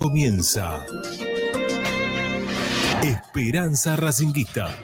Comienza Esperanza Racinguista.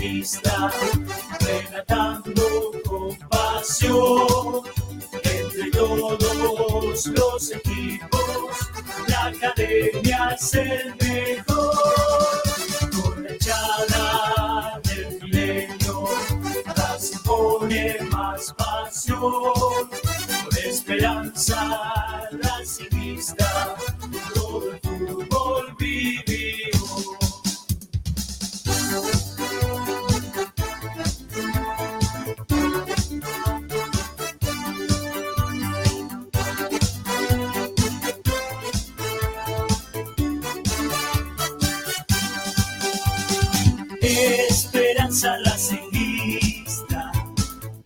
conquista, relatando con pasión entre todos los equipos. La academia es el mejor con la echada del milenio. Así pone más pasión, con esperanza racista, todo el fútbol. Esperanza racingista,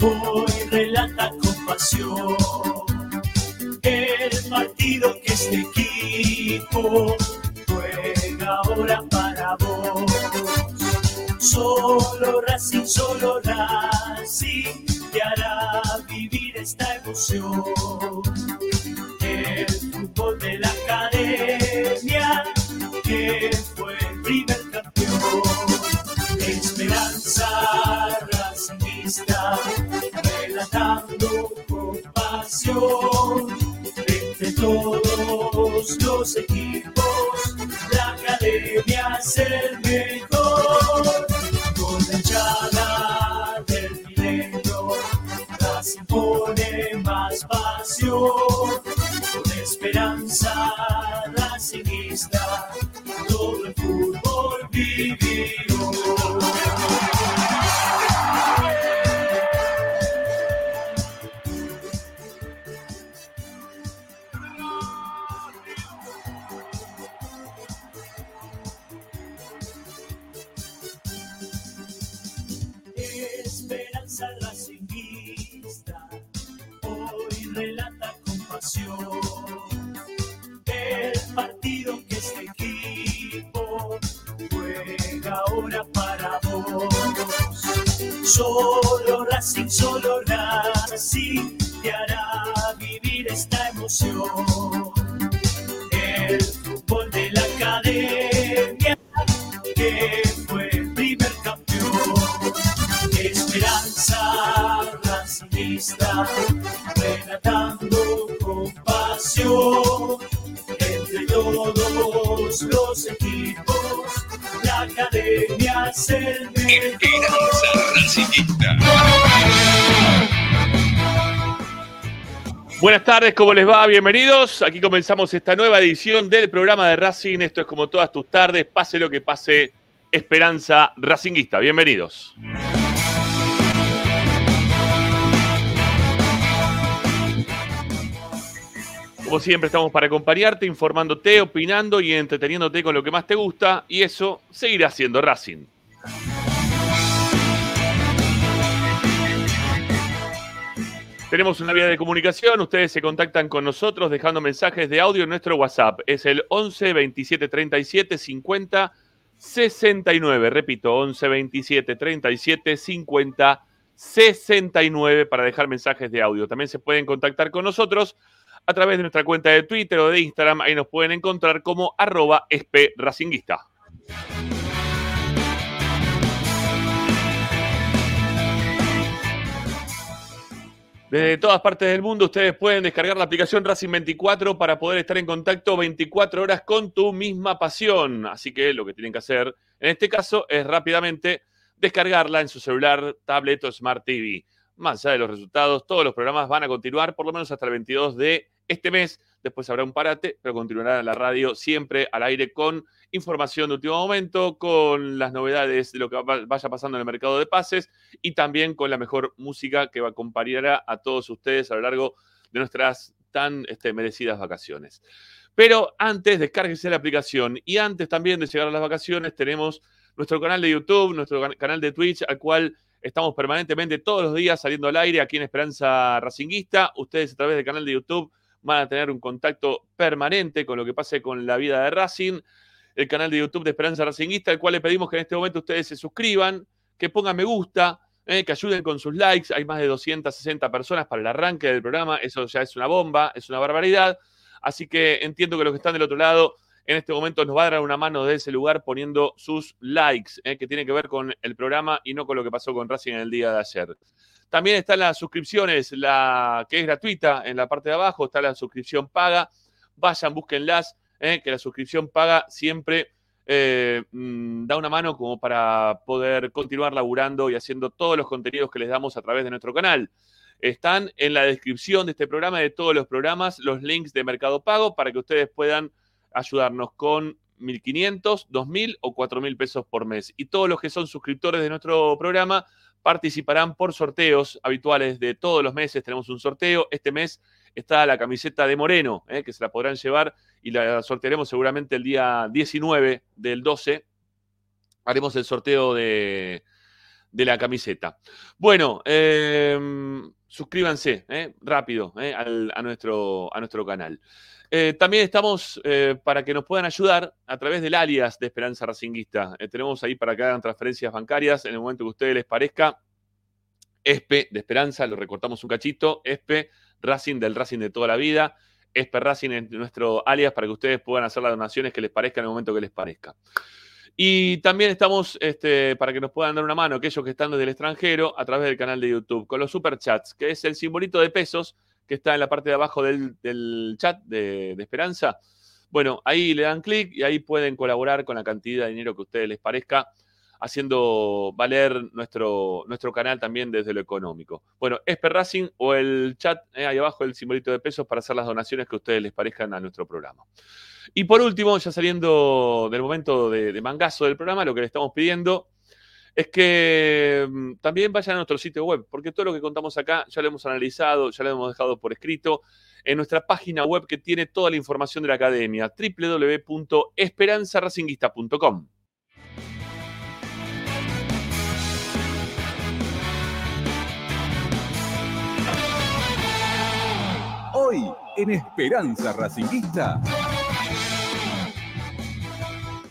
hoy relata con pasión el partido que este equipo juega ahora para vos. Solo Racing, solo Racing te hará vivir esta emoción. El fútbol de la academia que fue primer campeón. Esperanza racingista, relatando con pasión. Entre todos los equipos, la academia es el mejor. Con la hinchada del milenio, Racing pone más pasión. Con esperanza racingista, todo el fútbol vivimos. El partido que este equipo juega ahora para vos. Solo Racing, solo Racing te hará vivir esta emoción. El fútbol de la academia que fue primer campeón. Esperanza racingista, relatando Entre todos los equipos, la academia. Buenas tardes, ¿cómo les va? Bienvenidos. Aquí comenzamos esta nueva edición del programa de Racing. Esto es como todas tus tardes, pase lo que pase, Esperanza Racinguista. Bienvenidos. Como siempre, estamos para acompañarte, informándote, opinando y entreteniéndote con lo que más te gusta, y eso seguirá siendo Racing. Tenemos una vía de comunicación, ustedes se contactan con nosotros dejando mensajes de audio en nuestro WhatsApp. Es el 11 27 37 50 69. Repito, 11 27 37 50 69 para dejar mensajes de audio. También se pueden contactar con nosotros a través de nuestra cuenta de Twitter o de Instagram. Ahí nos pueden encontrar como arroba espracinguista. Desde todas partes del mundo ustedes pueden descargar la aplicación Racing 24 para poder estar en contacto 24 horas con tu misma pasión. Así que lo que tienen que hacer en este caso es rápidamente descargarla en su celular, tablet o Smart TV. Más allá de los resultados, todos los programas van a continuar por lo menos hasta el 22 de este mes. Después habrá un parate, pero continuará la radio siempre al aire con información de último momento, con las novedades de lo que va- vaya pasando en el mercado de pases y también con la mejor música que acompañará a todos ustedes a lo largo de nuestras tan este, merecidas vacaciones. Pero antes, descárguese la aplicación y antes también de llegar a las vacaciones, tenemos nuestro canal de YouTube, nuestro can- canal de Twitch, al cual estamos permanentemente todos los días saliendo al aire aquí en Esperanza Racinguista. Ustedes a través del canal de YouTube van a tener un contacto permanente con lo que pase con la vida de Racing. El canal de YouTube de Esperanza Racinguista, al cual le pedimos que en este momento ustedes se suscriban, que pongan me gusta, eh, que ayuden con sus likes. Hay más de 260 personas para el arranque del programa. Eso ya es una bomba, es una barbaridad. Así que entiendo que los que están del otro lado en este momento nos va a dar una mano de ese lugar poniendo sus likes, eh, que tiene que ver con el programa y no con lo que pasó con Racing en el día de ayer. También están las suscripciones, la que es gratuita en la parte de abajo, está la suscripción paga. Vayan, búsquenlas, eh, que la suscripción paga siempre eh, mm, da una mano como para poder continuar laburando y haciendo todos los contenidos que les damos a través de nuestro canal. Están en la descripción de este programa, de todos los programas, los links de Mercado Pago para que ustedes puedan ayudarnos con 1.500, 2.000 o 4.000 pesos por mes. Y todos los que son suscriptores de nuestro programa participarán por sorteos habituales de todos los meses. Tenemos un sorteo. Este mes está la camiseta de Moreno, eh, que se la podrán llevar y la sortearemos seguramente el día 19 del 12. Haremos el sorteo de, de la camiseta. Bueno, eh, suscríbanse eh, rápido eh, a, nuestro, a nuestro canal. Eh, también estamos eh, para que nos puedan ayudar a través del alias de Esperanza Racinguista. Eh, tenemos ahí para que hagan transferencias bancarias en el momento que a ustedes les parezca. ESPE de Esperanza, lo recortamos un cachito. ESPE, Racing del Racing de toda la vida. ESPE Racing es nuestro alias para que ustedes puedan hacer las donaciones que les parezca en el momento que les parezca. Y también estamos este, para que nos puedan dar una mano aquellos que están desde el extranjero a través del canal de YouTube con los superchats, que es el simbolito de pesos que está en la parte de abajo del, chat de, de, Esperanza. Bueno, ahí le dan clic y ahí pueden colaborar con la cantidad de dinero que a ustedes les parezca, haciendo valer nuestro, nuestro canal también desde lo económico. Bueno, Esper Racing o el chat, eh, ahí abajo el simbolito de pesos para hacer las donaciones que a ustedes les parezcan a nuestro programa. Y por último, ya saliendo del momento de, de mangazo del programa, lo que le estamos pidiendo es que mm, también vayan a nuestro sitio web, porque todo lo que contamos acá ya lo hemos analizado, ya lo hemos dejado por escrito en nuestra página web que tiene toda la información de la academia, www.esperanzaracinguista.com. Hoy en Esperanza Racinguista.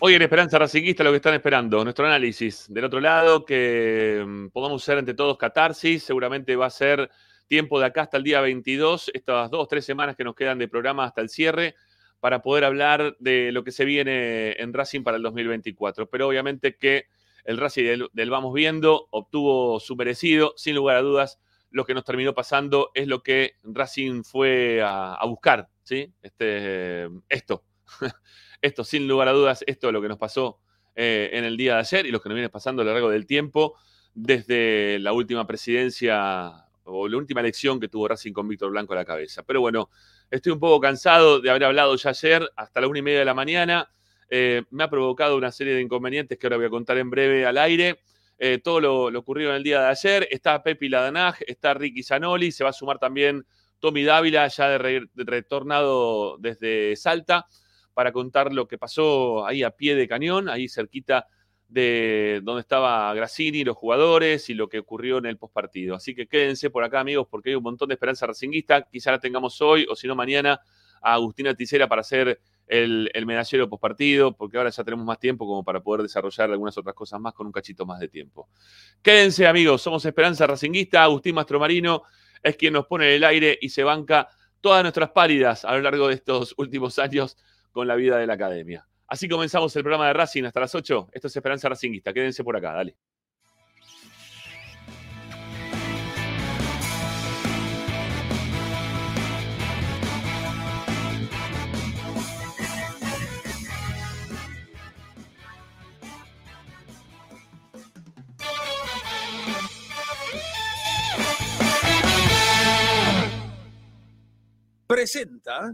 Hoy en Esperanza Racinguista lo que están esperando, nuestro análisis. Del otro lado, que mm, podamos ser entre todos catarsis, seguramente va a ser tiempo de acá hasta el día 22, estas dos, tres semanas que nos quedan de programa hasta el cierre, para poder hablar de lo que se viene en Racing para el 2024. Pero obviamente que el Racing del, del Vamos Viendo obtuvo su merecido, sin lugar a dudas, lo que nos terminó pasando es lo que Racing fue a, a buscar, ¿sí? Este, esto. esto, sin lugar a dudas, esto es lo que nos pasó eh, en el día de ayer y lo que nos viene pasando a lo largo del tiempo, desde la última presidencia o la última elección que tuvo Racing con Víctor Blanco a la cabeza. Pero bueno, estoy un poco cansado de haber hablado ya ayer hasta la una y media de la mañana. Eh, me ha provocado una serie de inconvenientes que ahora voy a contar en breve al aire. Eh, todo lo, lo, ocurrido en el día de ayer. Está Pepi Ladanaj, está Ricky Zanoli, se va a sumar también Tommy Dávila, ya de, re, de retornado desde Salta, para contar lo que pasó ahí a pie de cañón, ahí cerquita de donde estaba Grassini, los jugadores y lo que ocurrió en el postpartido. Así que quédense por acá, amigos, porque hay un montón de esperanza racinguista. Quizá la tengamos hoy o si no mañana a Agustina Ticera para hacer el, el medallero postpartido, porque ahora ya tenemos más tiempo como para poder desarrollar algunas otras cosas más con un cachito más de tiempo. Quédense, amigos, somos Esperanza Racinguista. Agustín Mastromarino es quien nos pone en el aire y se banca todas nuestras pálidas a lo largo de estos últimos años con la vida de la academia. Así comenzamos el programa de Racing hasta las 8. Esto es Esperanza Racinguista. Quédense por acá, dale. Presenta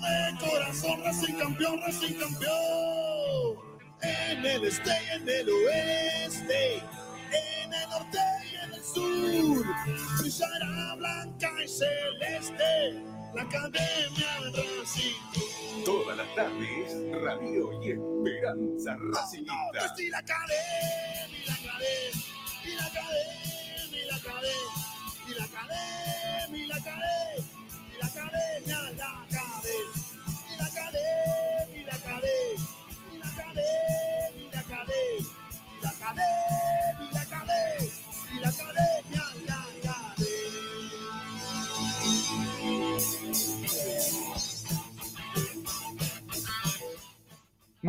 de corazón, Racing campeón, Racing campeón. En el este y en el oeste, en el norte y en el sur, brillará blanca y celeste la academia de Racing. Todas las tardes, radio y esperanza racingista. No, y la academia, y la academia, y la academia, y la academia, y la academia, y la academia. Academia, la academia,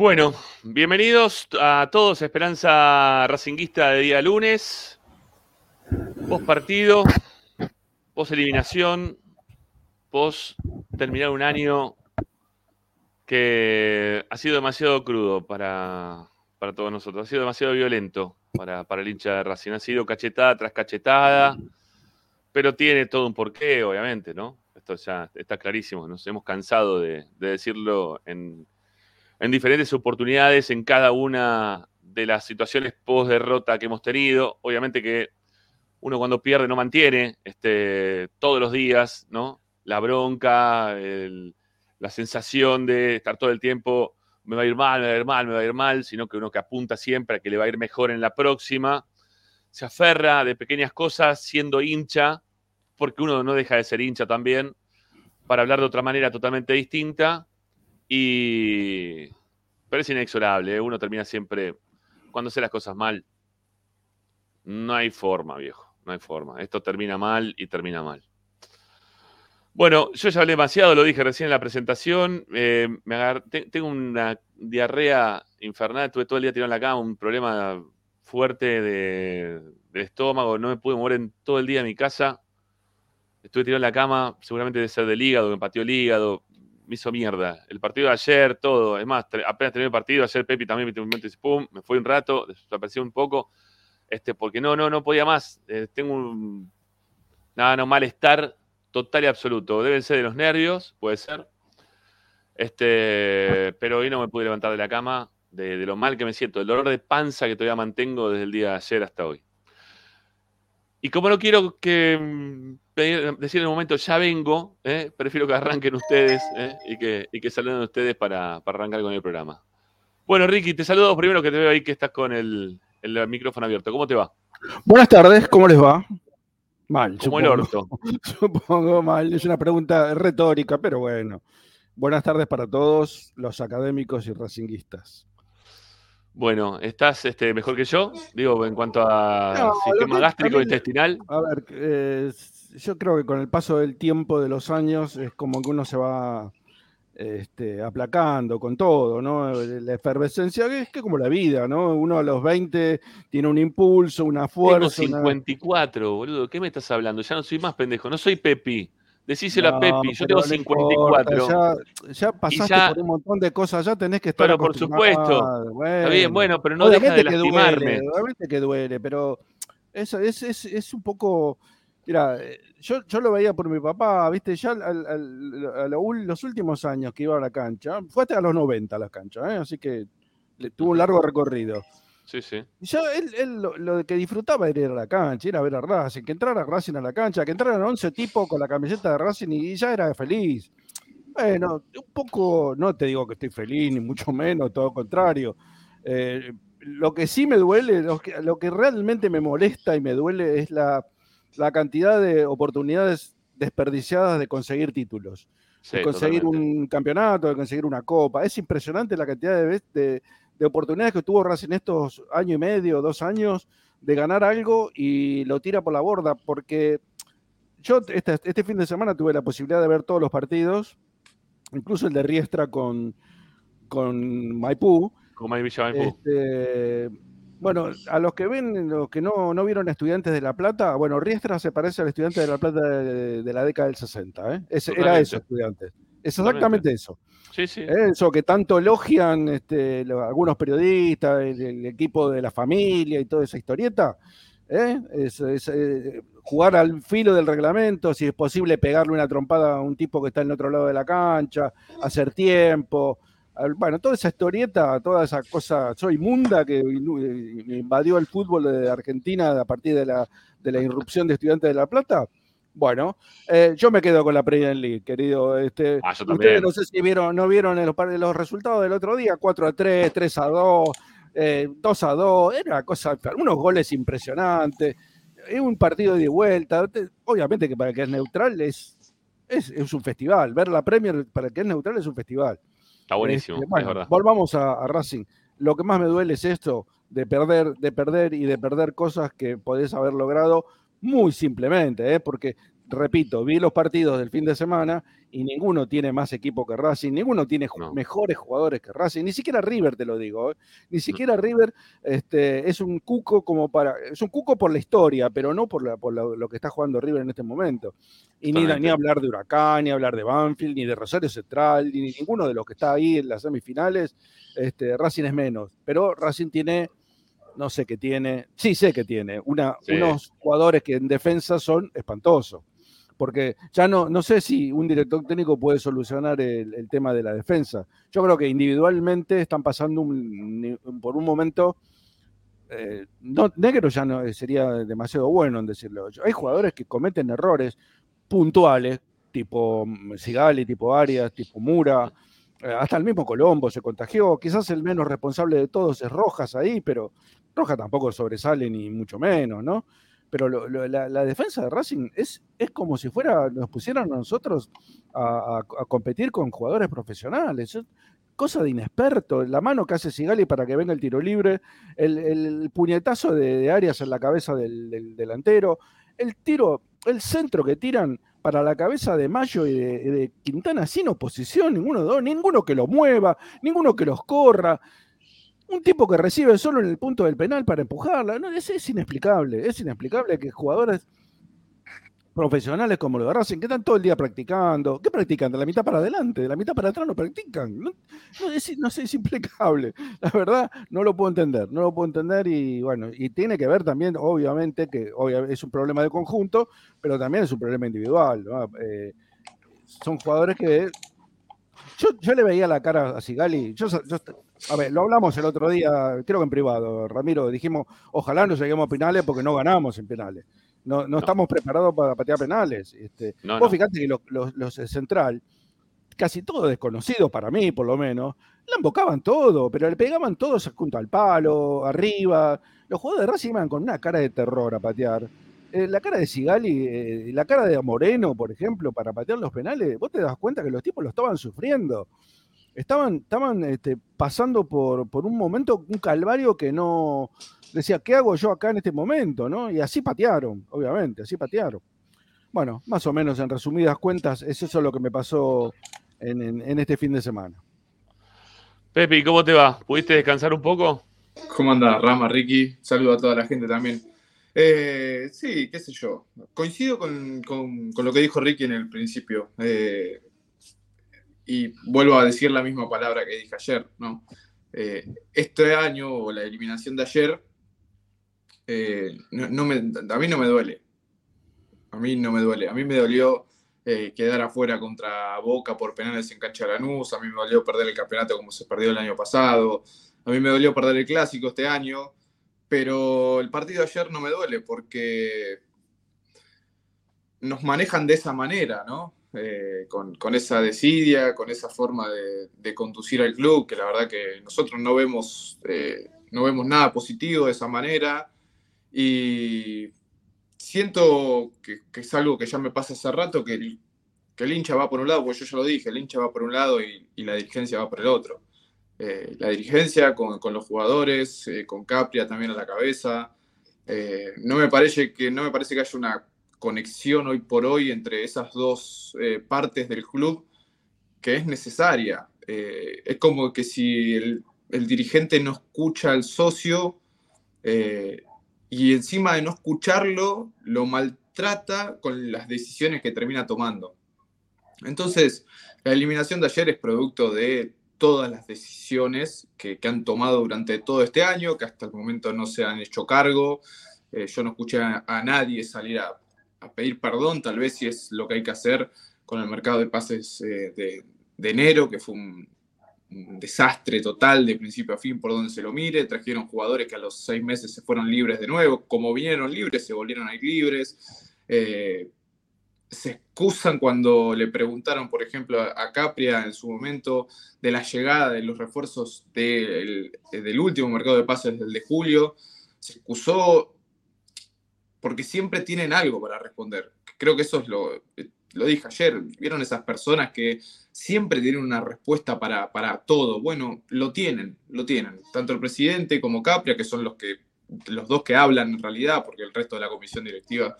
bueno, bienvenidos a todos, Esperanza Racinguista de día lunes. Post partido, post eliminación, post terminar un año que ha sido demasiado crudo para, para todos nosotros, ha sido demasiado violento para, para el hincha de Racing, ha sido cachetada tras cachetada, pero tiene todo un porqué, obviamente, ¿no? Esto ya está clarísimo, nos hemos cansado de, de decirlo en en diferentes oportunidades en cada una de las situaciones post derrota que hemos tenido. Obviamente que uno cuando pierde no mantiene este, todos los días, ¿no? La bronca, la sensación de estar todo el tiempo, me va a ir mal, me va a ir mal, me va a ir mal, sino que uno que apunta siempre a que le va a ir mejor en la próxima, se aferra de pequeñas cosas siendo hincha, porque uno no deja de ser hincha también, para hablar de otra manera totalmente distinta. Y. Pero es inexorable, ¿eh? uno termina siempre. Cuando hace las cosas mal, no hay forma, viejo. No hay forma. Esto termina mal y termina mal. Bueno, yo ya hablé demasiado, lo dije recién en la presentación. eh, me tengo una diarrea infernal, estuve todo el día tirado en la cama, un problema fuerte de, estómago, no me pude mover en todo el día en mi casa. Estuve tirado en la cama, seguramente debe ser del hígado, me pateó el hígado, me hizo mierda. El partido de ayer, todo. Es más, apenas terminé el partido, ayer Pepi también momento y pum, me fue un rato, desapareció un poco. Este, porque no, no, no podía más. Eh, tengo un nada, no, malestar total y absoluto. Deben ser de los nervios, puede ser. Este, pero hoy no me pude levantar de la cama de, lo mal que me siento, el dolor de panza que todavía mantengo desde el día de ayer hasta hoy. Y como no quiero que mm, decir en el momento ya vengo, ¿eh? prefiero que arranquen ustedes ¿eh? y, que, y que saluden ustedes para, para arrancar con el programa. Bueno, Ricky, te saludo primero que te veo ahí que estás con el, el micrófono abierto. ¿Cómo te va? Buenas tardes, ¿cómo les va? Mal, Como el supongo. orto. Supongo mal, es una pregunta retórica, pero bueno. Buenas tardes para todos los académicos y racinguistas. Bueno, ¿estás este, mejor que yo? Digo, en cuanto a No, sistema que- gástrico mí- intestinal. A ver, eh, yo creo que con el paso del tiempo de los años es como que uno se va este, aplacando con todo, ¿no? La efervescencia que es que como la vida, ¿no? Uno a los 20 tiene un impulso, una Tengo fuerza. una- 54, boludo. ¿Qué me estás hablando? Ya no soy más pendejo. No soy Pepi. Decíselo a Pepi. Yo tengo no 54. importa, Ya, ya pasaste ya- por un montón de cosas, ya tenés que estar Pero por supuesto. Está bien, bueno, pero no deja de que lastimarme. obviamente que duele, pero eso es, es, es un poco. Mira, eh, yo, yo lo veía por mi papá, viste, ya al- al- al- a lo ul- los últimos años que iba a la cancha, fue hasta los 90 a la cancha, ¿eh? así que le- tuvo un largo recorrido. Sí, sí. Y Ya él, él lo, lo que disfrutaba era ir a la cancha, ir a ver a Racing, que entrara Racing a la cancha, que entraran 11 tipos con la camiseta de Racing y ya era feliz. Bueno, un poco, no te digo que estoy feliz, ni mucho menos, todo lo contrario. Eh, lo que sí me duele, lo que, lo que realmente me molesta y me duele es la, la cantidad de oportunidades desperdiciadas de conseguir títulos Sí, de conseguir totalmente. un campeonato, de conseguir una copa. Es impresionante la cantidad de, de, de oportunidades que tuvo Racing estos año y medio, dos años, de ganar algo y lo tira por la borda, porque yo este, este fin de semana tuve la posibilidad de ver todos los partidos, incluso el de Riestra con, con Maipú. Villa Maipú. Este, bueno, a los que ven, los que no, no vieron Estudiantes de La Plata, bueno, Riestra se parece al Estudiante de La Plata de, de la década del 60, ¿eh? Ese- era eso, Estudiantes. Es Totalmente. exactamente eso. Sí, sí. ¿eh? Eso que tanto elogian este, algunos periodistas, el, el equipo de la familia y toda esa historieta. ¿eh? Es, es, eh, jugar al filo del reglamento, si es posible pegarle una trompada a un tipo que está en el otro lado de la cancha, hacer tiempo. Bueno, toda esa historieta, toda esa cosa soy inmunda que eh, invadió el fútbol de Argentina a partir de la, de la irrupción de estudiantes de La Plata. Bueno, eh, yo me quedo con la Premier League, querido. Este, Ah, yo Ustedes no sé si vieron, no vieron los, resultados del otro día, 4 a 3, 3 a 2, eh, 2 a 2, era una cosa, unos goles impresionantes, es un partido de vuelta, Te- obviamente que para el que es neutral es, es, es un festival, ver la Premier para el que es neutral es un festival. Está buenísimo, Este, es verdad. volvamos a, a Racing. Lo que más me duele es esto, de perder, de perder y de perder cosas que podés haber logrado muy simplemente, ¿eh? porque repito, vi los partidos del fin de semana y ninguno tiene más equipo que Racing, ninguno tiene No. mejores jugadores que Racing, ni siquiera River te lo digo, ¿eh? ni Mm. siquiera River este, es un cuco como para, es un cuco por la historia, pero no por, la- por la- lo que está jugando River en este momento. Y ni, ni hablar de Huracán, ni hablar de Banfield, ni de Rosario Central, ni ninguno de los que está ahí en las semifinales, este, Racing es menos, pero Racing tiene no sé qué tiene, sí sé que tiene, una, Sí. unos jugadores que en defensa son espantosos. Porque ya no, no sé si un director técnico puede solucionar el, tema de la defensa. Yo creo que individualmente están pasando por un momento. eh, no, negro ya no sería demasiado bueno en decirlo. Hay jugadores que cometen errores puntuales, tipo mm, Sigali, tipo Arias, tipo Mura, eh, hasta el mismo Colombo se contagió. Quizás el menos responsable de todos es Rojas ahí, pero Rojas tampoco sobresale ni mucho menos, ¿no? Pero lo- lo- la, la defensa de Racing es, es como si fuera, nos pusieran a nosotros a, competir con jugadores profesionales. Es cosa de inexperto. La mano que hace Sigali para que venga el tiro libre, el, puñetazo de, de Arias en la cabeza del, del delantero, el tiro, el centro que tiran para la cabeza de Mayo y de, de Quintana sin oposición, ninguno de dos, ninguno que lo mueva, ninguno que los corra. Un tipo que recibe solo en el punto del penal para empujarla. No, es, es inexplicable. Es inexplicable que jugadores profesionales como los de Racing, que están todo el día practicando. ¿Qué practican? De la mitad para adelante, de la mitad para atrás no practican. No, no, es, no sé, es impecable. La verdad, no lo puedo entender. No lo puedo entender y bueno, y tiene que ver también, obviamente, que es un problema de conjunto, pero también es un problema individual. Eh, son jugadores que. Yo, yo le veía la cara a Sigali. Yo, yo- a ver, lo hablamos el otro día, creo que en privado, Ramiro. Dijimos, ojalá no lleguemos a penales porque no ganamos en penales. No, no, estamos preparados para patear penales. Este, No, vos fíjate que los, los- los de central, casi todos desconocidos para mí, por lo menos, la embocaban todo, pero le pegaban todos junto al palo, arriba. Los jugadores de Racing iban con una cara de terror a patear. Eh, la cara de Sigali, eh, la cara de Moreno, por ejemplo, para patear los penales, vos te das cuenta que los tipos lo estaban sufriendo. Estaban, estaban este, pasando por, por un momento, un calvario que no. Decía, ¿qué hago yo acá en este momento? ¿no? Y así patearon, obviamente, así patearon. Bueno, más o menos en resumidas cuentas, es eso lo que me pasó en, en- en este fin de semana. Pepi, ¿cómo te va? ¿Pudiste descansar un poco? ¿Cómo anda Rama, Ricky? Saludo a toda la gente también. Eh, sí, qué sé yo. Coincido con, con- lo que dijo Ricky en el principio. Eh, y vuelvo a decir la misma palabra que dije ayer, ¿no? Eh, este año, o la eliminación de ayer, eh, me- a mí no me duele. A mí no me duele. A mí me dolió eh, quedar afuera contra Boca por penales en cancha de Lanús. A mí me dolió perder el campeonato como se perdió el año pasado. A mí me dolió perder el clásico este año. Pero el partido ayer no me duele porque nos manejan de esa manera, ¿no? Eh, con, esa desidia, con esa forma de, conducir al club, que la verdad que nosotros no vemos, eh, no vemos nada positivo de esa manera. Y siento que, es algo que ya me pasa hace rato, que el, hincha va por un lado, porque yo ya lo dije, el hincha va por un lado y la dirigencia va por el otro. Eh, la dirigencia con, con los jugadores, eh, con Capria también a la cabeza. Eh, no, me parece que, no me parece que haya una conexión hoy por hoy entre esas dos partes del club que es necesaria. Es como que si el, dirigente no escucha al socio y encima de no escucharlo, lo maltrata con las decisiones que termina tomando. Entonces, la eliminación de ayer es producto de todas las decisiones que, que han tomado durante todo este año, que hasta el momento no se han hecho cargo. Eh, yo no escuché a, nadie salir a, a, pedir perdón, tal vez si es lo que hay que hacer con el mercado de pases eh, de, de, enero, que fue un, un, desastre total de principio a fin por donde se lo mire. Trajeron jugadores que a los seis meses se fueron libres de nuevo. Como vinieron libres, se volvieron a ir libres. Eh, se excusan cuando le preguntaron, por ejemplo, a Capria en su momento de la llegada de los refuerzos de, el, del último mercado de pases del de julio. Se excusó porque siempre tienen algo para responder. Creo que eso es lo, lo dije ayer. Vieron esas personas que siempre tienen una respuesta para, para todo. Bueno, lo tienen, lo tienen. Tanto el presidente como Capria, que son los que los dos que hablan en realidad, porque el resto de la comisión directiva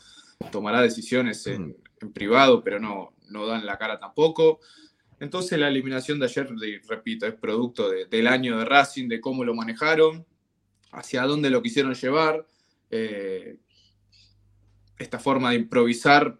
tomará decisiones en, en privado, pero no, no dan la cara tampoco. Entonces la eliminación de ayer, repito, es producto del año de Racing, de cómo lo manejaron, hacia dónde lo quisieron llevar. Eh, esta forma de improvisar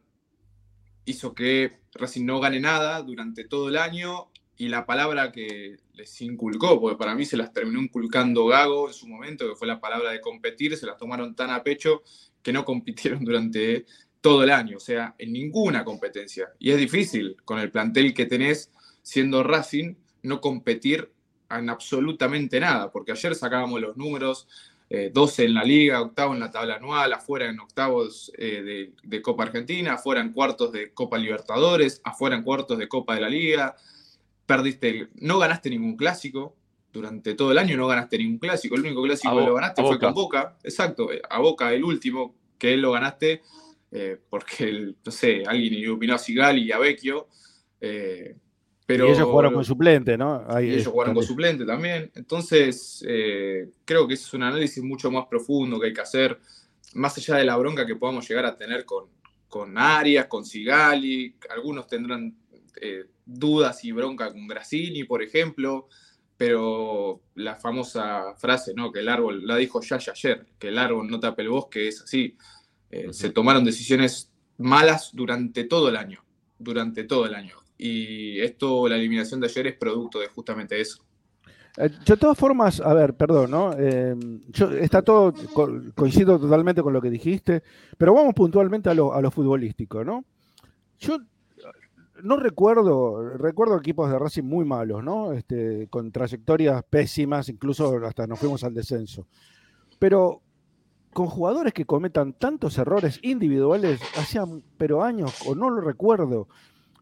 hizo que Racing no gane nada durante todo el año y la palabra que les inculcó, porque para mí se las terminó inculcando Gago en su momento, que fue la palabra de competir, se las tomaron tan a pecho que no compitieron durante todo el año, o sea, en ninguna competencia. Y es difícil con el plantel que tenés siendo Racing no competir en absolutamente nada, porque ayer sacábamos los números, 12 eh, en la liga, octavo en la tabla anual, afuera en octavos eh, de, Copa Argentina, afuera en cuartos de Copa Libertadores, afuera en cuartos de Copa de la Liga, perdiste, no ganaste ningún clásico, durante todo el año no ganaste ningún clásico, el único clásico que lo ganaste fue con Boca, exacto, a Boca el último que él lo ganaste, eh, porque, no sé, alguien iluminó a Sigali y a Vecchio, pero, y ellos jugaron con suplente, ¿no? y ellos jugaron con suplente también. Entonces, eh, creo que es un análisis mucho más profundo que hay que hacer, más allá de la bronca que podamos llegar a tener con, con Arias, con Sigali. Algunos tendrán eh, dudas y bronca con Grassini, por ejemplo. Pero la famosa frase, ¿no? Que el árbol, la dijo ya ayer, que el árbol no tapa el bosque, es así. Eh, se tomaron decisiones malas durante todo el año. Durante todo el año y esto, la eliminación de ayer es producto de justamente eso. Eh, de todas formas, a ver, perdón, ¿no? Eh, está todo, coincido totalmente con lo que dijiste, pero vamos puntualmente a lo, a lo futbolístico, ¿no? Yo no recuerdo, recuerdo equipos de Racing muy malos, ¿no? Este, con trayectorias pésimas, incluso hasta nos fuimos al descenso. Pero con jugadores que cometan tantos errores individuales, hacían pero años, o no lo recuerdo.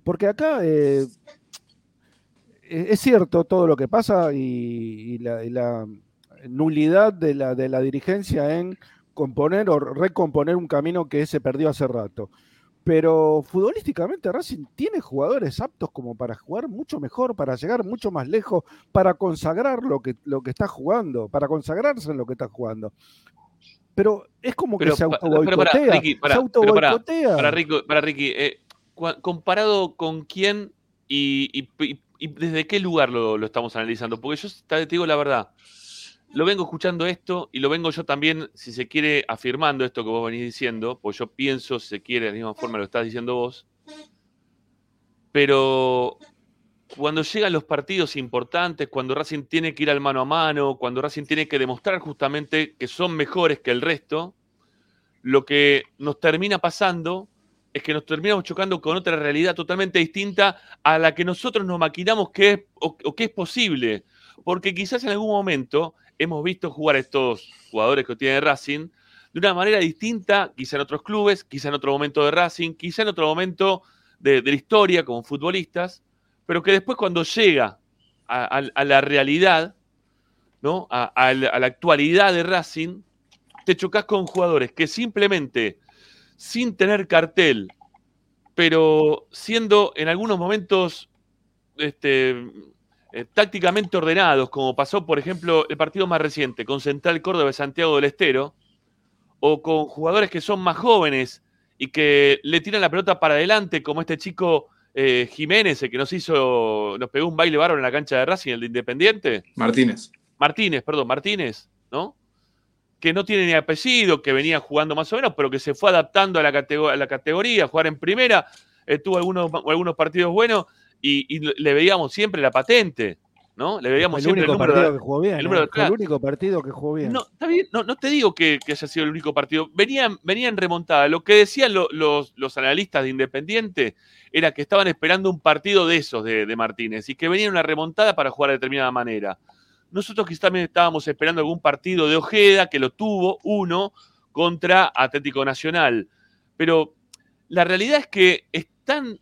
Porque acá eh, e-, es cierto todo lo que pasa y, la, nulidad de la, de la dirigencia en componer o recomponer un camino que se perdió hace rato. Pero futbolísticamente Racing tiene jugadores aptos como para jugar mucho mejor, para llegar mucho más lejos, para consagrar lo que, lo que está jugando, para consagrarse en lo que está jugando. Pero es como que se auto Para, para, Ricky, para Ricky eh, comparado con quién y, desde qué lugar lo, estamos analizando. Porque yo te digo la verdad, lo vengo escuchando esto y lo vengo yo también, si se quiere, afirmando esto que vos venís diciendo, pues yo pienso, si se quiere, de la misma forma lo estás diciendo vos. Pero cuando llegan los partidos importantes, cuando Racing tiene que ir al mano a mano, cuando Racing tiene que demostrar justamente que son mejores que el resto, lo que nos termina pasando es que nos terminamos chocando con otra realidad totalmente distinta a la que nosotros nos maquinamos que es, o, que es posible. Porque quizás en algún momento hemos visto jugar a estos jugadores que tiene Racing de una manera distinta, quizá en otros clubes, quizá en otro momento de Racing, quizá en otro momento de, la historia como futbolistas, pero que después cuando llega a, la realidad, ¿no? A, la, actualidad de Racing, te chocas con jugadores que simplemente sin tener cartel, pero siendo en algunos momentos este, eh, tácticamente ordenados, como pasó, por ejemplo, el partido más reciente con Central Córdoba de Santiago del Estero, o con jugadores que son más jóvenes y que le tiran la pelota para adelante, como este chico eh, Jiménez, el que nos hizo, nos pegó un baile bárbaro en la cancha de Racing, el de Independiente. Martínez. Martínez, perdón, Martínez, ¿no? que no tiene ni apellido, que venía jugando más o menos, pero que se fue adaptando a la, la categoría, a jugar en primera, eh, tuvo algunos, algunos partidos buenos y, le veíamos siempre la patente. ¿No? Le veíamos el único partido que jugó bien. El, único partido que jugó bien. No, no, te digo que, haya sido el único partido. Venían, venían remontada. Lo que decían los, los, analistas de Independiente era que estaban esperando un partido de esos de, de Martínez y que venía una remontada para jugar de determinada manera. Nosotros quizás también estábamos esperando algún partido de Ojeda, que lo tuvo, uno, contra Atlético Nacional. Pero la realidad es que están,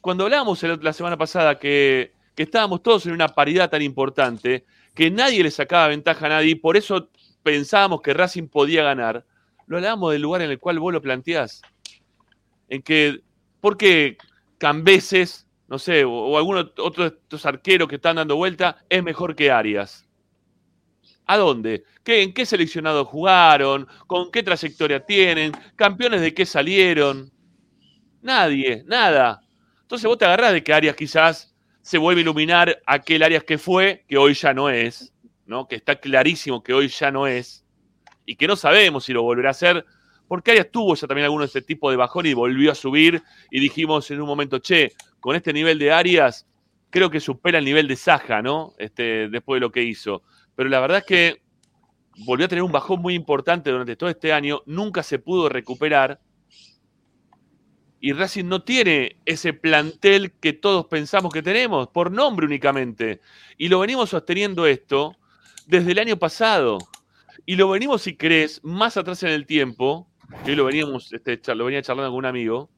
cuando hablábamos la semana pasada que, estábamos todos en una paridad tan importante, que nadie le sacaba ventaja a nadie, y por eso pensábamos que Racing podía ganar, lo hablábamos del lugar en el cual vos lo planteás. En que, ¿por qué Cambeses no sé, o, alguno otro de estos arqueros que están dando vuelta, es mejor que Arias. ¿A dónde? ¿Qué, ¿En qué seleccionado jugaron? ¿Con qué trayectoria tienen? ¿Campeones de qué salieron? Nadie, nada. Entonces vos te agarrás de que Arias quizás se vuelve a iluminar aquel Arias que fue, que hoy ya no es, ¿no? Que está clarísimo que hoy ya no es, y que no sabemos si lo volverá a hacer, porque Arias tuvo ya también alguno de este tipo de bajón y volvió a subir, y dijimos en un momento, che, con este nivel de Arias, creo que supera el nivel de Saja, ¿no? Este, después de lo que hizo. Pero la verdad es que volvió a tener un bajón muy importante durante todo este año, nunca se pudo recuperar. Y Racing no tiene ese plantel que todos pensamos que tenemos, por nombre únicamente. Y lo venimos sosteniendo esto desde el año pasado. Y lo venimos, si crees, más atrás en el tiempo, que lo veníamos, este, lo venía charlando con un amigo,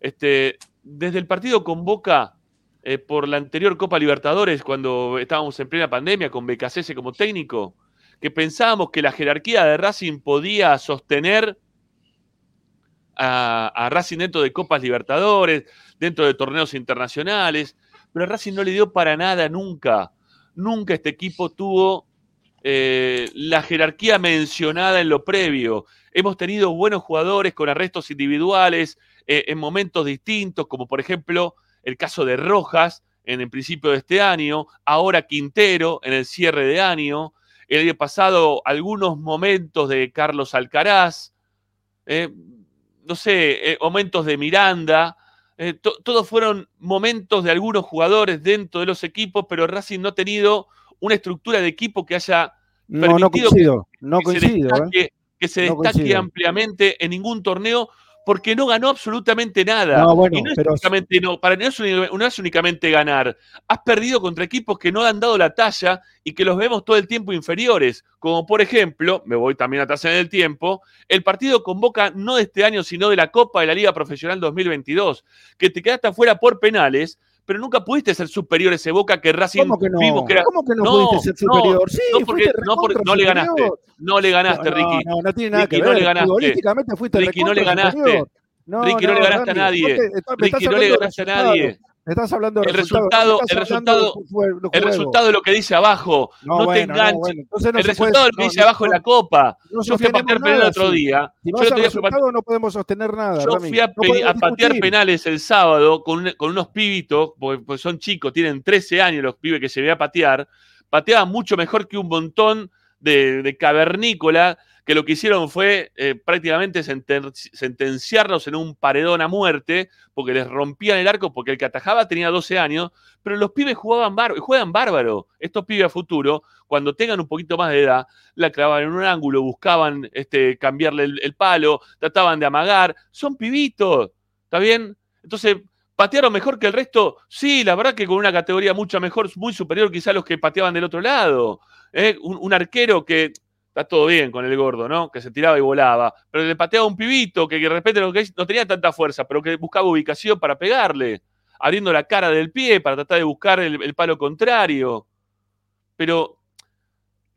este, desde el partido con Boca eh, por la anterior Copa Libertadores, cuando estábamos en plena pandemia con BKC como técnico, que pensábamos que la jerarquía de Racing podía sostener a, Racing dentro de Copas Libertadores, dentro de torneos internacionales, pero a Racing no le dio para nada nunca. Nunca este equipo tuvo eh, la jerarquía mencionada en lo previo. Hemos tenido buenos jugadores con arrestos individuales eh, en momentos distintos, como por ejemplo el caso de Rojas en el principio de este año, ahora Quintero en el cierre de año, el año pasado algunos momentos de Carlos Alcaraz, eh, no sé, eh, momentos de Miranda, eh, to- todos fueron momentos de algunos jugadores dentro de los equipos, pero Racing no ha tenido una estructura de equipo que haya No, no permitido no que se. ¿eh? destaque, que se destaque ampliamente en ningún torneo porque no ganó absolutamente nada. No, bueno, y no es, pero- únicamente, no, para, no, es, uni- no es únicamente ganar. Has perdido contra equipos que no han dado la talla y que los vemos todo el tiempo inferiores. Como por ejemplo, me voy también atrás en el tiempo, el partido con Boca no de este año, sino de la Copa de la Liga Profesional 2022, que te quedaste afuera por penales, pero nunca pudiste ser superior a ese Boca que Racing ¿Cómo que no? vimos que era. ¿Cómo que no, No, pudiste ser no, superior? sí, no, porque- no, porque no le ganaste. No le ganaste, no, Ricky. No, no tiene nada Ricky, que no ver. le ganaste. Fuiste Ricky, no le ganaste. No, Ricky, no le ganaste a nadie. Ricky, no le ganaste a nadie. Me estás hablando de El resultado- el resultado- El resultado de lo que dice abajo. No, te bueno, enganches. bueno, entonces no el puede- resultado de lo que dice abajo en la copa. no Yo fui a patear sostenemos penal el otro día. Si Yo otro día a no podemos sostener nada, Yo Rami. fui a, pe- patear penales el sábado con, un- con unos pibitos, porque, porque son chicos, tienen 13 años los pibes que se ve a patear. Pateaban mucho mejor que un montón de, de cavernícola, que lo que hicieron fue eh, prácticamente senten- sentenciarlos en un paredón a muerte, porque les rompían el arco, porque el que atajaba tenía 12 años, pero los pibes jugaban juegan bárbaro. Estos pibes a futuro, cuando tengan un poquito más de edad, la clavaban en un ángulo, buscaban este, cambiarle el, palo, trataban de amagar. Son pibitos, ¿está bien? Entonces, ¿patearon mejor que el resto? Sí, la verdad que con una categoría mucho mejor, muy superior quizá a los que pateaban del otro lado. ¿eh? Un arquero que está todo bien con el gordo, ¿no? Que se tiraba y volaba, pero le pateaba un pibito que, que de repente no tenía tanta fuerza, pero que buscaba ubicación para pegarle, abriendo la cara del pie para tratar de buscar el, el palo contrario. Pero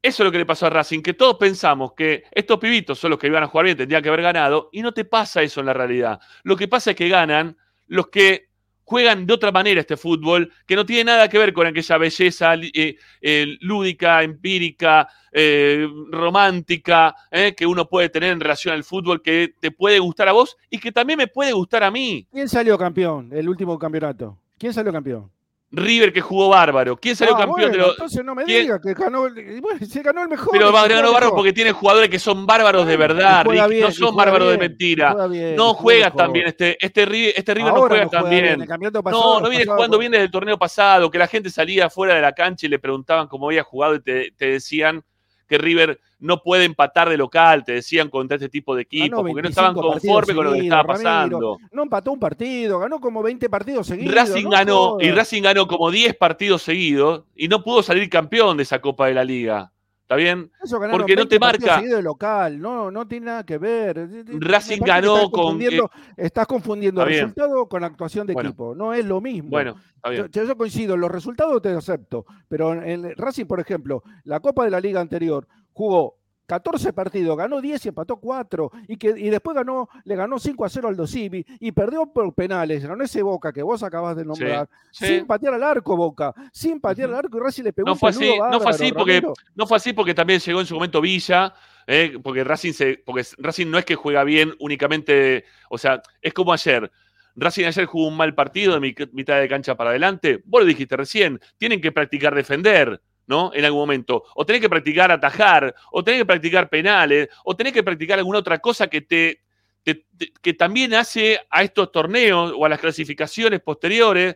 eso es lo que le pasó a Racing, que todos pensamos que estos pibitos son los que iban a jugar bien, tendrían que haber ganado, y no te pasa eso en la realidad. Lo que pasa es que ganan los que juegan de otra manera este fútbol, que no tiene nada que ver con aquella belleza eh, eh, lúdica, empírica, eh, romántica, que uno puede tener en relación al fútbol, que te puede gustar a vos y que también me puede gustar a mí. ¿Quién salió campeón el último campeonato? ¿Quién salió campeón? River que jugó bárbaro. ¿Quién salió Ah, campeón de los.? Entonces no me diga que ganó, el- bueno, se ganó el mejor. Pero ganó juega bárbaro mejor. porque tiene jugadores que son bárbaros de verdad, bien, no son bárbaros de bien, mentira. juega bien, y No juega juega mejor. tan bien este, este, Ri- este River no juega no tan bien. Pasado, No, no viene jugando bien desde el torneo pasado, que la gente salía fuera de la cancha y le preguntaban cómo había jugado y te, te decían que River no puede empatar de local, te decían contra este tipo de equipos, porque no estaban 25 conformes con lo que estaba Ramiro. pasando. No empató un partido, ganó como 20 partidos seguidos. Racing no ganó, y Racing ganó como 10 partidos seguidos y no pudo salir campeón de esa Copa de la Liga. ¿Está bien? Eso porque no 20 te marca. de local, no, no tiene nada que ver. Me parece Racing ganó estás con- confundiendo- Estás confundiendo Está bien. resultado con actuación de Bueno. equipo. No es lo mismo. Bueno, está bien. Yo, yo coincido, los resultados te acepto, pero en el Racing, por ejemplo, la Copa de la Liga anterior jugó 14 partidos, ganó 10 y empató 4, y, que, y después ganó, le ganó 5 a 0 al Dosivi y perdió por penales, ganó ese Boca que vos acabas de nombrar, Sí. sin patear al arco Boca, sin patear al arco y Racing le pegó No un fue así, no fue bárbaro, así porque Ramiro. no fue así porque también llegó en su momento Villa, eh, porque Racing se, porque Racing no es que juega bien únicamente, o sea, es como ayer. Racing ayer jugó un mal partido de mi- mitad de cancha para adelante. Vos lo dijiste recién, tienen que practicar defender, ¿no? En algún momento. O tenés que practicar atajar, o tenés que practicar penales, o tenés que practicar alguna otra cosa que te, te- que también hace a estos torneos o a las clasificaciones posteriores.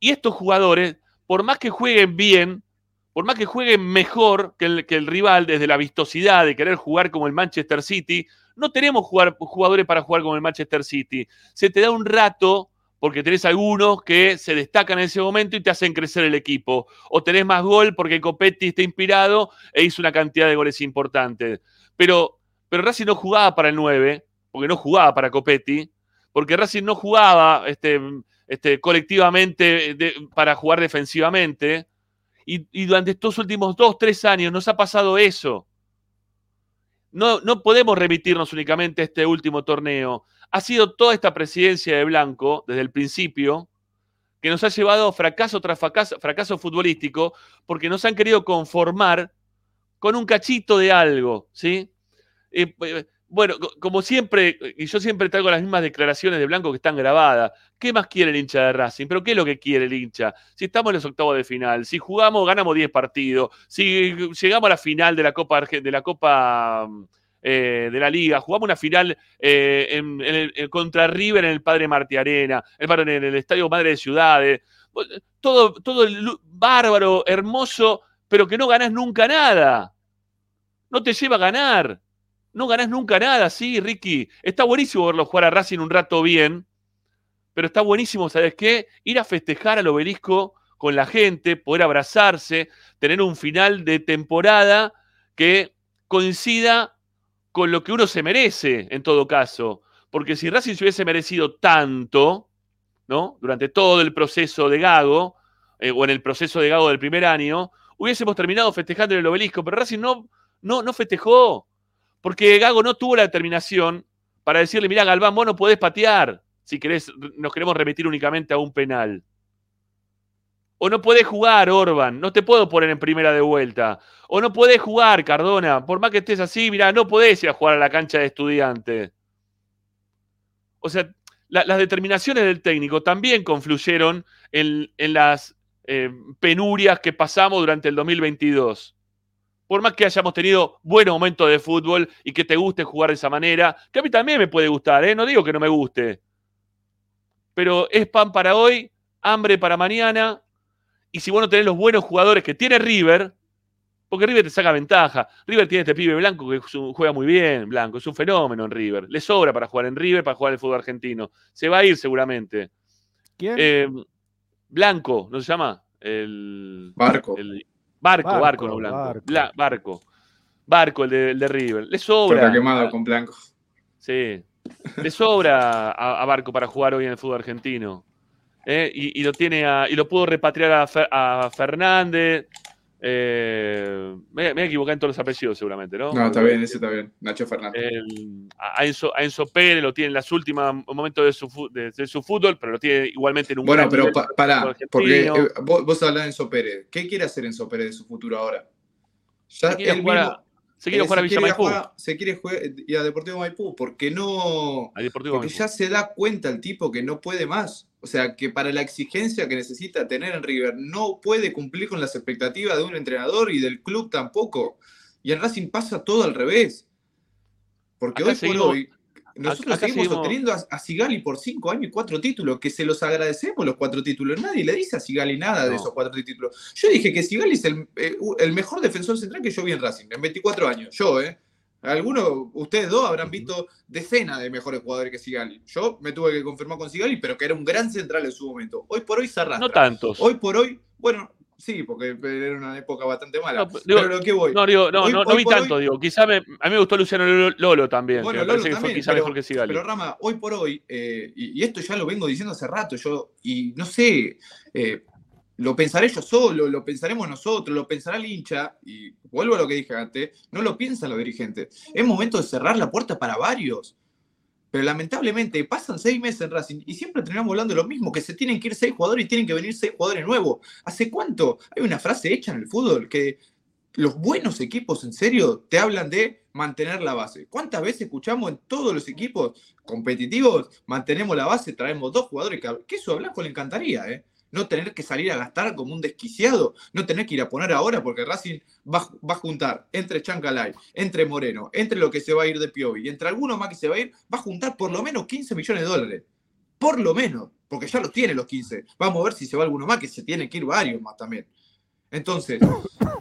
Y estos jugadores, por más que jueguen bien, por más que jueguen mejor que el, que el rival desde la vistosidad de querer jugar como el Manchester City, no tenemos jugar- jugadores para jugar como el Manchester City. Se te da un rato porque tenés algunos que se destacan en ese momento y te hacen crecer el equipo. O tenés más gol porque Copetti está inspirado e hizo una cantidad de goles importantes. Pero, pero Racing no jugaba para el 9, porque no jugaba para Copetti, porque Racing no jugaba este, este, colectivamente para jugar defensivamente. Y, y durante estos últimos dos, tres años nos ha pasado eso. No, no podemos remitirnos únicamente a este último torneo. Ha sido toda esta presidencia de Blanco, desde el principio, que nos ha llevado fracaso tras fracaso, fracaso futbolístico, porque nos han querido conformar con un cachito de algo, ¿sí? Eh, bueno, co- como siempre, y yo siempre traigo las mismas declaraciones de Blanco que están grabadas. ¿Qué más quiere el hincha de Racing? ¿Pero qué es lo que quiere el hincha? Si estamos en los octavos de final, si jugamos, ganamos 10 partidos, si llegamos a la final de la Copa, de la Copa eh, de la Liga, jugamos una final eh, en- contra River en el Padre Martí Arena, en el Estadio Madre de Ciudades, todo, todo bárbaro, hermoso, pero que no ganás nunca nada. No te lleva a ganar. No ganás nunca nada, sí, Ricky. Está buenísimo verlo jugar a Racing un rato bien, pero está buenísimo, ¿sabes qué? Ir a festejar al obelisco con la gente, poder abrazarse, tener un final de temporada que coincida con lo que uno se merece, en todo caso. Porque si Racing se hubiese merecido tanto, ¿no? Durante todo el proceso de Gago, eh, o en el proceso de Gago del primer año, hubiésemos terminado festejando en el obelisco, pero Racing no, no, no festejó, porque Gago no tuvo la determinación para decirle, mira, Galván, vos no podés patear si querés, nos queremos remitir únicamente a un penal. O no podés jugar, Orban, no te puedo poner en primera de vuelta. O no podés jugar, Cardona, por más que estés así, mira, no podés ir a jugar a la cancha de estudiante. O sea, la- las determinaciones del técnico también confluyeron en, en las eh, penurias que pasamos durante el 2022. Por más que hayamos tenido buenos momentos de fútbol y que te guste jugar de esa manera, que a mí también me puede gustar, ¿eh? no digo que no me guste. Pero es pan para hoy, hambre para mañana. Y si vos no tenés los buenos jugadores que tiene River, porque River te saca ventaja. River tiene este pibe blanco que juega muy bien, blanco, es un fenómeno en River. Le sobra para jugar en River, para jugar en el fútbol argentino. Se va a ir seguramente. ¿Quién? Eh, blanco, ¿no se llama? El, Barco. el- barco, barco, Barco, no blanco. Barco. Bla- barco. Barco, el de, el de River. Le Está sobra. quemado con blanco. Sí. Le sobra a, a Barco para jugar hoy en el fútbol argentino. ¿Eh? Y, y lo tiene a- y lo pudo repatriar a, Fer- a Fernández. Eh, me, me voy a equivocar en todos los apellidos, seguramente, ¿no? No, está bien, ese está bien. Nacho Fernández. El- a, Enzo, a Enzo Pérez lo tiene en los últimos momentos de su, de, de su fútbol, pero lo tiene igualmente en un Bueno, pero pa- pará, porque eh, vos, vos hablás de Enzo Pérez. ¿Qué quiere hacer Enzo Pérez de su futuro ahora? Ya Se quiere jugar a- se quiere eh, jugar a se Villa Maipú, jugar- se quiere jugar y a Deportivo Maipú, porque no. Deportivo Porque Maipú. ya se da cuenta el tipo que no puede más. O sea, que para la exigencia que necesita tener en River no puede cumplir con las expectativas de un entrenador y del club tampoco. Y en Racing pasa todo al revés. Porque Acá hoy seguimos- por hoy nosotros acá seguimos seguimos- obteniendo a, a Sigali por cinco años y cuatro títulos, que se los agradecemos los cuatro títulos. Nadie le dice a Sigali nada de esos cuatro títulos. Yo dije que Sigali es el, eh, el mejor defensor central que yo vi en Racing, en 24 años. Yo, ¿eh? Algunos, ustedes dos, habrán visto decenas de mejores jugadores que Sigali. Yo me tuve que confirmar con Sigali, pero que era un gran central en su momento. Hoy por hoy se arrastra. No tantos. Hoy por hoy, bueno, sí, porque era una época bastante mala. No, digo- pero lo que voy. No, digo, no, Hoy- no, no hoy vi tanto, hoy- digo. Quizá me, a mí me gustó Luciano Lolo, también. Bueno, que me Lolo parece que fue quizá pero- mejor que Sigali. Pero Rama, hoy por hoy, eh, y, y esto ya lo vengo diciendo hace rato, yo, y no sé, eh, lo pensaré yo solo, lo pensaremos nosotros, lo pensará el hincha, y vuelvo a lo que dije antes, no lo piensan los dirigentes. Es momento de cerrar la puerta para varios. Pero lamentablemente pasan seis meses en Racing y siempre terminamos hablando de lo mismo, que se tienen que ir seis jugadores y tienen que venir seis jugadores nuevos. ¿Hace cuánto? Hay una frase hecha en el fútbol que los buenos equipos, en serio, te hablan de mantener la base. ¿Cuántas veces escuchamos en todos los equipos competitivos, mantenemos la base, traemos dos jugadores que, que eso a Blanco le encantaría, ¿eh? No tener que salir a gastar como un desquiciado, no tener que ir a poner ahora, porque Racing va, va a juntar entre Chancalay, entre Moreno, entre lo que se va a ir de Piovi entre alguno más que se va a ir, va a juntar por lo menos 15 millones de dólares. Por lo menos, porque ya los tiene los 15. Vamos a ver si se va alguno más, que se tiene que ir varios más también. Entonces,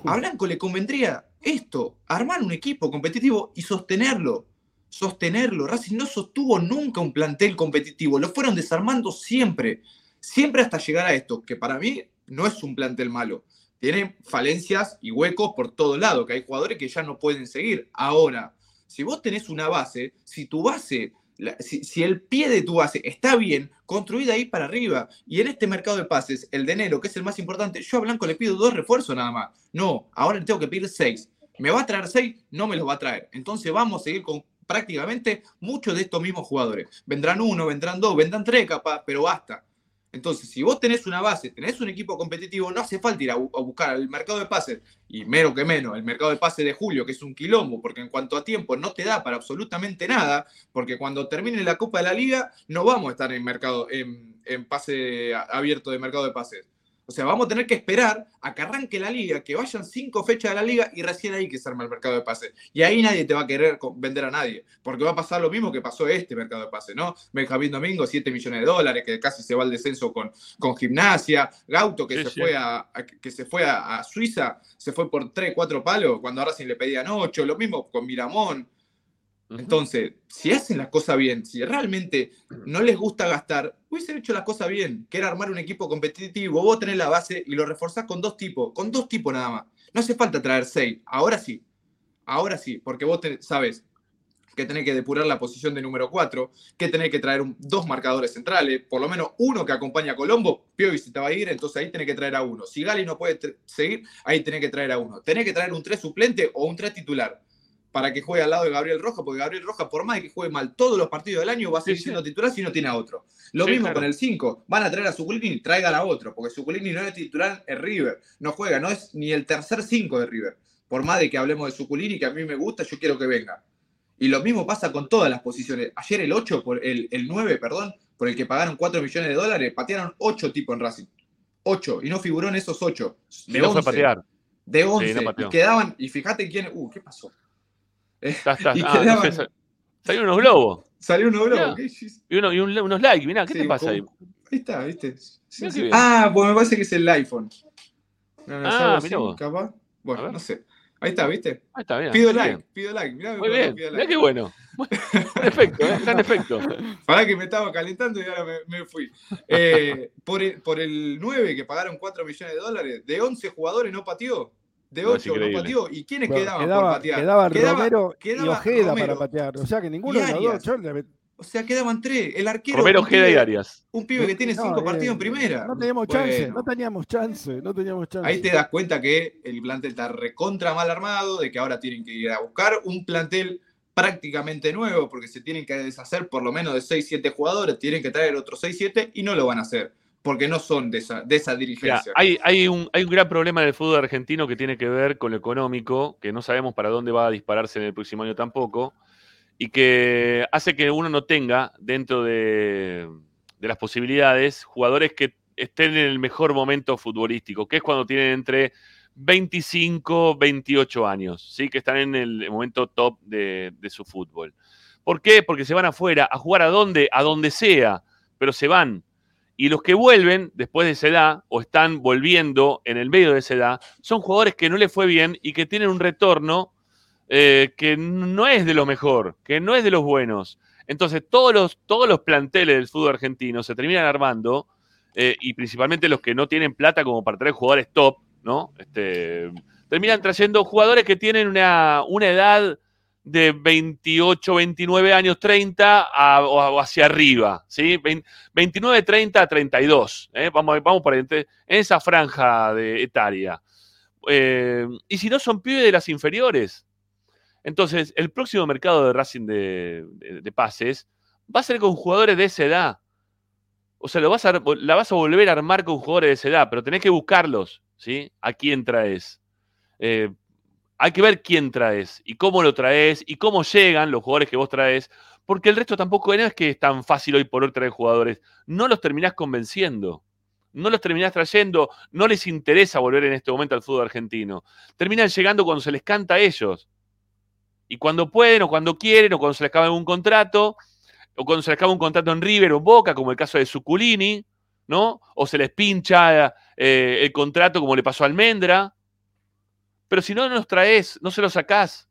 a Blanco le convendría esto, armar un equipo competitivo y sostenerlo. Sostenerlo. Racing no sostuvo nunca un plantel competitivo, lo fueron desarmando siempre, siempre hasta llegar a esto, que para mí no es un plantel malo. Tiene falencias y huecos por todo lado, que hay jugadores que ya no pueden seguir. Ahora, si vos tenés una base, si tu base si, si el pie de tu base está bien, construida ahí para arriba, y en este mercado de pases, el de enero, que es el más importante, yo a Blanco le pido dos refuerzos nada más. No, ahora le tengo que pedir seis. ¿Me va a traer seis? No me los va a traer. Entonces vamos a seguir con prácticamente muchos de estos mismos jugadores. Vendrán uno, vendrán dos, vendrán tres capaz, pero basta. Entonces, si vos tenés una base, tenés un equipo competitivo, no hace falta ir a, bu- a buscar el mercado de pases, y menos que menos, el mercado de pases de julio, que es un quilombo, porque en cuanto a tiempo no te da para absolutamente nada, porque cuando termine la Copa de la Liga no vamos a estar en mercado, en, en pase abierto de mercado de pases. O sea, vamos a tener que esperar a que arranque la liga, que vayan cinco fechas de la liga y recién ahí que se arma el mercado de pases. Y ahí nadie te va a querer vender a nadie, porque va a pasar lo mismo que pasó este mercado de pases, ¿no? Benjamín Domingo, 7 millones de dólares, que casi se va al descenso con, con gimnasia. Gauto, que Sí, se sí. fue, a, a- que se fue a, a Suiza, se fue por 3, 4 palos, cuando ahora sí le pedían 8. Lo mismo con Miramón. Entonces, si hacen las cosas bien, si realmente no les gusta gastar, hubiesen hecho las cosas bien, que era armar un equipo competitivo, vos tenés la base y lo reforzás con dos tipos, con dos tipos nada más. No hace falta traer seis, ahora sí, ahora sí, porque vos sabes que tenés que depurar la posición de número 4, que tenés que traer dos marcadores centrales, por lo menos uno que acompaña a Colombo, Piovi se te va a ir, entonces ahí tenés que traer a uno. Si Gali no puede seguir, ahí tenés que traer a uno. Tenés que traer un 3 suplente o un 3 titular para que juegue al lado de Gabriel Roja, porque Gabriel Roja, por más de que juegue mal todos los partidos del año, va a seguir Sí, sí. siendo titular si no tiene a otro. Lo Sí, mismo claro. con el 5. Van a traer a Suculini, traigan a otro, porque Suculini no es titular en River. No juega, no es ni el tercer 5 de River. Por más de que hablemos de Suculini, que a mí me gusta, yo quiero que venga. Y lo mismo pasa con todas las posiciones. Ayer el 8, por el, el 9, perdón, por el que pagaron 4 millones de dólares, patearon 8 tipos en Racing. 8, y no figuró en esos 8. Y no fue a patear. De 11. no pateó. y quedaban, y fíjate quién. Uh, ¿qué pasó? Está, está. y Ah, no sé, sa- salieron unos globos. Salió uno Mirá. bravo. ¿qué? Y, uno, y un- unos likes. Mirá, ¿qué Sí, te pasa como- ahí? Ahí está, ¿viste? Sí, Mirá sí. Ah, pues me parece que es el iPhone. No, no, Ah, mirá vos. capaz. Bueno, no sé. Ahí está, ¿viste? Ah, está bien. Pido like, bien. pido like. Mirá, Muy bien. pido Mirá like. qué bueno. Gran efecto, ¿eh? Gran efecto. Pará que me estaba calentando y ahora me, me fui. Eh, por, el, por el 9 que pagaron 4 millones de dólares, de 11 jugadores no pateó. De No, es 8 no pateó. ¿Y quiénes Bueno, quedaban por quedaba, patear? quedaban Quedaba- Romero y quedaba Ojeda Romero. para patear. O sea que ninguno Y de los Arias. dos. yo le- O sea, quedaban tres. El arquero. Romero, Ojeda y Arias. Un pibe que tiene No, 5 eh, partidos en primera. No teníamos chance, no teníamos chance, no teníamos chance. Ahí te das cuenta que el plantel está recontra mal armado, de que ahora tienen que ir a buscar un plantel prácticamente nuevo, porque se tienen que deshacer por lo menos de 6, 7 jugadores, tienen que traer otros 6, 7 y no lo van a hacer, porque no son de esa, de esa Mirá, dirigencia. hay, hay, un, hay un gran problema en el fútbol argentino que tiene que ver con lo económico, que no sabemos para dónde va a dispararse en el próximo año tampoco, y que hace que uno no tenga dentro de, de las posibilidades jugadores que estén en el mejor momento futbolístico, que es cuando tienen entre 25, 28 años, ¿sí? que están en el momento top de, de su fútbol. ¿Por qué? Porque se van afuera a jugar a donde, a donde sea, pero se van. Y los que vuelven después de esa edad o están volviendo en el medio de esa edad son jugadores que no les fue bien y que tienen un retorno eh, que no es de lo mejor, que no es de los buenos. Entonces todos los, todos los planteles del fútbol argentino se terminan armando eh, y principalmente los que no tienen plata como para traer jugadores top, ¿no? Este, terminan trayendo jugadores que tienen una, una edad de 28, 29 años, 30 a- o, hacia arriba, ¿sí? Vein- 29, 30 a 32, ¿eh? Vamos, vamos por ahí, en esa franja de etaria. Eh, y si no son pibes de las inferiores. Entonces, el próximo mercado de Racing de pases va a ser con jugadores de esa edad. O sea, lo vas a, la vas a volver a armar con jugadores de esa edad, pero tenés que buscarlos, ¿sí? ¿A quién traes? Eh, Hay que ver quién traes y cómo lo traes y cómo llegan los jugadores que vos traes, porque el resto tampoco no es que es tan fácil hoy por hoy traer jugadores. No los terminás convenciendo, no los terminás trayendo, no les interesa volver en este momento al fútbol argentino. Terminan llegando cuando se les canta a ellos. Y cuando pueden, o cuando quieren, o cuando se les acaba un contrato, o cuando se les acaba un contrato en River o en Boca, como el caso de Suculini, ¿no? O se les pincha eh, el contrato como le pasó a Almendra. Pero si no los traes, no se los sacás,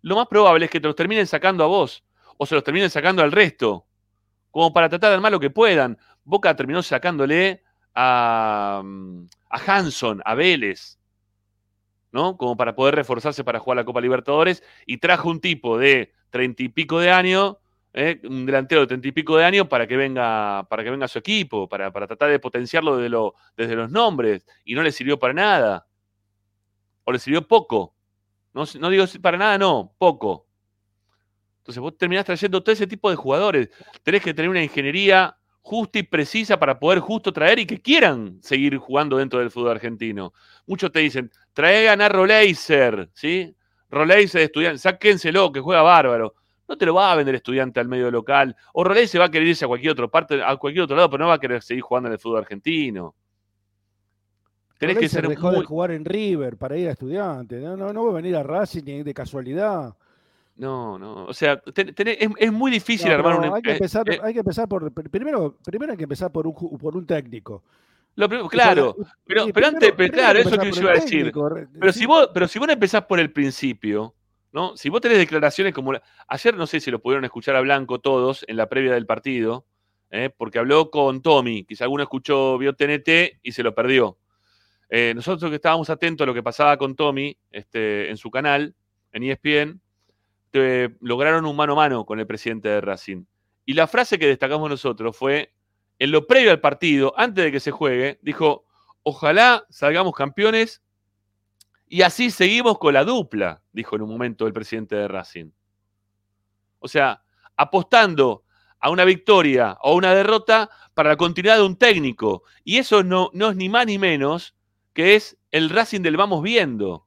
lo más probable es que te los terminen sacando a vos o se los terminen sacando al resto, como para tratar de armar lo que puedan. Boca terminó sacándole a, a Hanson, a Vélez, ¿no? Como para poder reforzarse para jugar la Copa Libertadores y trajo un tipo de treinta y pico de años, ¿eh? un delantero de treinta y pico de años para que venga, para que venga su equipo, para, para tratar de potenciarlo desde, desde los nombres y no le sirvió para nada o le sirvió poco. No, digo para nada, no, poco. Entonces vos terminás trayendo todo ese tipo de jugadores. Tenés que tener una ingeniería justa y precisa para poder justo traer y que quieran seguir jugando dentro del fútbol argentino. Muchos te dicen, traigan a Roleiser, ¿sí? Roleiser estudiante, sáquenselo, que juega bárbaro. No te lo va a vender estudiante al medio local. O Roleiser va a querer irse a cualquier otra parte, a cualquier otro lado, pero no va a querer seguir jugando en el fútbol argentino. Tenés que ser dejó de jugar en River para ir a estudiante. No, no, no va a venir a Racing ni de casualidad. No, no. O sea, es, muy difícil armar un. Hay que, empezar, hay que empezar por. Primero, primero hay que empezar por un, por un técnico. claro, pero, pero antes, claro, eso que yo iba a decir. pero, si vos, pero si vos empezás por el principio, ¿no? Si vos tenés declaraciones como. ayer no sé si lo pudieron escuchar a Blanco todos en la previa del partido, ¿eh? porque habló con Tommy, quizá alguno escuchó, vio TNT y se lo perdió. Eh, nosotros que estábamos atentos a lo que pasaba con Tommy este, en su canal, en ESPN, lograron un mano a mano con el presidente de Racing. Y la frase que destacamos nosotros fue, en lo previo al partido, antes de que se juegue, dijo, ojalá salgamos campeones y así seguimos con la dupla, dijo en un momento el presidente de Racing. O sea, apostando a una victoria o una derrota para la continuidad de un técnico. Y eso no, no es ni más ni menos que es el Racing del vamos viendo.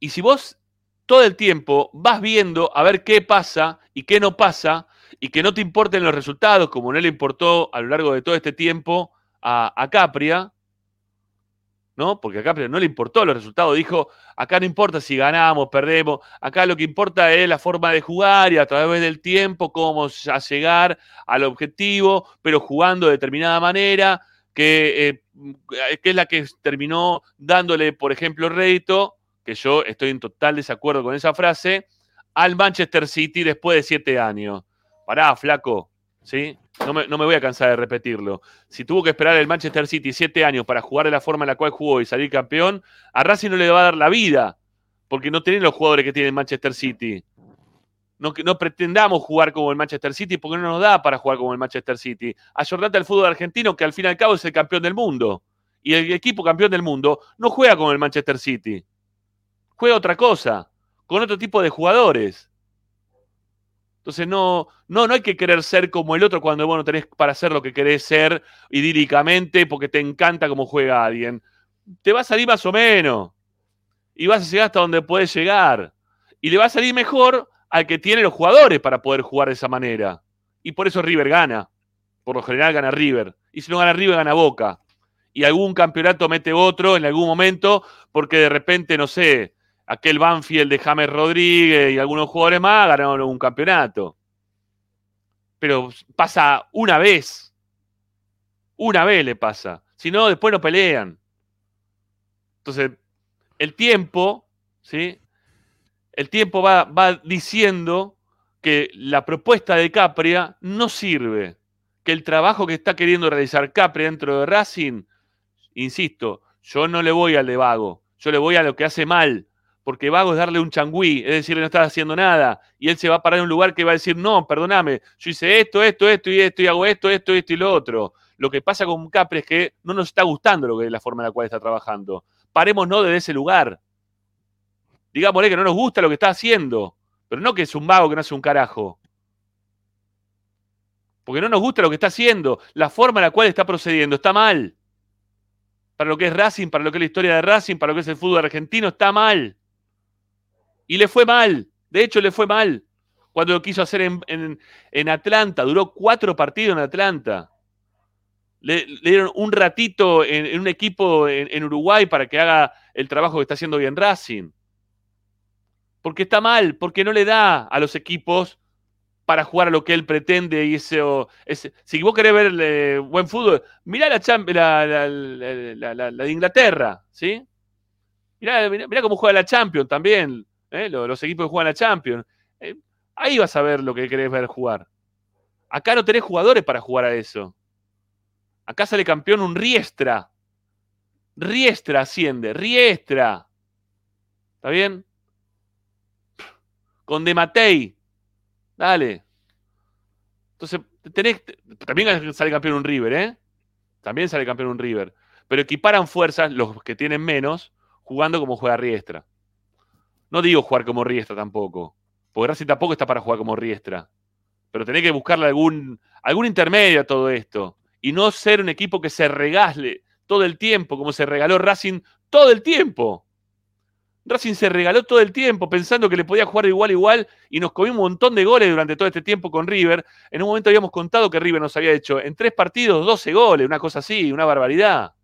Y si vos todo el tiempo vas viendo a ver qué pasa y qué no pasa y que no te importen los resultados, como no le importó a lo largo de todo este tiempo a, Capria, ¿no? Porque a Capria no le importó los resultados, dijo, acá no importa si ganamos, perdemos, acá lo que importa es la forma de jugar y a través del tiempo cómo a llegar al objetivo, pero jugando de determinada manera, que, eh, que es la que terminó dándole, por ejemplo, rédito que yo estoy en total desacuerdo con esa frase, al Manchester City después de siete años. Pará, flaco, ¿sí? No me, voy a cansar de repetirlo. Si tuvo que esperar el Manchester City siete años para jugar de la forma en la cual jugó y salir campeón, a Racing no le va a dar la vida, porque no tienen los jugadores que tiene el Manchester City. No, no pretendamos jugar como el Manchester City porque no nos da para jugar como el Manchester City. Ayordate al fútbol argentino que al fin y al cabo es el campeón del mundo. Y el equipo campeón del mundo no juega como el Manchester City juega otra cosa, con otro tipo de jugadores. Entonces no, no, no hay que querer ser como el otro cuando vos no tenés para hacer lo que querés ser idílicamente porque te encanta cómo juega alguien. Te va a salir más o menos. Y vas a llegar hasta donde puedes llegar. Y le va a salir mejor al que tiene los jugadores para poder jugar de esa manera. Y por eso River gana. Por lo general gana River. Y si no gana River, gana Boca. Y algún campeonato mete otro en algún momento porque de repente, no sé, aquel Banfield de James Rodríguez y algunos jugadores más ganaron un campeonato. Pero pasa una vez. Una vez le pasa. Si no, después no pelean. Entonces, el tiempo, ¿sí? El tiempo va, diciendo que la propuesta de Capria no sirve. Que el trabajo que está queriendo realizar Capria dentro de Racing, insisto, yo no le voy al de vago, yo le voy a lo que hace mal, porque vago es darle un changüí, es decir, no estás haciendo nada, y él se va a parar en un lugar que va a decir, no, perdóname, yo hice esto, esto, esto y esto, y hago esto, esto, esto y lo otro. Lo que pasa con Capri es que no nos está gustando lo que es la forma en la cual está trabajando. Paremos no desde ese lugar. Digámosle que no nos gusta lo que está haciendo, pero no que es un vago que no hace un carajo. Porque no nos gusta lo que está haciendo, la forma en la cual está procediendo está mal. para lo que es Racing, para lo que es la historia de Racing, para lo que es el fútbol argentino, está mal. Y le fue mal. De hecho, le fue mal. Cuando lo quiso hacer en, Atlanta. Duró cuatro partidos en Atlanta. Le, dieron un ratito en, en un equipo en, en Uruguay para que haga el trabajo que está haciendo bien Racing. Porque está mal, porque no le da a los equipos para jugar a lo que él pretende y eso, ese- si vos querés ver eh, buen fútbol, mirá la, la, la- de Inglaterra, ¿sí? Mirá, cómo juega la Champions también, ¿eh? los, los equipos que juegan la Champions. Eh, ahí vas a ver lo que querés ver jugar. Acá no tenés jugadores para jugar a eso. Acá sale campeón un Riestra. Riestra asciende, Riestra. ¿Está bien? Con De Matei. Dale. Entonces, tenés, también sale campeón un River, ¿eh? También sale campeón un River. Pero equiparan fuerzas los que tienen menos jugando como juega Riestra. No digo jugar como Riestra tampoco. Porque Racing tampoco está para jugar como Riestra. Pero tenés que buscarle algún, algún intermedio a todo esto. Y no ser un equipo que se regale todo el tiempo, como se regaló Racing todo el tiempo. Racing se regaló todo el tiempo pensando que le podía jugar igual igual y nos comió un montón de goles durante todo este tiempo con River. En un momento habíamos contado que River nos había hecho en tres partidos 12 goles, una cosa así, una barbaridad.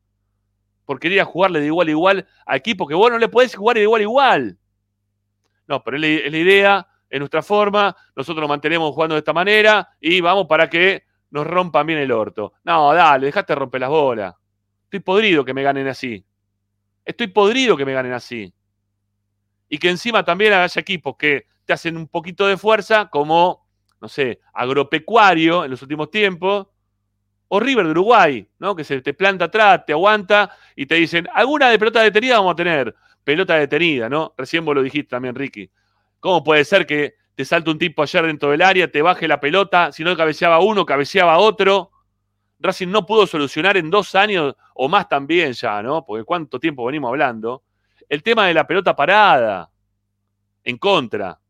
Por querer ir a jugarle de igual igual a equipos que vos no le podés jugar de igual igual. No, pero es la, idea, es nuestra forma, nosotros nos mantenemos jugando de esta manera y vamos para que nos rompan bien el orto. No, dale, dejaste romper las bolas. Estoy podrido que me ganen así. Estoy podrido que me ganen así. Y que encima también haya equipos que te hacen un poquito de fuerza, como, no sé, agropecuario en los últimos tiempos, o River de Uruguay, ¿no? Que se te planta atrás, te aguanta y te dicen, alguna de pelota detenida vamos a tener. Pelota detenida, ¿no? Recién vos lo dijiste también, Ricky. ¿Cómo puede ser que te salte un tipo ayer dentro del área, te baje la pelota, si no cabeceaba uno, cabeceaba otro? Racing no pudo solucionar en dos años o más también ya, ¿no? Porque cuánto tiempo venimos hablando. El tema de la pelota parada en contra.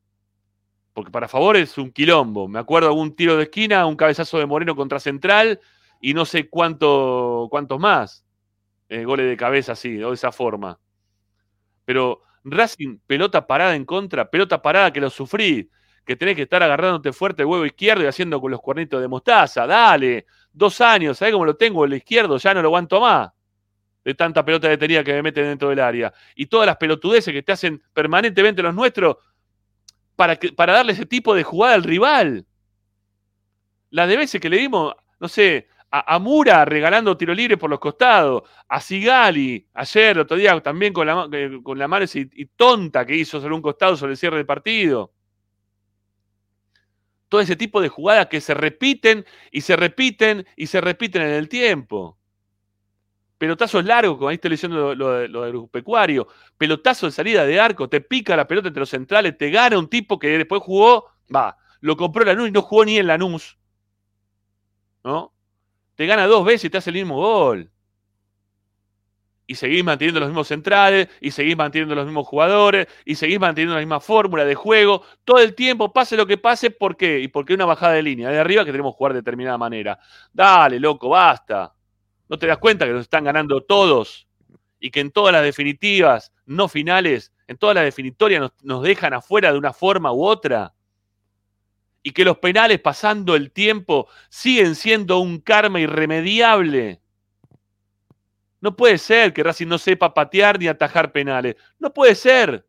Porque para favor es un quilombo. Me acuerdo un tiro de esquina, un cabezazo de Moreno contra Central y no sé cuánto, cuántos más. eh, goles de cabeza así, o de esa forma. Pero Racing, pelota parada en contra, pelota parada que lo sufrí, que tenés que estar agarrándote fuerte el huevo izquierdo y haciendo con los cuernitos de mostaza. Dale, dos años, ¿sabés cómo lo tengo? El izquierdo ya no lo aguanto más. De tanta pelota detenida que me meten dentro del área. Y todas las pelotudeces que te hacen permanentemente los nuestros para, que, para darle ese tipo de jugada al rival. Las de veces que le dimos, no sé, a, a Mura regalando tiro libre por los costados, a Sigali, ayer, otro día, también con la, eh, con la mano y, y tonta que hizo sobre un costado sobre el cierre del partido todo ese tipo de jugadas que se repiten y se repiten y se repiten en el tiempo. Pelotazos largos, como ahí estoy leyendo lo, lo, lo pecuario. Pelotazo de salida de arco, te pica la pelota entre los centrales, te gana un tipo que después jugó, va, lo compró Lanús y no jugó ni en Lanús. ¿No? Te gana dos veces y te hace el mismo gol. Y seguís manteniendo los mismos centrales, y seguís manteniendo los mismos jugadores, y seguís manteniendo la misma fórmula de juego, todo el tiempo, pase lo que pase, ¿por qué? Y porque una bajada de línea de arriba que tenemos que jugar de determinada manera. Dale, loco, basta. ¿No te das cuenta que nos están ganando todos? Y que en todas las definitivas, no finales, en todas las definitorias nos, nos dejan afuera de una forma u otra. Y que los penales, pasando el tiempo, siguen siendo un karma irremediable. No puede ser que Racing no sepa patear ni atajar penales. No puede ser.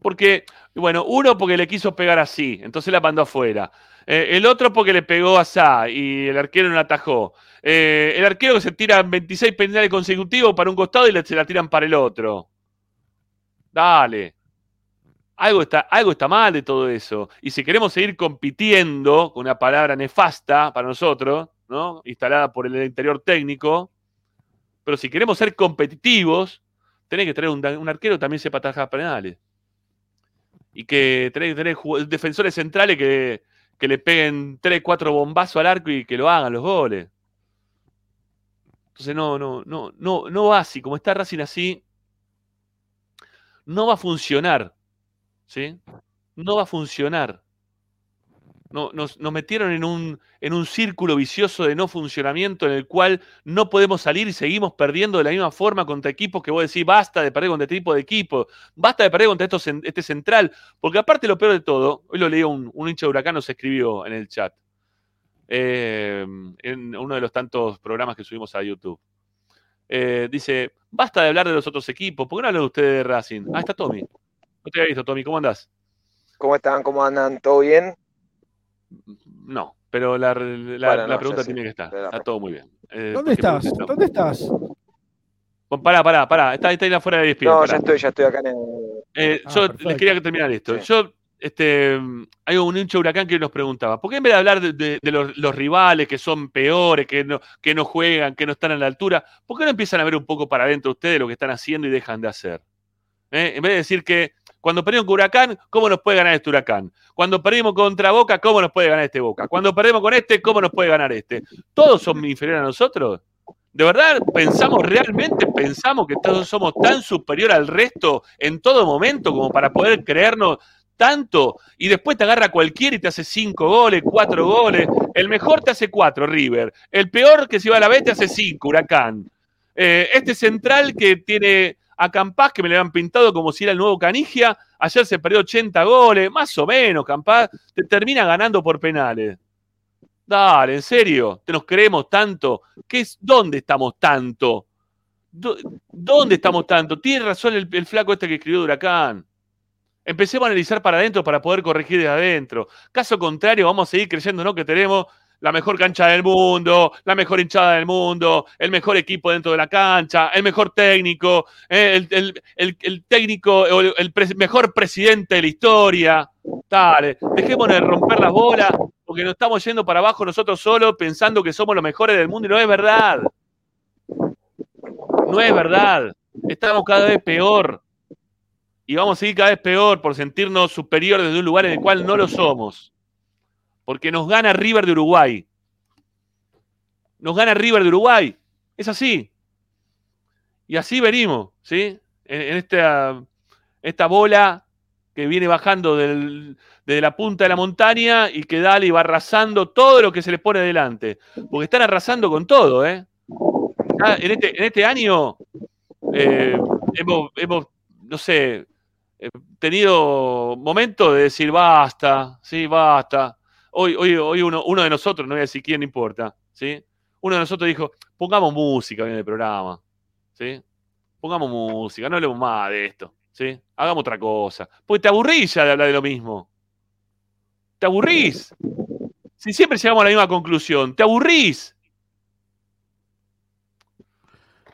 Porque, bueno, uno porque le quiso pegar así, entonces la mandó afuera. Eh, el otro porque le pegó asá y el arquero no atajó. Eh, el arquero que se tira 26 penales consecutivos para un costado y se la tiran para el otro. Dale. Algo está, algo está mal de todo eso. Y si queremos seguir compitiendo con una palabra nefasta para nosotros, ¿no? instalada por el interior técnico, pero si queremos ser competitivos, tenés que tener un, un arquero que también sepa atajar penales. Y que tenés que tener defensores centrales que, que le peguen 3, 4 bombazos al arco y que lo hagan los goles. Entonces no, no, no, no, no va así. Como está Racing así, no va a funcionar. ¿Sí? No va a funcionar. No- nos, metieron en un, en un círculo vicioso de no funcionamiento en el cual no podemos salir y seguimos perdiendo de la misma forma contra equipos que vos decís, basta de perder contra este tipo de equipo, basta de perder contra estos este central, porque aparte lo peor de todo, hoy lo leía un, un hincha de Huracán, nos escribió en el chat, eh, en uno de los tantos programas que subimos a YouTube. Eh, dice, basta de hablar de los otros equipos, ¿por qué no hablan ustedes de Racing? Ah, está Tommy. No te había visto, Tommy, ¿cómo andás? ¿Cómo están? ¿Cómo andan? ¿Todo bien? No, pero la, la- Bueno, la no, pregunta tiene que estar. Está todo muy bien. Eh, ¿Dónde ¿por qué estás? ¿Dónde estás? Bueno, Pará, pará, pará. Está, está ahí afuera de ESPN. No, pará. ya estoy, ya estoy acá en el... Eh, Ah, yo perfecto. les quería terminar esto. Sí. Yo, este, hay un hincha huracán que nos preguntaba, ¿por qué en vez de hablar de, de- de los, los rivales que son peores, que no, que no juegan, que no están a la altura, ¿por qué no empiezan a ver un poco para adentro ustedes lo que están haciendo y dejan de hacer? ¿Eh? En vez de decir que cuando perdimos con Huracán, ¿cómo nos puede ganar este Huracán? Cuando perdimos contra Boca, ¿cómo nos puede ganar este Boca? Cuando perdemos con este, ¿cómo nos puede ganar este? ¿Todos son inferiores a nosotros? ¿De verdad pensamos realmente, pensamos que todos somos tan superior al resto en todo momento como para poder creernos tanto? Y después te agarra cualquiera y te hace cinco goles, cuatro goles. El mejor te hace cuatro, River. El peor que se va a la B te hace cinco, Huracán. Eh, este central que tiene a Campás, que me le han pintado como si era el nuevo Canigia, ayer se perdió 80 goles, más o menos, Campás, te termina ganando por penales. Dale, en serio, te nos creemos tanto. ¿Qué es, ¿Dónde estamos tanto? ¿Dónde estamos tanto? Tiene razón el, flaco este que escribió Huracán. Empecemos a analizar para adentro para poder corregir desde adentro. Caso contrario, vamos a seguir creyendo ¿no? que tenemos la mejor cancha del mundo, la mejor hinchada del mundo, el mejor equipo dentro de la cancha, el mejor técnico, eh, el, el- el- el técnico, el, mejor presidente de la historia. Dale, dejémonos de romper las bolas, porque nos estamos yendo para abajo nosotros solos pensando que somos los mejores del mundo y no es verdad. No es verdad. Estamos cada vez peor. Y vamos a seguir cada vez peor por sentirnos superiores desde un lugar en el cual no lo somos. Porque nos gana River de Uruguay. Nos gana River de Uruguay. Es así. Y así venimos, ¿sí? En, esta, esta bola que viene bajando del- desde la punta de la montaña y que dale y va arrasando todo lo que se le pone delante. Porque están arrasando con todo, ¿eh? En, este, en este año eh, hemos, hemos, no sé, eh, tenido momentos de decir basta, sí, basta. Hoy, hoy, hoy uno, uno de nosotros, no voy a decir quién, no importa, ¿sí? Uno de nosotros dijo, pongamos música en el programa, ¿sí? Pongamos música, no hablemos más de esto, ¿sí? Hagamos otra cosa. Porque te aburrís ya de hablar de lo mismo. Te aburrís. Si siempre llegamos a la misma conclusión, te aburrís.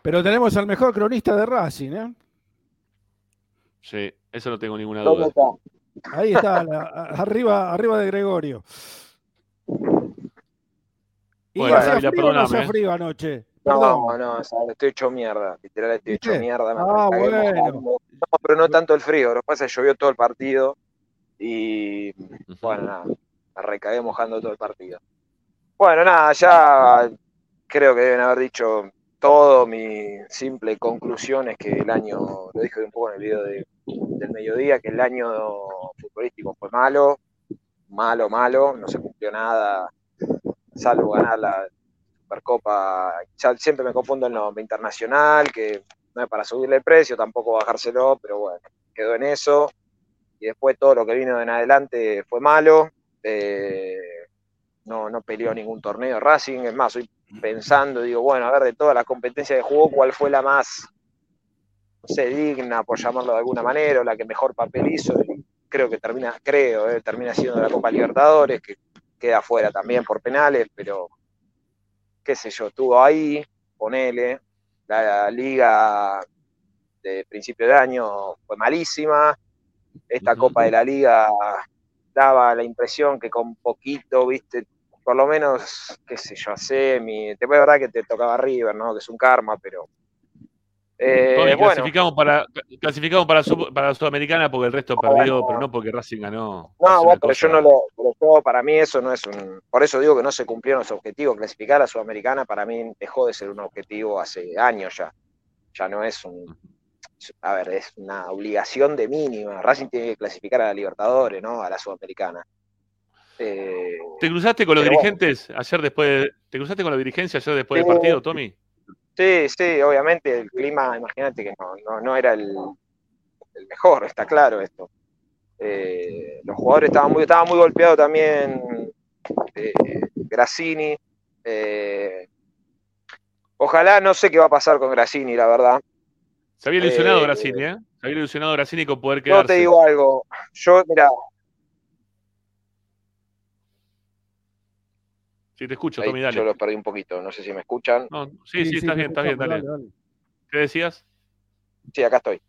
Pero tenemos al mejor cronista de Racing, ¿eh? Sí, eso no tengo ninguna ¿Dónde duda. Ahí está, la- arriba, arriba de Gregorio. Y Bueno, hacía frío o no frío anoche. Perdón. No, no, o sea, estoy hecho mierda. Literal, estoy hecho mierda. me Ah, recagué bueno. mojando. No, pero no tanto el frío. Lo que pasa es que llovió todo el partido y, bueno, nada, me recagué mojando todo el partido. Bueno, nada, ya creo que deben haber dicho todo. Mi simple conclusión es que el año, lo dije un poco en el video de- del mediodía, que el año futbolístico fue malo, malo, malo, no se cumplió nada, salvo ganar la Supercopa. Siempre me confundo el nombre, internacional, que no es para subirle el precio, tampoco bajárselo, pero bueno, quedó en eso. Y después todo lo que vino en adelante fue malo. Eh, no, no peleó ningún torneo Racing. Es más, hoy pensando, digo, bueno, a ver, de todas las competencias de jugó, ¿cuál fue la más, no sé, digna, por llamarlo de alguna manera, o la que mejor papel hizo? Y creo que termina, creo, eh, termina siendo la Copa Libertadores, que queda fuera también por penales, pero qué sé yo, estuvo ahí, ponele, la liga de principio de año fue malísima, esta. Copa de la Liga daba la impresión que con poquito, viste, por lo menos, qué sé yo, a semi, te puede verdad que te tocaba River, ¿no? Que es un karma, pero eh, bueno, clasificamos, para, clasificamos para, Sud- para la Sudamericana porque el resto perdió, pero no porque Racing ganó. No, bueno, pero cosa- yo no lo, pero yo, para mí eso no es un, por eso digo que no se cumplieron los objetivos. Clasificar a Sudamericana para mí dejó de ser un objetivo hace años ya. Ya no es un, a ver, es una obligación de mínima. Racing tiene que clasificar a la Libertadores, ¿no? A la Sudamericana. Eh, ¿Te cruzaste con los bueno. dirigentes ayer después de- ¿Te cruzaste con la dirigencia ayer después del partido, Tommy? Sí, sí, obviamente el clima, imagínate que no, no, no era el, el mejor, está claro esto. Eh, los jugadores estaban muy, estaban muy golpeados también eh, Grassini. eh, ojalá, no sé qué va a pasar con Grassini, la verdad. Se había ilusionado Eh, Grassini, ¿eh? Se había ilusionado Grassini con poder quedarse. te digo algo, yo, mira, Sí, te escucho, ahí Tommy, dale. yo lo perdí un poquito, no sé si me escuchan. No, sí, sí, estás bien, estás bien, dale. ¿Qué decías? Sí, acá estoy.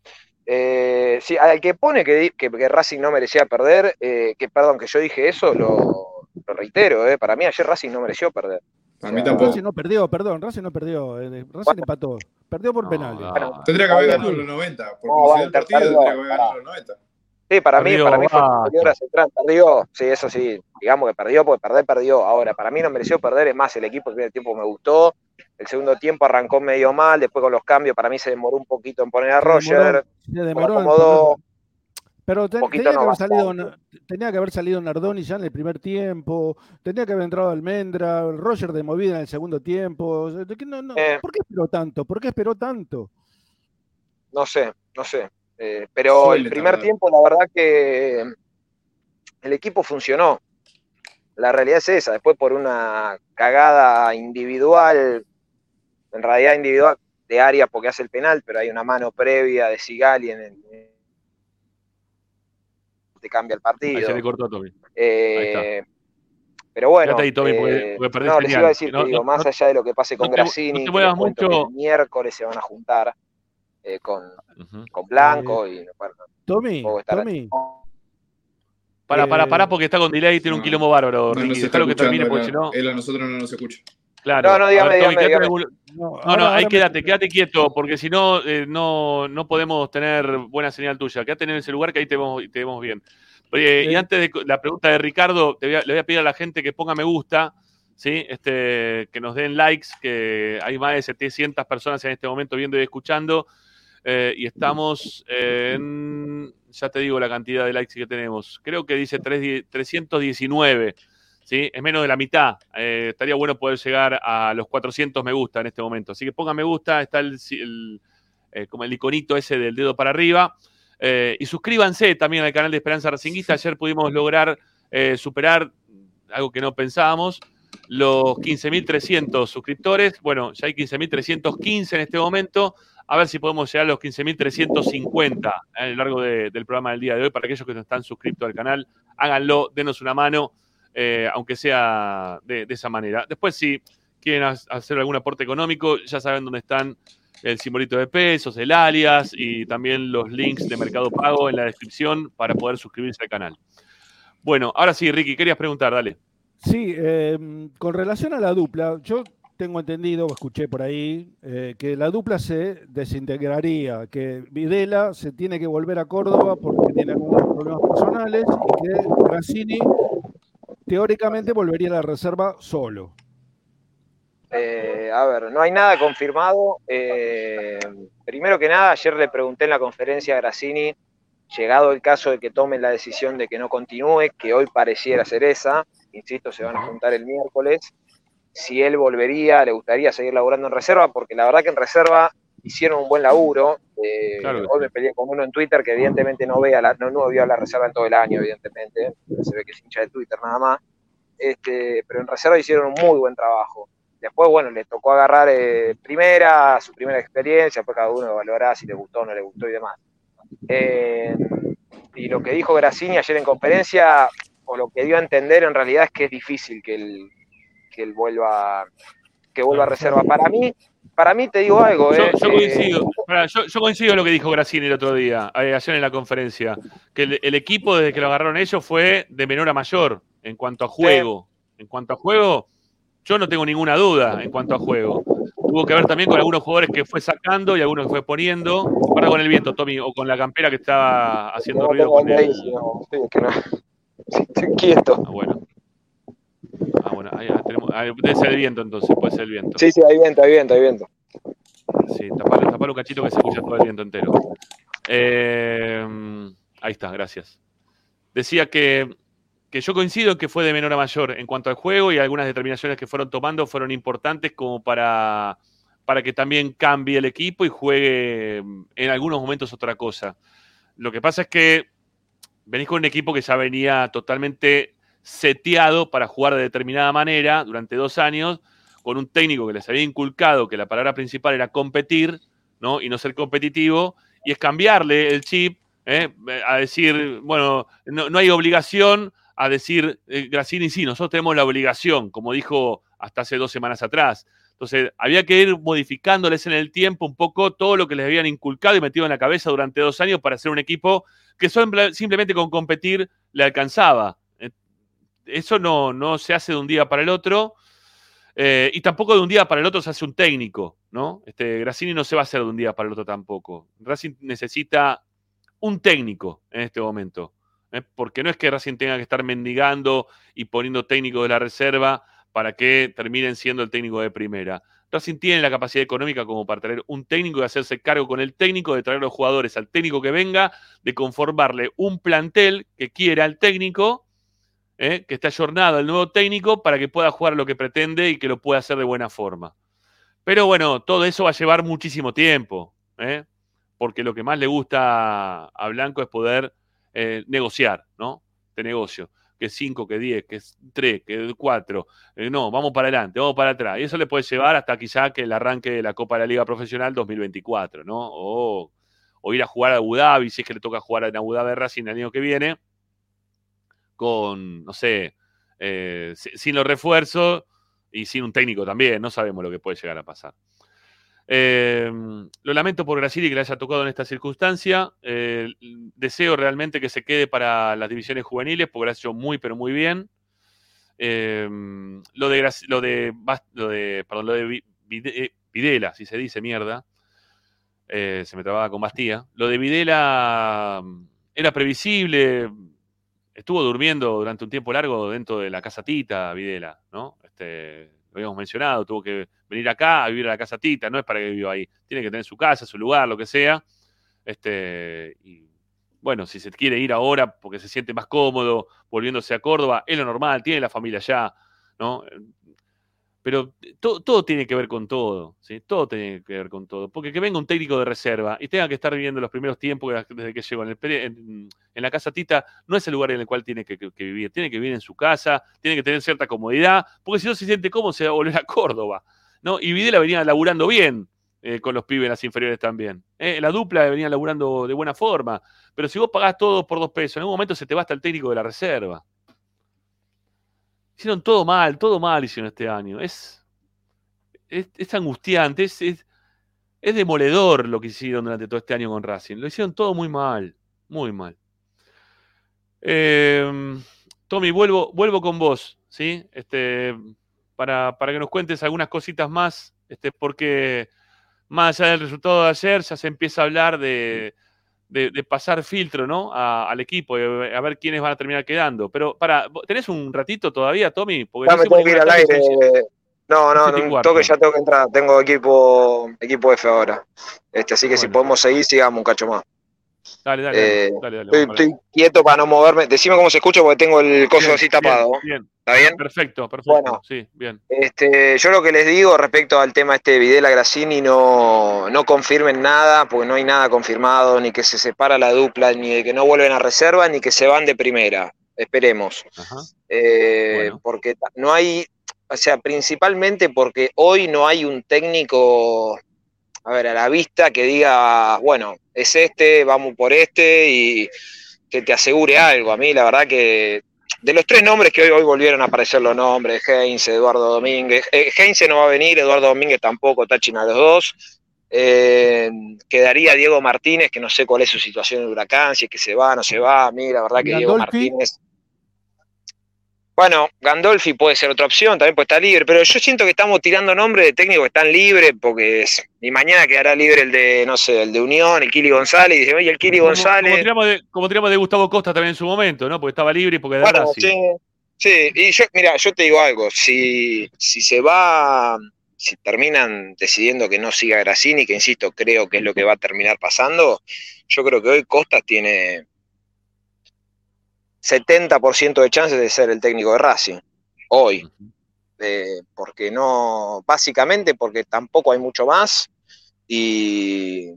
Eh, sí, al que pone que, que, que Racing no merecía perder, eh, que perdón, que yo dije eso, lo, lo reitero, eh, para mí ayer Racing no mereció perder. A mí O sea, tampoco. Racing no perdió, perdón, Racing no perdió. eh, Racing empató. Perdió por No, penales. Tendría que haber ganado los 90. Por No, va, el partido, tendría que haber ganado los 90. Sí, para mí, para mí fue basta. superior a Central, perdió, sí, eso sí, digamos que perdió, porque perder, perdió. Ahora, para mí no mereció perder, es más, el equipo el primer tiempo me gustó, el segundo tiempo arrancó medio mal, después con los cambios, para mí se demoró un poquito en poner a Se demoró- Roger, Se demoró acomodó, Pero tenía, que haber salido, bastante. tenía que haber salido Nardoni ya en el primer tiempo, tenía que haber entrado Almendra, Roger de movida en el segundo tiempo. o sea, ¿de qué no- no- Eh. ¿Por qué esperó tanto? ¿Por qué esperó tanto? no sé, no sé. Eh, pero Suele el primer tardar. tiempo, la verdad que el equipo funcionó. La realidad es esa. Después por una cagada individual, en realidad individual de Arias porque hace el penal, pero hay una mano previa de Sigali en el te cambia el Ahí se partido. le cortó a Tommy. Eh, pero bueno, ahí, eh, porque no, les iba a decir, No, te digo, no, más allá de lo que pase con te- Grassini, te que mucho. el miércoles se van a juntar eh, con, con Blanco y bueno, Tommy, Puedo estar Tommy, Para, para, Eh, para, porque está con delay y tiene un no, quilombo bárbaro, No Ricky. nos está Déjalo que termine, porque si no. él a nosotros no nos escucha. Claro. No, no, dígame, ver, Tommy, dígame, no, No, ahí quédate, quédate quieto, porque si no, eh, no, no podemos tener buena señal tuya. Quédate en ese lugar que ahí te vemos, te vemos bien. Oye, y Eh. antes de la pregunta de Ricardo, te voy a- le voy a pedir a la gente que ponga me gusta, ¿sí? Este, que nos den likes, que hay más de 700 personas en este momento viendo y escuchando. Eh, y estamos en, ya te digo la cantidad de likes que tenemos. Creo que dice 3 319. ¿sí? Es menos de la mitad. Eh, estaría bueno poder llegar a los 400 me gusta en este momento. Así que pongan me gusta, está el, eh, como el iconito ese del dedo para arriba. Eh, y suscríbanse también al canal de Esperanza Racinguista. Ayer pudimos lograr eh, superar algo que no pensábamos, los 15.300 suscriptores. Bueno, ya hay 15.315 en este momento. A ver si podemos llegar a los 15.350 a lo largo de- del programa del día de hoy. Para aquellos que no están suscritos al canal, háganlo, denos una mano, eh, aunque sea de, esa manera. Después, si quieren ha- hacer algún aporte económico, ya saben dónde están el simbolito de pesos, el alias y también los links de Mercado Pago en la descripción para poder suscribirse al canal. Bueno, ahora sí, Ricky, querías preguntar, dale. Sí, eh, con relación a la dupla, yo tengo entendido, o escuché por ahí, eh, que la dupla se desintegraría, que Videla se tiene que volver a Córdoba porque tiene algunos problemas personales y que Grassini teóricamente volvería a la reserva solo. Eh, a ver, no hay nada confirmado. Eh, primero que nada, ayer le pregunté en la conferencia a Grassini, llegado el caso de que tomen la decisión de que no continúe, que hoy pareciera ser esa, insisto, se van a juntar el miércoles, si él volvería, le gustaría seguir laburando en reserva, porque la verdad que en reserva hicieron un buen laburo. Eh, Claro hoy me peleé con uno en Twitter que evidentemente no, vea la, no, no vio a la reserva en todo el año, evidentemente, se ve que es hincha de Twitter nada más. Este, pero en reserva hicieron un muy buen trabajo. Después, bueno, le tocó agarrar eh, primera, su primera experiencia, después cada uno evaluará si le gustó o no le gustó y demás. Eh, y lo que dijo Grassini ayer en conferencia, o lo que dio a entender en realidad es que es difícil que él, que él vuelva, que vuelva a reserva. Para mí, para mí te digo algo, Yo, eh, yo eh, coincido, pará, yo, yo coincido en lo que dijo Grassini el otro día, eh, ayer en la conferencia, que el, el equipo desde que lo agarraron ellos fue de menor a mayor en cuanto a juego. En cuanto a juego, yo no tengo ninguna duda en cuanto a juego. Tuvo que ver también con algunos jugadores que fue sacando y algunos que fue poniendo. Para con el viento, Tommy, o con la campera que estaba haciendo no ruido con ir, no, no. Estoy quieto. Ah, bueno. Ah, bueno, ahí tenemos. ah, debe ser el viento entonces, puede ser el viento. Sí, sí, hay viento, hay viento, hay viento. Sí, tapalo, tapalo un cachito que se escucha todo el viento entero. Eh, ahí está, gracias. Decía que que yo coincido en que fue de menor a mayor en cuanto al juego y algunas determinaciones que fueron tomando fueron importantes como para, para que también cambie el equipo y juegue mm, en algunos momentos otra cosa. Lo que pasa es que venís con un equipo que ya venía totalmente seteado para jugar de determinada manera durante dos años, con un técnico que les había inculcado que la palabra principal era competir ¿no? y no ser competitivo, y es cambiarle el chip ¿eh? a decir, bueno, no, hay obligación a decir, eh, Grassini, sí, nosotros tenemos la obligación, como dijo hasta hace dos semanas atrás. Entonces, había que ir modificándoles en el tiempo un poco todo lo que les habían inculcado y metido en la cabeza durante dos años para ser un equipo que simplemente con competir le alcanzaba. Eso no, no se hace de un día para el otro. Eh, y tampoco de un día para el otro se hace un técnico, ¿no? Este, Grassini no se va a hacer de un día para el otro tampoco. Racing necesita un técnico en este momento. ¿eh? Porque no es que Racing tenga que estar mendigando y poniendo técnicos de la reserva para que terminen siendo el técnico de primera. Racing tiene la capacidad económica como para traer un técnico y hacerse cargo con el técnico, de traer los jugadores al técnico que venga, de conformarle un plantel que quiera al técnico ¿eh? que está ayornado al nuevo técnico para que pueda jugar lo que pretende y que lo pueda hacer de buena forma. Pero bueno, todo eso va a llevar muchísimo tiempo, ¿eh? porque lo que más le gusta a Blanco es poder eh, negociar, ¿no? De negocio. Que 5, que 10, que 3, que 4. no, vamos para adelante, vamos para atrás. Y eso le puede llevar hasta quizá que el arranque de la Copa de la Liga Profesional 2024, ¿no? O, o ir a jugar a Abu Dhabi, si es que le toca jugar en Abu Dhabi Racing el año que viene con, no sé, eh, sin los refuerzos y sin un técnico también, no sabemos lo que puede llegar a pasar. Eh, lo lamento por Graciela que le haya tocado en esta circunstancia. Eh, deseo realmente que se quede para las divisiones juveniles, porque lo ha hecho muy, pero muy bien. lo de, lo lo de Videla, si se dice mierda, se me trababa con Bastía. Lo de Videla mm, era previsible, estuvo durmiendo durante un tiempo largo dentro de la casa Tita, Videla, ¿no? Este, lo habíamos mencionado, tuvo que venir acá a vivir a la casa Tita, no es para que viva ahí, tiene que tener su casa, su lugar, lo que sea. Este, y bueno, si se quiere ir ahora porque se siente más cómodo volviéndose a Córdoba, es lo normal, tiene la familia allá, ¿no? Pero todo, tiene que ver con todo. Todo tiene que ver con todo. Porque que venga un técnico de reserva y tenga que estar viviendo los primeros tiempos desde que llegó en, en, la casa Tita, no es el lugar en el cual tiene que, vivir. Tiene que vivir en su casa, tiene que tener cierta comodidad, porque si no se siente cómodo se va a volver a Córdoba, ¿no? Y Videla venía laburando bien eh, con los pibes en las inferiores también. ¿eh? La dupla venía laburando de buena forma. Pero si vos pagás todo por dos pesos, en algún momento se te va hasta el técnico de la reserva. Hicieron todo mal, todo mal hicieron este año. Es, es, angustiante, es, es, demoledor lo que hicieron durante todo este año con Racing. Lo hicieron todo muy mal, muy mal. Em, Tommy, vuelvo, vuelvo con vos, ¿sí? Este, para, para, que nos cuentes algunas cositas más, este, porque más allá del resultado de ayer, ya se empieza a hablar de, de, pasar filtro, ¿no? al equipo, a ver quiénes van a terminar quedando. Pero, para, ¿tenés un ratito todavía, Tommy? Porque no, me ir al aire. No, no, no toque, ya tengo que entrar. Tengo equipo, equipo F ahora. Este, así que si podemos seguir, sigamos un cacho más. Dale, dale, eh, dale, dale, estoy, quieto para no moverme. Decime cómo se escucha porque tengo el coso así tapado. Bien, ¿Está bien? Perfecto, perfecto. Bueno, sí, bien. Este, yo lo que les digo respecto al tema este de Videla Grassini, no, no confirmen nada, porque no hay nada confirmado, ni que se separa la dupla, ni de que no vuelven a reserva, ni que se van de primera. Esperemos. Eh, porque no hay, o sea, principalmente porque hoy no hay un técnico a ver, a la vista que diga, bueno, es este, vamos por este y que te asegure algo. A mí la verdad que de los tres nombres que hoy, hoy volvieron a aparecer los nombres, Heinz, Eduardo Domínguez, eh, Heinz no va a venir, Eduardo Domínguez tampoco, tachin a los dos. Eh, quedaría Diego Martínez, que no sé cuál es su situación en huracán, si es que se va, no se va. A mí la verdad que Diego Martínez bueno, Gandolfi puede ser otra opción, también puede estar libre, pero yo siento que estamos tirando nombres de técnicos que están libres, porque ni mañana quedará libre el de, no sé, el de Unión, el Kili González, y dice, oye, el Kili González. Como tiramos, de, Gustavo Costa también en su momento, ¿no? Porque estaba libre y porque bueno, sí, sí, y yo, mira, yo te digo algo, si, si se va, si terminan decidiendo que no siga Grassini, que insisto, creo que es lo que va a terminar pasando, yo creo que hoy Costa tiene 70% de chances de ser el técnico de Racing hoy. Eh, porque no, básicamente porque tampoco hay mucho más. Y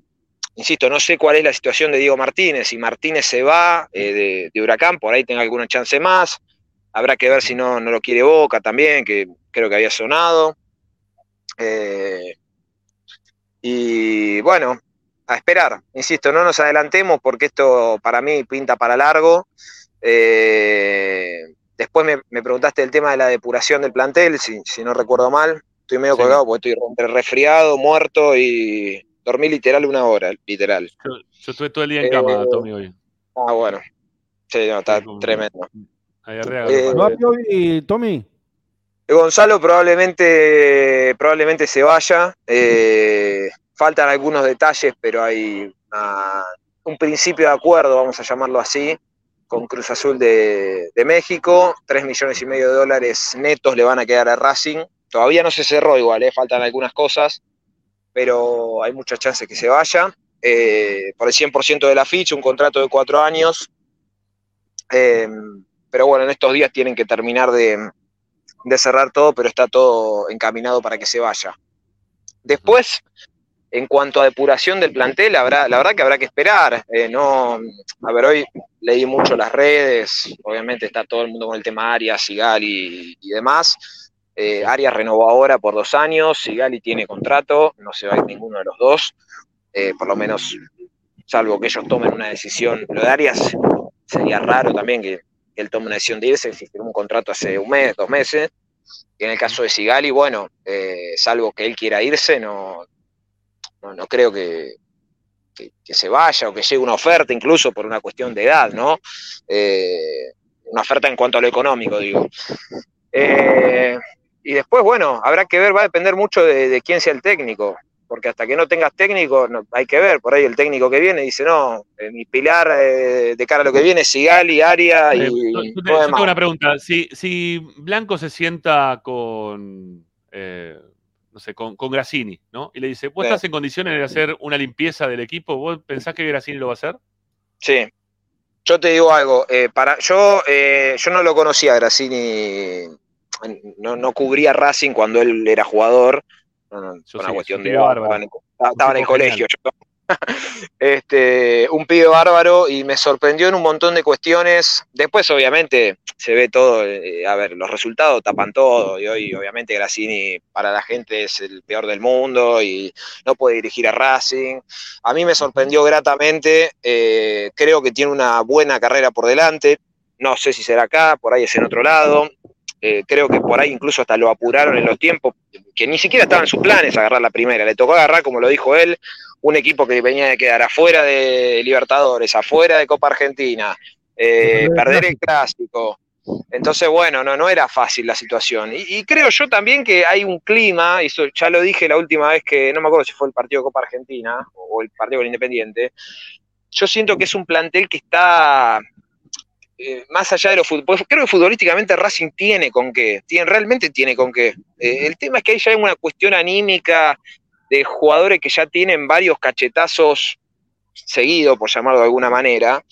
insisto, no sé cuál es la situación de Diego Martínez. Si Martínez se va eh, de, de Huracán, por ahí tenga alguna chance más. Habrá que ver si no, no lo quiere Boca también, que creo que había sonado. Eh, y bueno, a esperar. Insisto, no nos adelantemos porque esto para mí pinta para largo. Eh, después me, me preguntaste el tema de la depuración del plantel, si, si no recuerdo mal. Estoy medio Sí. colgado porque estoy entre resfriado, muerto y dormí literal una hora, literal. Yo, yo estuve todo el día en cama, Eh, Tommy, hoy. Ah, bueno. Sí, no, está Sí, como- tremendo. Arriba, Eh. Gonzalo probablemente, probablemente se vaya. Eh, faltan algunos detalles, pero hay una- un principio de acuerdo, vamos a llamarlo así, con Cruz Azul de, México. Tres millones y medio de dólares netos le van a quedar a Racing. Todavía no se cerró igual, eh, faltan algunas cosas, pero hay muchas chances que se vaya. Eh, por el 100% de la ficha, un contrato de cuatro años. Eh, pero bueno, en estos días tienen que terminar de cerrar todo, pero está todo encaminado para que se vaya. Después, en cuanto a depuración del plantel, habrá, la verdad que habrá que esperar. eh, no, a ver, hoy leí mucho las redes, obviamente está todo el mundo con el tema Arias, Sigali y demás. Eh, Arias renovó ahora por dos años, Sigali tiene contrato, no se va a ir ninguno de los dos, eh, por lo menos, salvo que ellos tomen una decisión. Lo de Arias sería raro también que, que él tome una decisión de irse, si firmó un contrato hace un mes, dos meses. Y en el caso de Sigali, bueno, eh, salvo que él quiera irse, no, no, no creo que, que, que se vaya o que llegue una oferta, incluso por una cuestión de edad, ¿no? Eh, una oferta en cuanto a lo económico, digo. Eh, y después, bueno, habrá que ver, va a depender mucho de, de quién sea el técnico, porque hasta que no tengas técnico, no, hay que ver, por ahí el técnico que viene dice, no, eh, mi pilar de cara a lo que viene es Sigali, Aria y yo- yo, te- todo yo demás. tengo una pregunta. Si, si Blanco se sienta con, no sé, con, con Grassini, ¿no? Y le dice, ¿vos Sí. estás en condiciones de hacer una limpieza del equipo? ¿Vos pensás que Grassini lo va a hacer? Sí. Yo te digo algo, eh, para, yo, eh, yo no lo conocía a Grassini, no, no cubría Racing cuando él era jugador, no, no, Yo una sí, cuestión de bárbaro. estaba en el, en el colegio. yo. este, un pibe bárbaro y me sorprendió en un montón de cuestiones. Después, obviamente, se ve todo, eh, a ver, los resultados tapan todo y hoy, obviamente, Grassini para la gente es el peor del mundo y no puede dirigir a Racing. A mí me sorprendió gratamente, eh, creo que tiene una buena carrera por delante, no sé si será acá, por ahí es en otro lado, eh, creo que por ahí incluso hasta lo apuraron en los tiempos, que ni siquiera estaban sus planes agarrar la primera, le tocó agarrar, como lo dijo él, un equipo que venía de quedar afuera de Libertadores, afuera de Copa Argentina, eh, perder el clásico. Entonces, bueno, no, no era fácil la situación. Y, y creo yo también que hay un clima, y eso ya lo dije la última vez que, no me acuerdo si fue el partido de Copa Argentina o el partido con Independiente, yo siento que es un plantel que está eh, más allá de lo fútbol. Creo que futbolísticamente Racing tiene con qué, tiene, realmente tiene con qué. Eh, el tema es que hay ya una cuestión anímica de jugadores que ya tienen varios cachetazos seguidos, por llamarlo de alguna manera,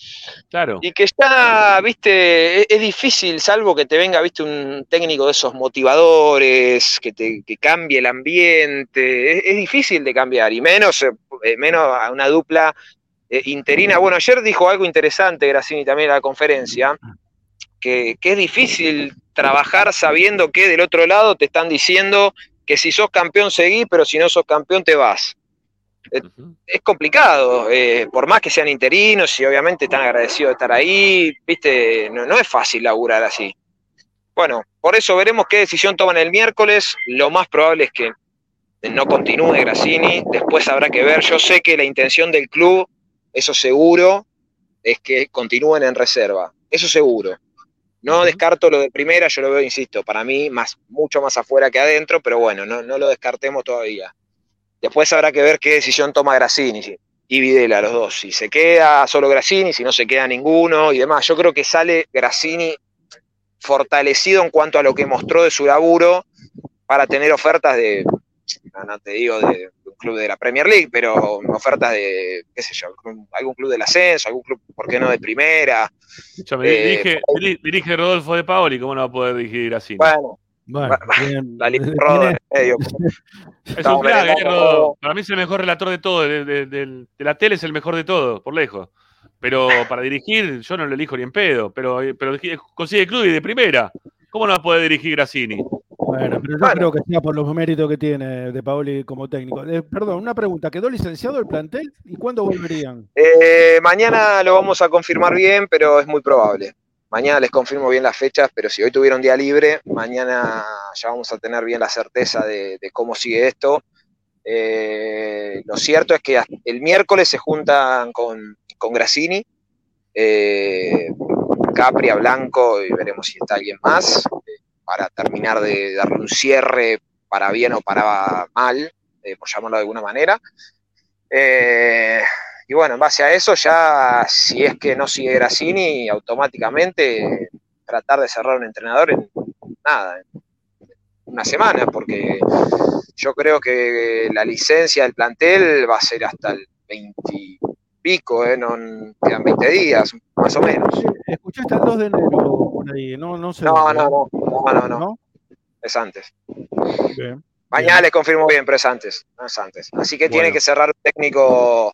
Claro. y que ya, viste, es, es difícil, salvo que te venga, viste, un técnico de esos motivadores, que te que cambie el ambiente, es, es difícil de cambiar, y menos, eh, menos a una dupla eh, interina. Bueno, ayer dijo algo interesante, Grassini también en la conferencia, que, que es difícil trabajar sabiendo que del otro lado te están diciendo que si sos campeón seguí, pero si no sos campeón te vas Ujú. es complicado, eh, por más que sean interinos y obviamente están agradecidos de estar ahí, viste, no, no es fácil laburar así. Bueno, por eso veremos qué decisión toman el miércoles. Lo más probable es que no continúe Grassini, después habrá que ver. Yo sé que la intención del club, eso seguro, es que continúen en reserva, eso seguro. No descarto lo de primera, yo lo veo, insisto, para mí más, mucho más afuera que adentro, pero bueno, no, no lo descartemos todavía. Después habrá que ver qué decisión toma Grassini si- y Videla, los dos. Si se queda solo Grassini, si no se queda ninguno y demás. Yo creo que sale Grassini fortalecido en cuanto a lo que mostró de su laburo para tener ofertas de no, no te digo de, de un club de la Premier League, pero ofertas de, qué sé yo, algún club del ascenso, algún club, ¿por qué no de primera? Escuchame, Eh, dirige, diri- dirige Rodolfo de Paoli, ¿cómo no va a poder dirigir así? Bueno, Bueno, bien. la en el medio. Es un crack, eh, Rodolfo. Para mí es el mejor relator de todo. De, de- del- de la tele es el mejor de todo, por lejos. Pero para dirigir, yo no lo elijo ni en pedo. Pero, pero consigue club y de primera. ¿Cómo no va a poder dirigir Grassini? Bueno, pero yo Bueno. creo que sea por los méritos que tiene De Paoli como técnico. Eh, perdón, una pregunta. ¿Quedó licenciado el plantel? ¿Y cuándo volverían? Eh, mañana lo vamos a confirmar bien, pero es muy probable. Mañana les confirmo bien las fechas, pero si hoy tuvieron día libre, mañana ya vamos a tener bien la certeza de, de cómo sigue esto. Eh, lo cierto es que el miércoles se juntan con, con Grassini, eh, Capri a Blanco y veremos si está alguien más, eh, para terminar de darle un cierre para bien o para mal, eh, por llamarlo de alguna manera. Eh, y bueno, en base a eso, ya si es que no sigue Grassini, automáticamente tratar de cerrar un entrenador en nada, en una semana, porque yo creo que la licencia del plantel va a ser hasta el 20 y pico, ¿eh? no, quedan 20 días, más o menos. Escuché hasta el 2 de enero por ahí. No, no sé. No, no, no, no, no, no, ¿No? es antes. Mañana les confirmo bien, pero es antes, no es antes. Así que tiene Bueno. que cerrar un técnico,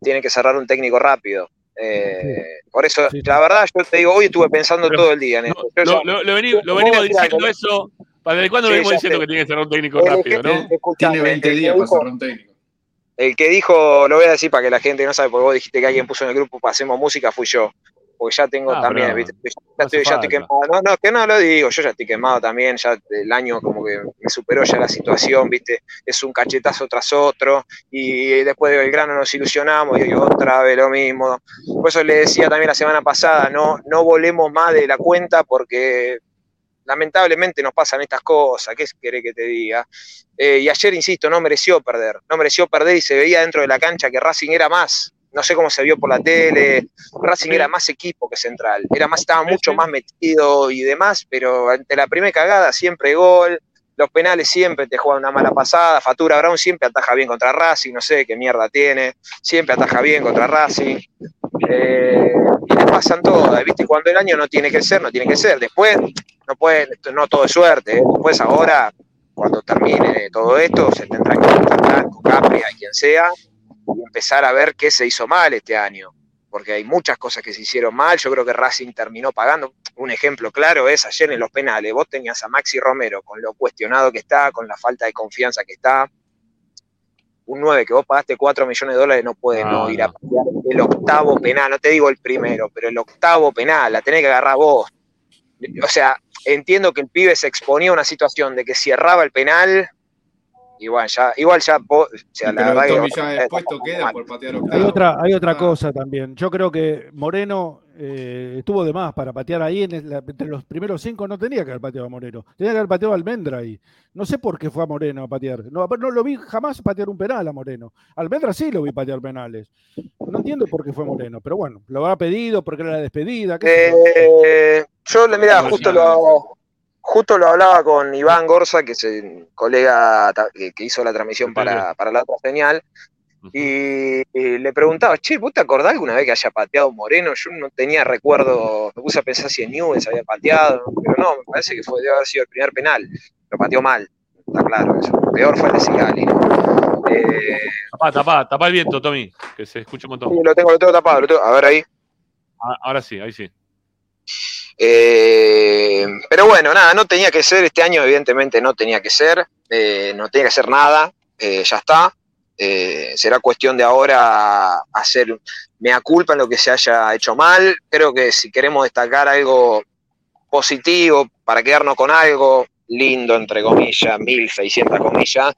tiene que cerrar un técnico rápido. Eh, Por eso, Sí, sí. la verdad, yo te digo, hoy estuve pensando Pero- todo el día en No, esto. Yo lo, lo- lo veni- lo ¿Cómo venimos diciendo que- eso. ¿Desde cuándo Sí, venimos diciendo sé. que tiene que ser un técnico El rápido, que- no? Tiene 20 el que días para dijo- cerrar un técnico. El que dijo, lo voy a decir para que la gente no sabe, porque vos dijiste que alguien puso en el grupo Pasemos Música, fui yo. Porque ya tengo Ah, también, ¿viste? Ya, estoy, ya estoy quemado. No, no, que no lo digo, yo ya estoy quemado también, ya el año como que me superó ya la situación, ¿viste? Es un cachetazo tras otro, y después de Belgrano nos ilusionamos, y otra vez lo mismo. Por eso le decía también la semana pasada, no, no volemos más de la cuenta porque lamentablemente nos pasan estas cosas, ¿qué querés que te diga? Eh, y ayer, insisto, no mereció perder, no mereció perder y se veía dentro de la cancha que Racing era más. No sé cómo se vio por la tele, Racing era más equipo que Central, era más, estaba mucho más metido y demás, pero ante la primera cagada siempre gol, los penales siempre te juegan una mala pasada, Fatura Brown siempre ataja bien contra Racing, no sé qué mierda tiene, siempre ataja bien contra Racing. Eh, y le pasan todas, ¿viste? Cuando el año no tiene que ser, no tiene que ser. Después, no puede, no todo es suerte. ¿eh? Después ahora, cuando termine todo esto, se tendrá que contactar con Capri, a quien sea, y empezar a ver qué se hizo mal este año. Porque hay muchas cosas que se hicieron mal. Yo creo que Racing terminó pagando. Un ejemplo claro es ayer en los penales. Vos tenías a Maxi Romero con lo cuestionado que está, con la falta de confianza que está. Un 9 que vos pagaste 4 millones de dólares no puede no, No, ir a no. patear el octavo penal. No te digo el primero, pero el octavo penal. La tenés que agarrar vos. O sea, entiendo que el pibe se exponía a una situación de que si erraba el penal, igual ya, igual ya, o sea, la Pero verdad Tommy que ya expuesto queda mal. por patear Hay otra, hay otra Ah. cosa también. Yo creo que Moreno eh, estuvo de más para patear ahí. En la- entre los primeros cinco no tenía que haber pateado a Moreno. Tenía que haber pateado a Almendra ahí. No sé por qué fue a Moreno a patear. No, no lo vi jamás patear un penal a Moreno. Almendra sí lo vi patear penales. No entiendo por qué fue Moreno. Pero bueno, lo habrá pedido porque era la despedida. qué. Eh, yo, le- mira, justo lo, justo lo hablaba con Iván Gorza, que es el colega que, hizo la transmisión para, para la otra señal, y, y le preguntaba, che, ¿vos te acordás alguna vez que haya pateado Moreno? Yo no tenía recuerdo, me puse a pensar si en Newell's había pateado, pero no, me parece que fue, debe haber sido el primer penal, lo pateó mal, está claro, eso. peor fue el de Sigali, ¿no? Eh, Tapá, tapá, tapá el viento, Tommy, que se escuche un montón. sí, lo tengo, lo tengo tapado, lo tengo- a ver ahí. Ah, Ahora sí, ahí sí. Eh, pero bueno, nada, no tenía que ser, este año evidentemente no tenía que ser, eh, no tenía que ser nada, eh, ya está. Será cuestión de ahora hacer mea culpa en lo que se haya hecho mal. Creo que si queremos destacar algo positivo para quedarnos con algo lindo, entre comillas, 1600 comillas,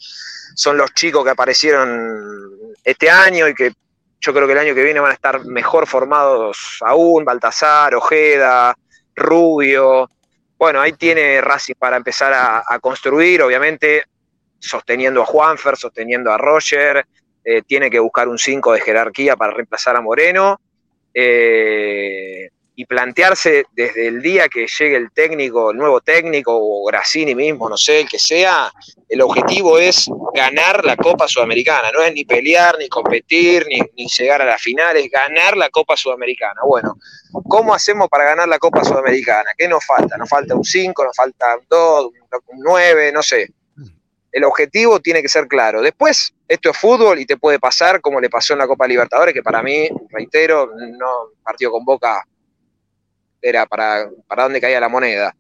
son los chicos que aparecieron este año y que yo creo que el año que viene van a estar mejor formados aún, Baltasar, Ojeda, Rubio. Bueno, ahí tiene Racing para empezar a, construir, obviamente sosteniendo a Juanfer, sosteniendo a Roger, eh, tiene que buscar un 5 de jerarquía para reemplazar a Moreno. eh, y plantearse desde el día que llegue el técnico, el nuevo técnico, o Grassini mismo, no sé, el que sea, el objetivo es ganar la Copa Sudamericana, no es ni pelear, ni competir, ni, ni llegar a la final, es ganar la Copa Sudamericana. Bueno, ¿cómo hacemos para ganar la Copa Sudamericana? ¿Qué nos falta? ¿Nos falta un 5, nos falta un 2, un 9, no sé? El objetivo tiene que ser claro. Después, esto es fútbol y te puede pasar como le pasó en la Copa Libertadores, que para mí, reitero, no partido con Boca era para, para dónde caía la moneda.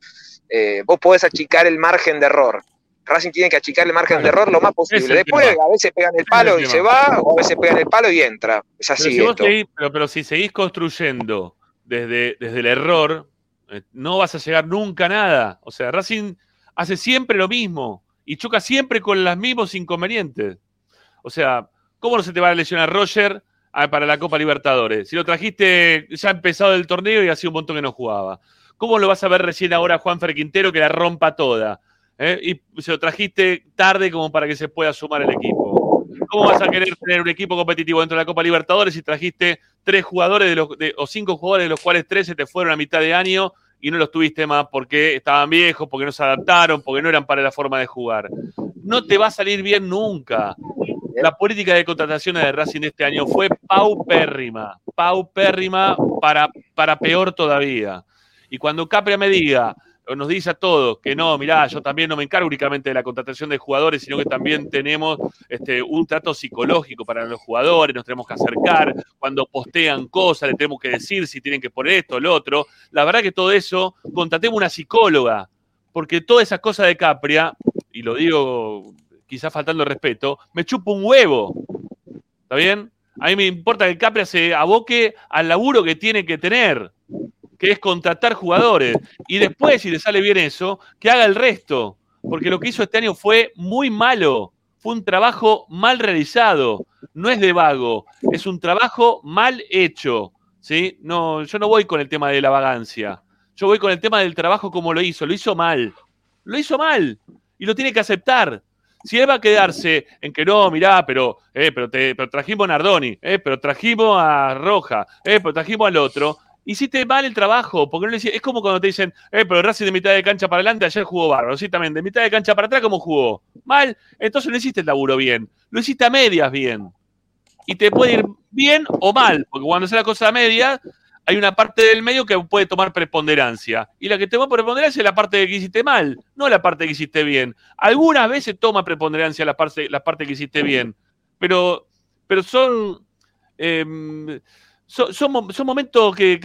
Eh, vos podés achicar el margen de error. Racing tiene que achicar el margen de error lo más posible. Después, tema. a veces pegan el palo y tema. se va, o a veces pegan el palo y entra. Es Pero así si, vos esto. seguís- pero, pero si seguís construyendo desde, desde el error, eh, no vas a llegar nunca a nada. O sea, Racing hace siempre lo mismo y choca siempre con los mismos inconvenientes. O sea, ¿cómo no se te va a lesionar Roger para la Copa Libertadores? Si lo trajiste ya empezado el torneo y hacía un montón que no jugaba. ¿Cómo lo vas a ver recién ahora Juan Quintero que la rompa toda? ¿Eh? Y se lo trajiste tarde como para que se pueda sumar el equipo. ¿Cómo vas a querer tener un equipo competitivo dentro de la Copa Libertadores si trajiste tres jugadores de los, de- o cinco jugadores de los cuales tres se te fueron a mitad de año y no los tuviste más porque estaban viejos, porque no se adaptaron, porque no eran para la forma de jugar? No te va a salir bien nunca. La política de contrataciones de Racing este año fue paupérrima, paupérrima para, para peor todavía. Y cuando Capria me diga, o nos dice a todos que no, mirá, yo también no me encargo únicamente de la contratación de jugadores, sino que también tenemos este, un trato psicológico para los jugadores, nos tenemos que acercar, cuando postean cosas, le tenemos que decir si tienen que poner esto o lo otro. La verdad que todo eso, contratemos una psicóloga, porque todas esas cosas de Capria, y lo digo quizás faltando el respeto, me chupa un huevo. ¿Está bien? A mí me importa que Capria se aboque al laburo que tiene que tener, que es contratar jugadores. Y después, si le sale bien eso, que haga el resto. Porque lo que hizo este año fue muy malo. Fue un trabajo mal realizado. No es de vago, es un trabajo mal hecho. ¿sí? No, yo no voy con el tema de la vagancia. Yo voy con el tema del trabajo como lo hizo. Lo hizo mal. Lo hizo mal. Y lo tiene que aceptar. Si él va a quedarse en que no, mirá, pero, eh, pero, te, pero trajimos a Nardoni, eh, pero trajimos a Roja, eh, pero trajimos al otro, hiciste mal el trabajo, porque no le es como cuando te dicen, eh, pero Racing de mitad de cancha para adelante ayer jugó bárbaro, sí, también, de mitad de cancha para atrás, ¿cómo jugó? Mal, entonces no hiciste el laburo bien, lo hiciste a medias bien. Y te puede ir bien o mal, porque cuando haces la cosa a medias, hay una parte del medio que puede tomar preponderancia. Y la que toma preponderancia es la parte que hiciste mal, no la parte que hiciste bien. Algunas veces toma preponderancia la parte, la parte que hiciste bien, pero, pero son, em, son, son mo- son momentos que,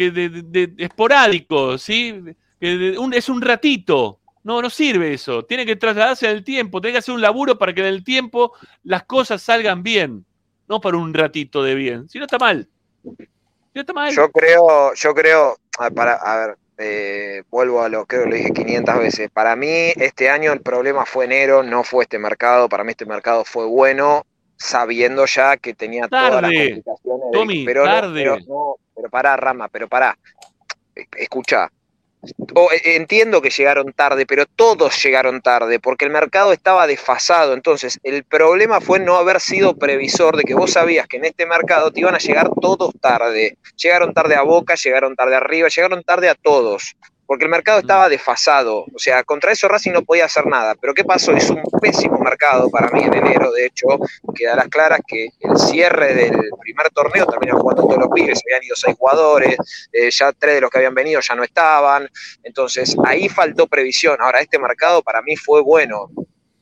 esporádicos, ¿sí? Es un ratito. No, no sirve eso. Tiene que trasladarse en el tiempo, tiene que hacer un laburo para que en el tiempo las cosas salgan bien. No para un ratito de bien. Si no está mal. No. Yo creo, yo creo, a, para, a ver, eh, vuelvo a lo que lo dije 500 veces. Para mí, este año el problema fue enero, no fue este mercado. Para mí, este mercado fue bueno, sabiendo ya que tenía todas las complicaciones. de- Tommy, pero no, tarde. pero, no, pero pará, Rama, pero pará. Escucha. Eh, entiendo que llegaron tarde, pero todos llegaron tarde, porque el mercado estaba desfasado. Entonces, el problema fue no haber sido previsor de que vos sabías que en este mercado te iban a llegar todos tarde. Llegaron tarde a Boca, llegaron tarde arriba, llegaron tarde a todos, porque el mercado estaba desfasado. O sea, contra eso Racing no podía hacer nada. Pero ¿qué pasó? Hizo un pésimo mercado para mí en enero. De hecho, queda las claras que el cierre del primer torneo terminó jugando todos los pibes. Habían ido seis jugadores, eh, ya tres de los que habían venido ya no estaban. Entonces, ahí faltó previsión. Ahora, este mercado para mí fue bueno.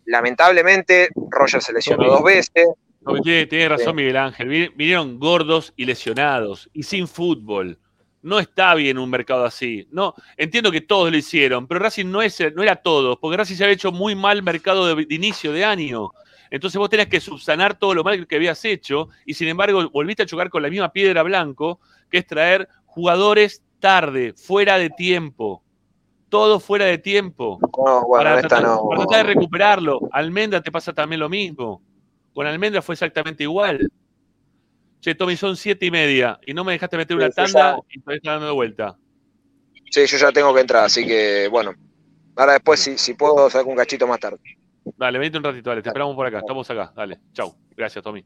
Lamentablemente, Roger se lesionó dos veces. No, tiene, tiene razón. Miguel Ángel. Vi- Vinieron gordos y lesionados y sin fútbol. No está bien un mercado así. No, entiendo que todos lo hicieron, pero Racing no, es, no era todos, porque Racing se había hecho muy mal mercado de, de inicio de año. Entonces vos tenías que subsanar todo lo mal que habías hecho y sin embargo volviste a chocar con la misma piedra blanco, que es traer jugadores tarde, fuera de tiempo. Todo fuera de tiempo No, bueno, para, esta tratar, no. para tratar de recuperarlo. Almendra te pasa también lo mismo. Con Almendra fue exactamente igual. Che, Tommy, son siete y media y no me dejaste meter una Sí, tanda y todavía está dando vuelta. Sí, yo ya tengo que entrar, así que bueno. Ahora después, si, si puedo, saco un cachito más tarde. Dale, venite un ratito, dale, te esperamos por acá, estamos acá, dale, chau. Gracias, Tommy.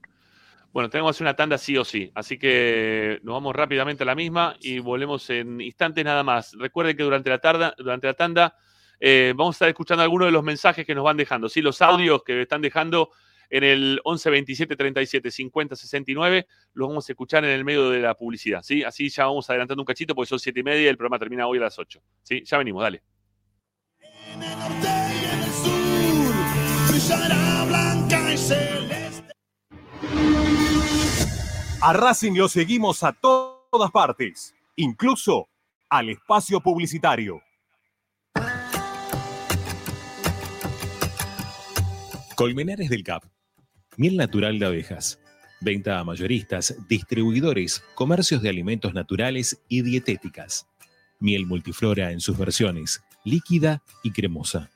Bueno, tenemos que hacer una tanda sí o sí, así que nos vamos rápidamente a la misma y volvemos en instantes nada más. Recuerden que durante la, tarda, durante la tanda eh, vamos a estar escuchando algunos de los mensajes que nos van dejando, ¿sí? los audios que están dejando en el 11 27 37 50 69, los vamos a escuchar en el medio de la publicidad, ¿sí? Así ya vamos adelantando un cachito porque son siete y media y el programa termina hoy a las 8, ¿sí? Ya venimos, dale. En el norte y en el sur brillará blanca y celeste. A Racing lo seguimos a to- todas partes, incluso al espacio publicitario. Colmenares del Cap. Miel natural de abejas. Venta a mayoristas, distribuidores, comercios de alimentos naturales y dietéticas. Miel multiflora en sus versiones, líquida y cremosa.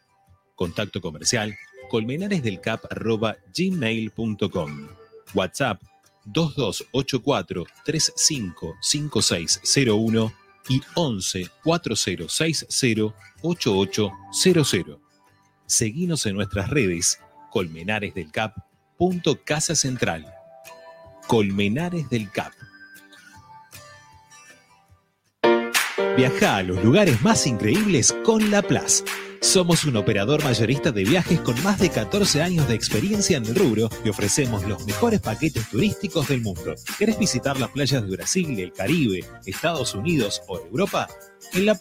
Contacto comercial colmenaresdelcap.gmail.com WhatsApp 2284 355601 y 11 4060 8800. Seguinos en nuestras redes Colmenares del Cap. Punto Casa Central. Colmenares del Cap. Viaja a los lugares más increíbles con La Plaza. Somos un operador mayorista de viajes con más de 14 años de experiencia en el rubro y ofrecemos los mejores paquetes turísticos del mundo. ¿Querés visitar las playas de Brasil, el Caribe, Estados Unidos o Europa? En La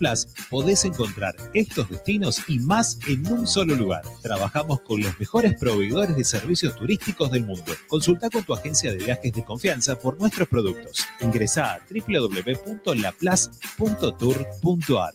podés encontrar estos destinos y más en un solo lugar. Trabajamos con los mejores proveedores de servicios turísticos del mundo. Consulta con tu agencia de viajes de confianza por nuestros productos. Ingresa a www.laplace.tour.ar.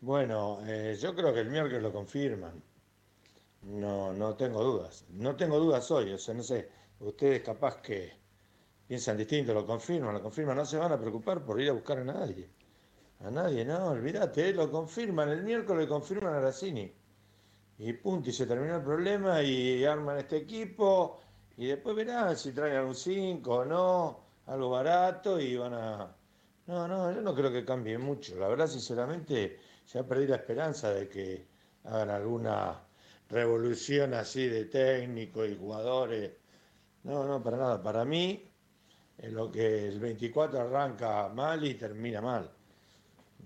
Bueno, eh, yo creo que el miércoles lo confirman. No, no tengo dudas. No tengo dudas hoy. O sea, no sé, ustedes capaz que piensan distinto, lo confirman, lo confirman. No se van a preocupar por ir a buscar a nadie. A nadie, no, olvídate, eh, lo confirman. El miércoles confirman a Racini. Y punto, y se terminó el problema y arman este equipo. Y después verán si traen algún 5 o no, algo barato y van a... No, no, yo no creo que cambie mucho. La verdad, sinceramente, ya perdí la esperanza de que hagan alguna revolución así de técnico y jugadores. No, no, para nada. Para mí, en lo que el 24 arranca mal y termina mal.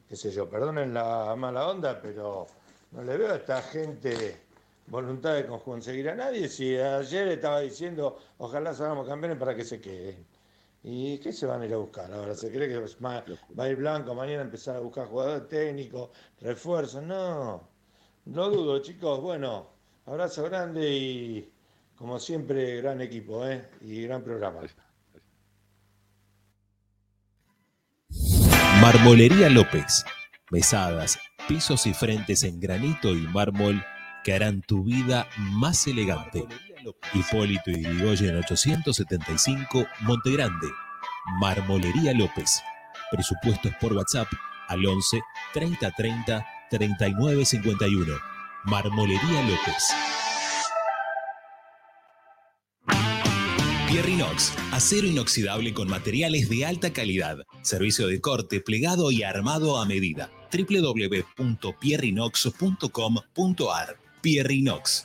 Qué sé yo, perdonen la mala onda, pero no le veo a esta gente voluntad de conseguir a nadie. Si ayer estaba diciendo, ojalá salgamos campeones para que se queden. ¿Y qué se van a ir a buscar ahora? ¿Se cree que va a ir Blanco mañana a empezar a buscar jugadores técnicos, refuerzos? No, lo dudo, chicos. Bueno, abrazo grande y como siempre, gran equipo ¿eh? y gran programa. Marmolería López. Mesadas, pisos y frentes en granito y mármol que harán tu vida más elegante. Hipólito y Yrigoyen 875, Montegrande. Marmolería López. Presupuestos por WhatsApp al 11 30 30 39 51. Marmolería López. Pierrinox, acero inoxidable con materiales de alta calidad. Servicio de corte, plegado y armado a medida. www.pierrinox.com.ar Pierrinox,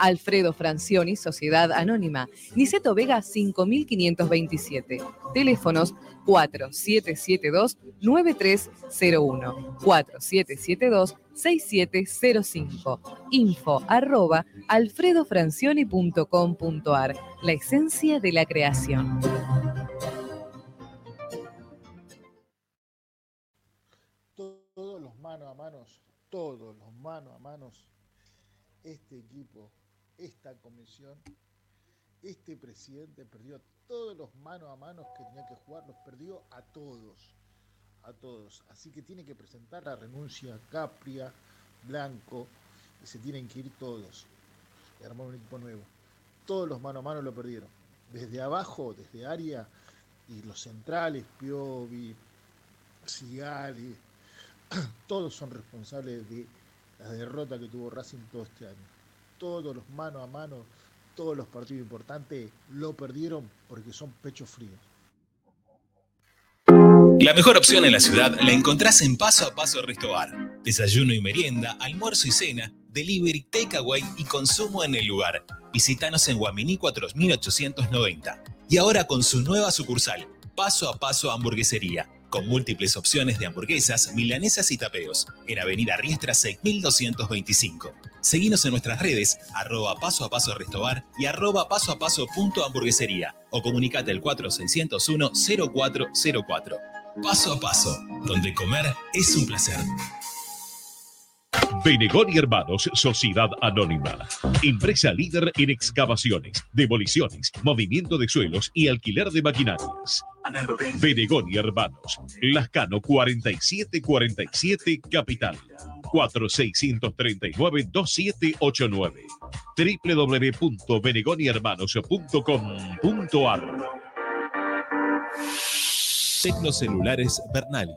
Alfredo Francioni, Sociedad Anónima. Niceto Vega 5527. Teléfonos 4772-9301. 4772-6705. Info arroba alfredofrancioni.com.ar. La esencia de la creación. todos los mano a manos, todos los mano a manos este equipo, esta comisión, este presidente perdió todos los mano a mano que tenía que jugar, los perdió a todos, a todos. Así que tiene que presentar la renuncia Capria, Blanco, y se tienen que ir todos. Y armar un equipo nuevo. Todos los mano a mano lo perdieron. Desde abajo, desde área, y los centrales, Piovi, Sigali, todos son responsables de la derrota que tuvo Racing todo este año. Todos los mano a mano, todos los partidos importantes lo perdieron porque son pechos fríos. La mejor opción en la ciudad la encontrás en Paso a Paso Restobar. Desayuno y merienda, almuerzo y cena, delivery, takeaway y consumo en el lugar. Visítanos en Guaminí 4890. Y ahora con su nueva sucursal, Paso a Paso Hamburguesería, con múltiples opciones de hamburguesas, milanesas y tapeos, en Avenida Riestra 6225. Seguinos en nuestras redes, arroba paso a paso restobar y arroba paso a paso punto o comunicate al 4601 0404. Paso a paso, donde comer es un placer. Benegoni Hermanos, Sociedad Anónima. Empresa líder en excavaciones, demoliciones, movimiento de suelos y alquiler de maquinarias. Benegoni Hermanos, Lascano 4747 Capital. 4639-2789 www.benegonihermanos.com.ar Tecnocelulares Bernal.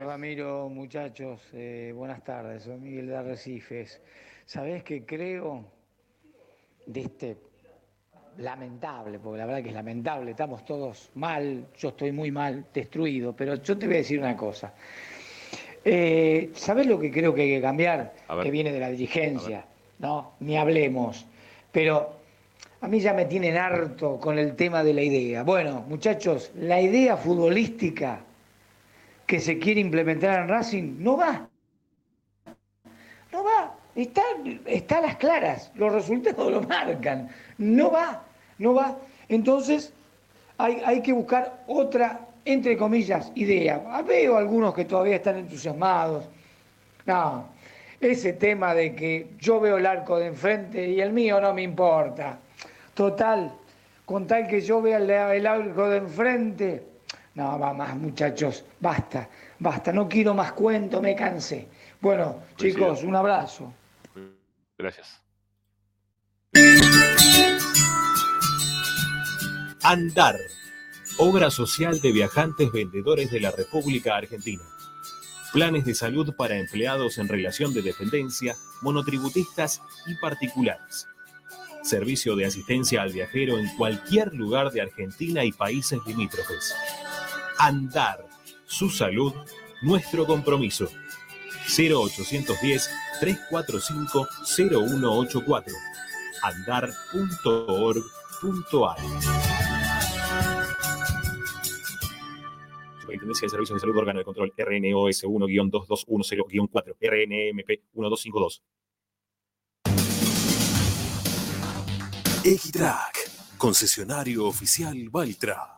Ramiro, muchachos, eh, buenas tardes, soy Miguel de Arrecifes. ¿Sabés qué creo de este lamentable, porque la verdad que es lamentable, estamos todos mal, yo estoy muy mal, destruido, pero yo te voy a decir una cosa. Eh, ¿Sabés lo que creo que hay que cambiar? Que viene de la dirigencia, ¿no? Ni hablemos. Pero a mí ya me tienen harto con el tema de la idea. Bueno, muchachos, la idea futbolística que se quiere implementar en Racing no va. No va. Está, está a las claras. Los resultados lo marcan. No va. No va. Entonces, hay, hay que buscar otra, entre comillas, idea. Ah, Veo algunos que todavía están entusiasmados. No. Ese tema de que yo veo el arco de enfrente y el mío no me importa. Total, con tal que yo vea el, el arco de enfrente, no, va más muchachos, basta, basta, no quiero más cuento, me cansé. Bueno, chicos, un abrazo. Gracias. Andar. Obra social de viajantes vendedores de la República Argentina. Planes de salud para empleados en relación de dependencia, monotributistas y particulares. Servicio de asistencia al viajero en cualquier lugar de Argentina y países limítrofes. Andar. Su salud, nuestro compromiso. 0810-345-0184. Andar.org.ar. Superintendencia de Servicios de Salud, órgano de control RNOS 1-2210-4, RNMP 1252. Equitrack, concesionario oficial Valtra.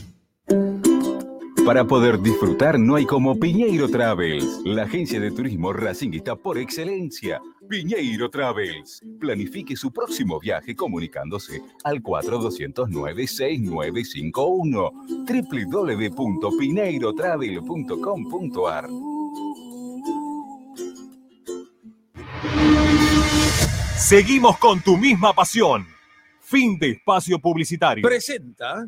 Para poder disfrutar no hay como Piñeiro Travels, la agencia de turismo racinguista por excelencia. Piñeiro Travels. Planifique su próximo viaje comunicándose al 4209-6951 www.pineirotravel.com.ar Seguimos con tu misma pasión. Fin de espacio publicitario. Presenta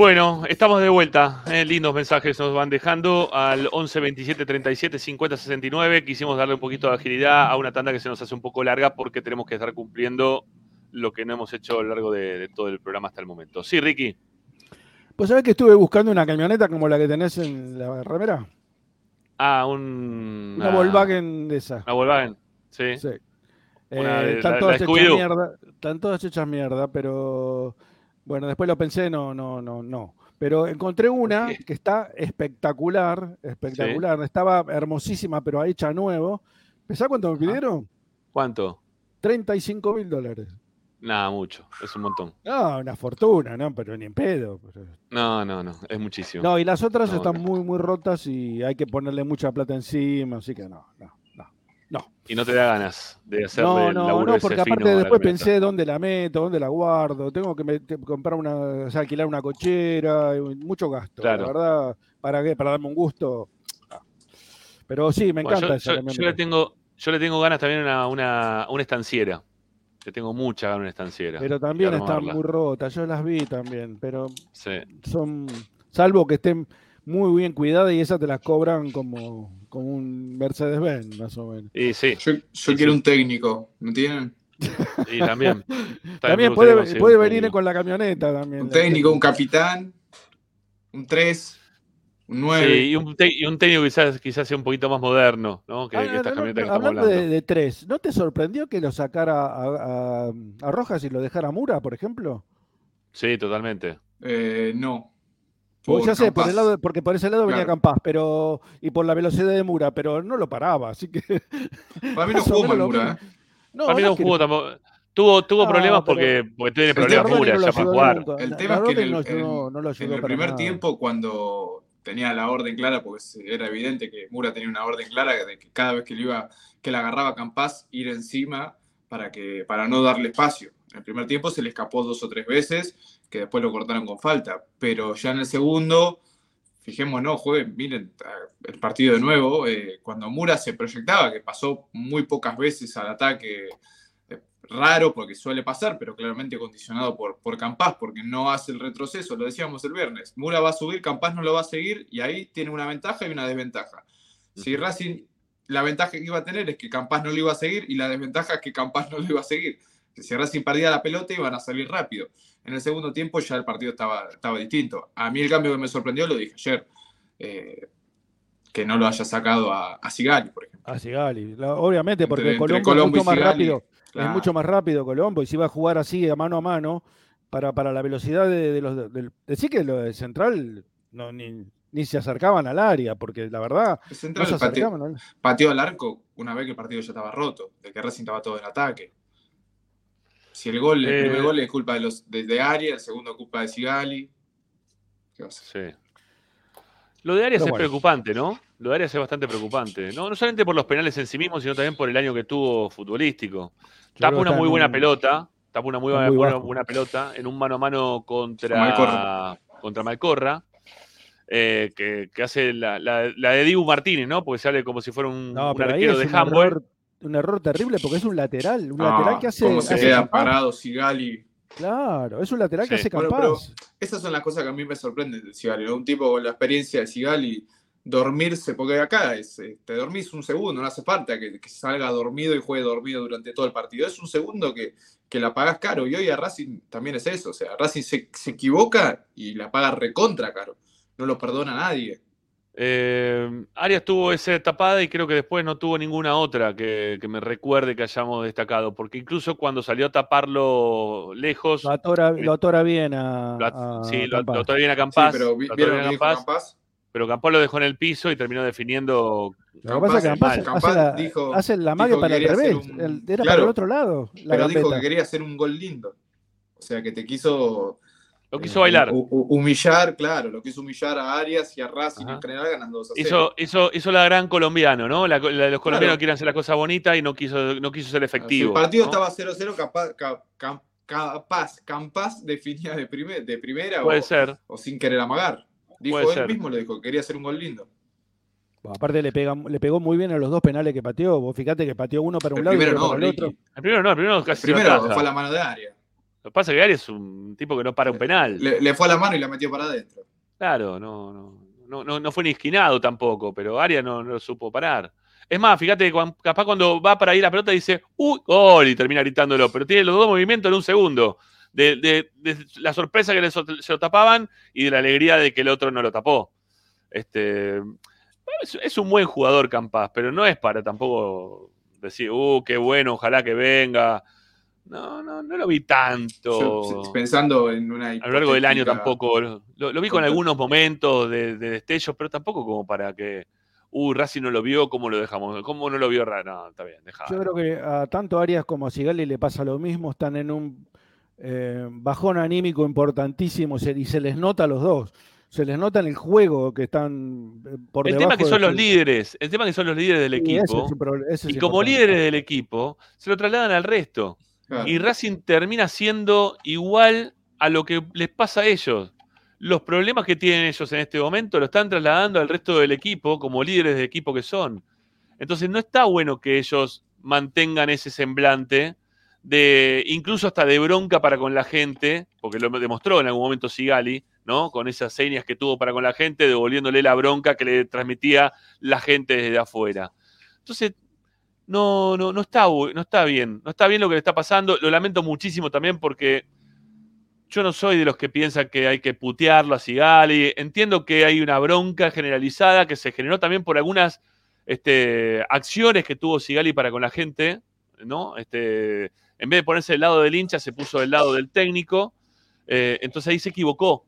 Bueno, estamos de vuelta. eh, lindos mensajes nos van dejando al 11 27 37 50 69. Quisimos darle un poquito de agilidad a una tanda que se nos hace un poco larga porque tenemos que estar cumpliendo lo que no hemos hecho a lo largo de, de todo el programa hasta el momento. Sí, Ricky. Pues sabés que estuve buscando una camioneta como la que tenés en la remera. Ah, un. Una Volkswagen de esa. Una Volkswagen, sí. Sí. Una Eh, están, todas la hechas mierda, están todas hechas mierda, pero bueno, después lo pensé, no, no, no, no. Pero encontré una que está espectacular, espectacular. Estaba hermosísima, pero hecha nuevo. ¿Pensás cuánto me pidieron? ¿Cuánto? 35 mil dólares. Nada, mucho. Es un montón. No, una fortuna, ¿no? Pero ni en pedo. pero- No, no, no. Es muchísimo. No, y las otras No, están no. muy, muy rotas y hay que ponerle mucha plata encima, así que no, no. Y no te da ganas de hacerle No, el no, no, porque aparte después pensé dónde la meto, dónde la guardo, tengo que comprar una, o sea, alquilar una cochera, y mucho gasto, Claro. la verdad, ¿para qué? Para darme un gusto. Ah. Pero sí, me Bueno, encanta yo, esa yo- yo camioneta. le tengo, yo le tengo ganas también a una, una, una estanciera. Le tengo mucha ganas a una estanciera. Pero también están muy rotas, yo las vi también, pero Sí. son, salvo que estén muy bien cuidadas y esas te las cobran como, como un Mercedes-Benz, más o menos. Y sí. Yo, yo quiero un técnico, ¿no tienen? Y también. También me puede, puede venir técnico. con la camioneta también. Un técnico, un capitán, un 3, un 9. Sí, y un, te- y un técnico quizás, quizás sea un poquito más moderno, ¿no? Que, Ah, que no, estas no, camionetas que no, estamos hablando hablando. de, de tres, ¿no te sorprendió que lo sacara a, a- a Rojas y lo dejara a Mura, por ejemplo? Sí, totalmente. Eh, no. Pues Por ya sé, por el lado, porque por ese lado venía. Campas, pero y por la velocidad de Mura, pero no lo paraba, así que. Para mí no jugó mal Mura. ¿eh? No, Para mí no jugó tampoco. Tuvo, tuvo No, problemas porque, porque tiene problemas Mura no ya para jugar. nunca. El La- tema la es que en el, no en- ayudó- no lo ayudó en el para primer nada. tiempo, cuando tenía la orden clara, porque era evidente que Mura tenía una orden clara de que cada vez que le iba, que le agarraba Campas, ir encima para que, para no darle espacio. En el primer tiempo se le escapó dos o tres veces, que después lo cortaron con falta. Pero ya en el segundo, fijémonos, jueguen, miren el partido de nuevo, eh, cuando Mura se proyectaba, que pasó muy pocas veces al ataque eh, raro, porque suele pasar, pero claramente condicionado por, por Campas, porque no hace el retroceso, lo decíamos el viernes. Mura va a subir, Campas no lo va a seguir, y ahí tiene una ventaja y una desventaja. Si Racing, la ventaja que iba a tener es que Campas no lo iba a seguir, y la desventaja es que Campas no lo iba a seguir. Que Si Racing perdía la pelota, iban a salir rápido. En el segundo tiempo ya el partido estaba, estaba distinto. A mí el cambio que me sorprendió, lo dije ayer, eh, que no lo haya sacado a, a Sigali, por ejemplo. A Sigali, obviamente, porque Entre- entre Colombo, es mucho más rápido. claro. Es mucho más rápido Colombo, y si va a jugar así a mano a mano, para, para la velocidad de, de los. Del, decir que lo de central no, ni, ni se acercaban al área, porque la verdad. El central no se pateó, al- pateó al arco una vez que el partido ya estaba roto, de que Racing estaba todo en ataque. Si el gol, el Eh, primer gol es culpa de los de, de Arias, el segundo culpa de Sigali. ¿Qué va a hacer? Sí. Lo de Arias es bueno. preocupante, ¿no? Lo de Arias es bastante preocupante. No, no solamente por los penales en sí mismos, sino también por el año que tuvo futbolístico. Tapa una muy en buena un- pelota. Tapa una muy, buena, muy buena- bajo. buena pelota en un mano a mano contra Malcorra. contra Malcorra. eh, que, que hace la, la- la de Dibu Martínez, ¿no? Porque sale como si fuera un, No, arquero de handball. Un error terrible porque es un lateral. Un No, lateral que hace. cómo se hace queda parado Sigali. Claro, es un lateral que hace Bueno, capaz. pero esas son las cosas que a mí me sorprenden de Sigali. ¿no? Un tipo con la experiencia de Sigali, dormirse, porque acá es, eh, te dormís un segundo, no hace falta que, que salga dormido y juegue dormido durante todo el partido. Es un segundo que, que la pagás caro. Y hoy a Racing también es eso. O sea, Racing se, se equivoca y la paga recontra caro. No lo perdona nadie. Eh, Arias tuvo esa tapada y creo que después no tuvo ninguna otra que, que me recuerde que hayamos destacado, porque incluso cuando salió a taparlo lejos, Lo atora, eh, lo atora bien a. lo, a sí, lo, atoró bien a Campaz, Sí, pero vi- lo dejó en el piso y terminó definiendo. Lo que pasa es que Campaz- Campaz Campaz hace, la, dijo- hace la que para el revés. un- el- era claro, para el otro lado. La Pero dijo que quería hacer un gol lindo. O sea, que te quiso. Lo quiso eh, bailar. hu- hu- humillar, claro, lo quiso humillar a Arias y a Racing Ajá. en general ganando 2 a 0. Hizo, hizo, hizo la gran colombiano, ¿no? La- la- los colombianos Claro. quieren hacer la cosa bonita y no quiso, no quiso ser Si efectivo. el partido ¿no? estaba 0-0, capaz, capaz, capaz definía de, primer- de primera Puede o, ser. o sin querer amagar. Dijo Puede él ser. mismo, lo dijo, que quería hacer un gol lindo. Bueno, aparte le, pega, le pegó muy bien a los dos penales que pateó. Vos fíjate que pateó uno para un El lado y otro no, para el otro. El primero no, el primero casi se lo Primero fue a la mano de Arias. Lo que pasa es que Arias es un tipo que no para un penal. Le, le fue a la mano y la metió para adentro. Claro, no, no, no, no, no fue ni esquinado tampoco, pero Arias no, no lo supo parar. Es más, fíjate que capaz cuando va para ir a pelota dice, ¡Uy! ¡Gol! y termina gritándolo, pero tiene los dos movimientos en un segundo. De, de- de la sorpresa que le so- se lo tapaban y de la alegría de que el otro no lo tapó. Este, es, es un buen jugador Campas, pero no es para tampoco decir, ¡uh, qué bueno, ojalá que venga! No, no, no lo vi tanto. Yo, pensando en una A lo largo del año tampoco. Lo, lo vi con algunos momentos de, de destellos, pero tampoco como para que. Uh, Racing no lo vio, ¿cómo lo dejamos? ¿Cómo no lo vio Ra- No, está bien, deja. Yo creo que a tanto Arias como a Sigali le pasa lo mismo. Están en un eh, bajón anímico importantísimo se- y se les nota a los dos. Se les nota en el juego que están eh, por El debajo tema que son los su- líderes, el tema que son los líderes del Sí, ese equipo. es un pro- ese es y como importante. líderes del equipo, se lo trasladan al resto. Y Racing termina siendo igual a lo que les pasa a ellos. Los problemas que tienen ellos en este momento lo están trasladando al resto del equipo como líderes de equipo que son. Entonces no está bueno que ellos mantengan ese semblante de incluso hasta de bronca para con la gente, porque lo demostró en algún momento Sigali, ¿no? Con esas señas que tuvo para con la gente, devolviéndole la bronca que le transmitía la gente desde afuera. Entonces, no, no, no está, no está bien. No está bien lo que le está pasando. Lo lamento muchísimo también porque yo no soy de los que piensan que hay que putearlo a Sigali. Entiendo que hay una bronca generalizada que se generó también por algunas este, acciones que tuvo Sigali para con la gente, ¿no? Este, en vez de ponerse del lado del hincha, se puso del lado del técnico. Eh, entonces ahí se equivocó.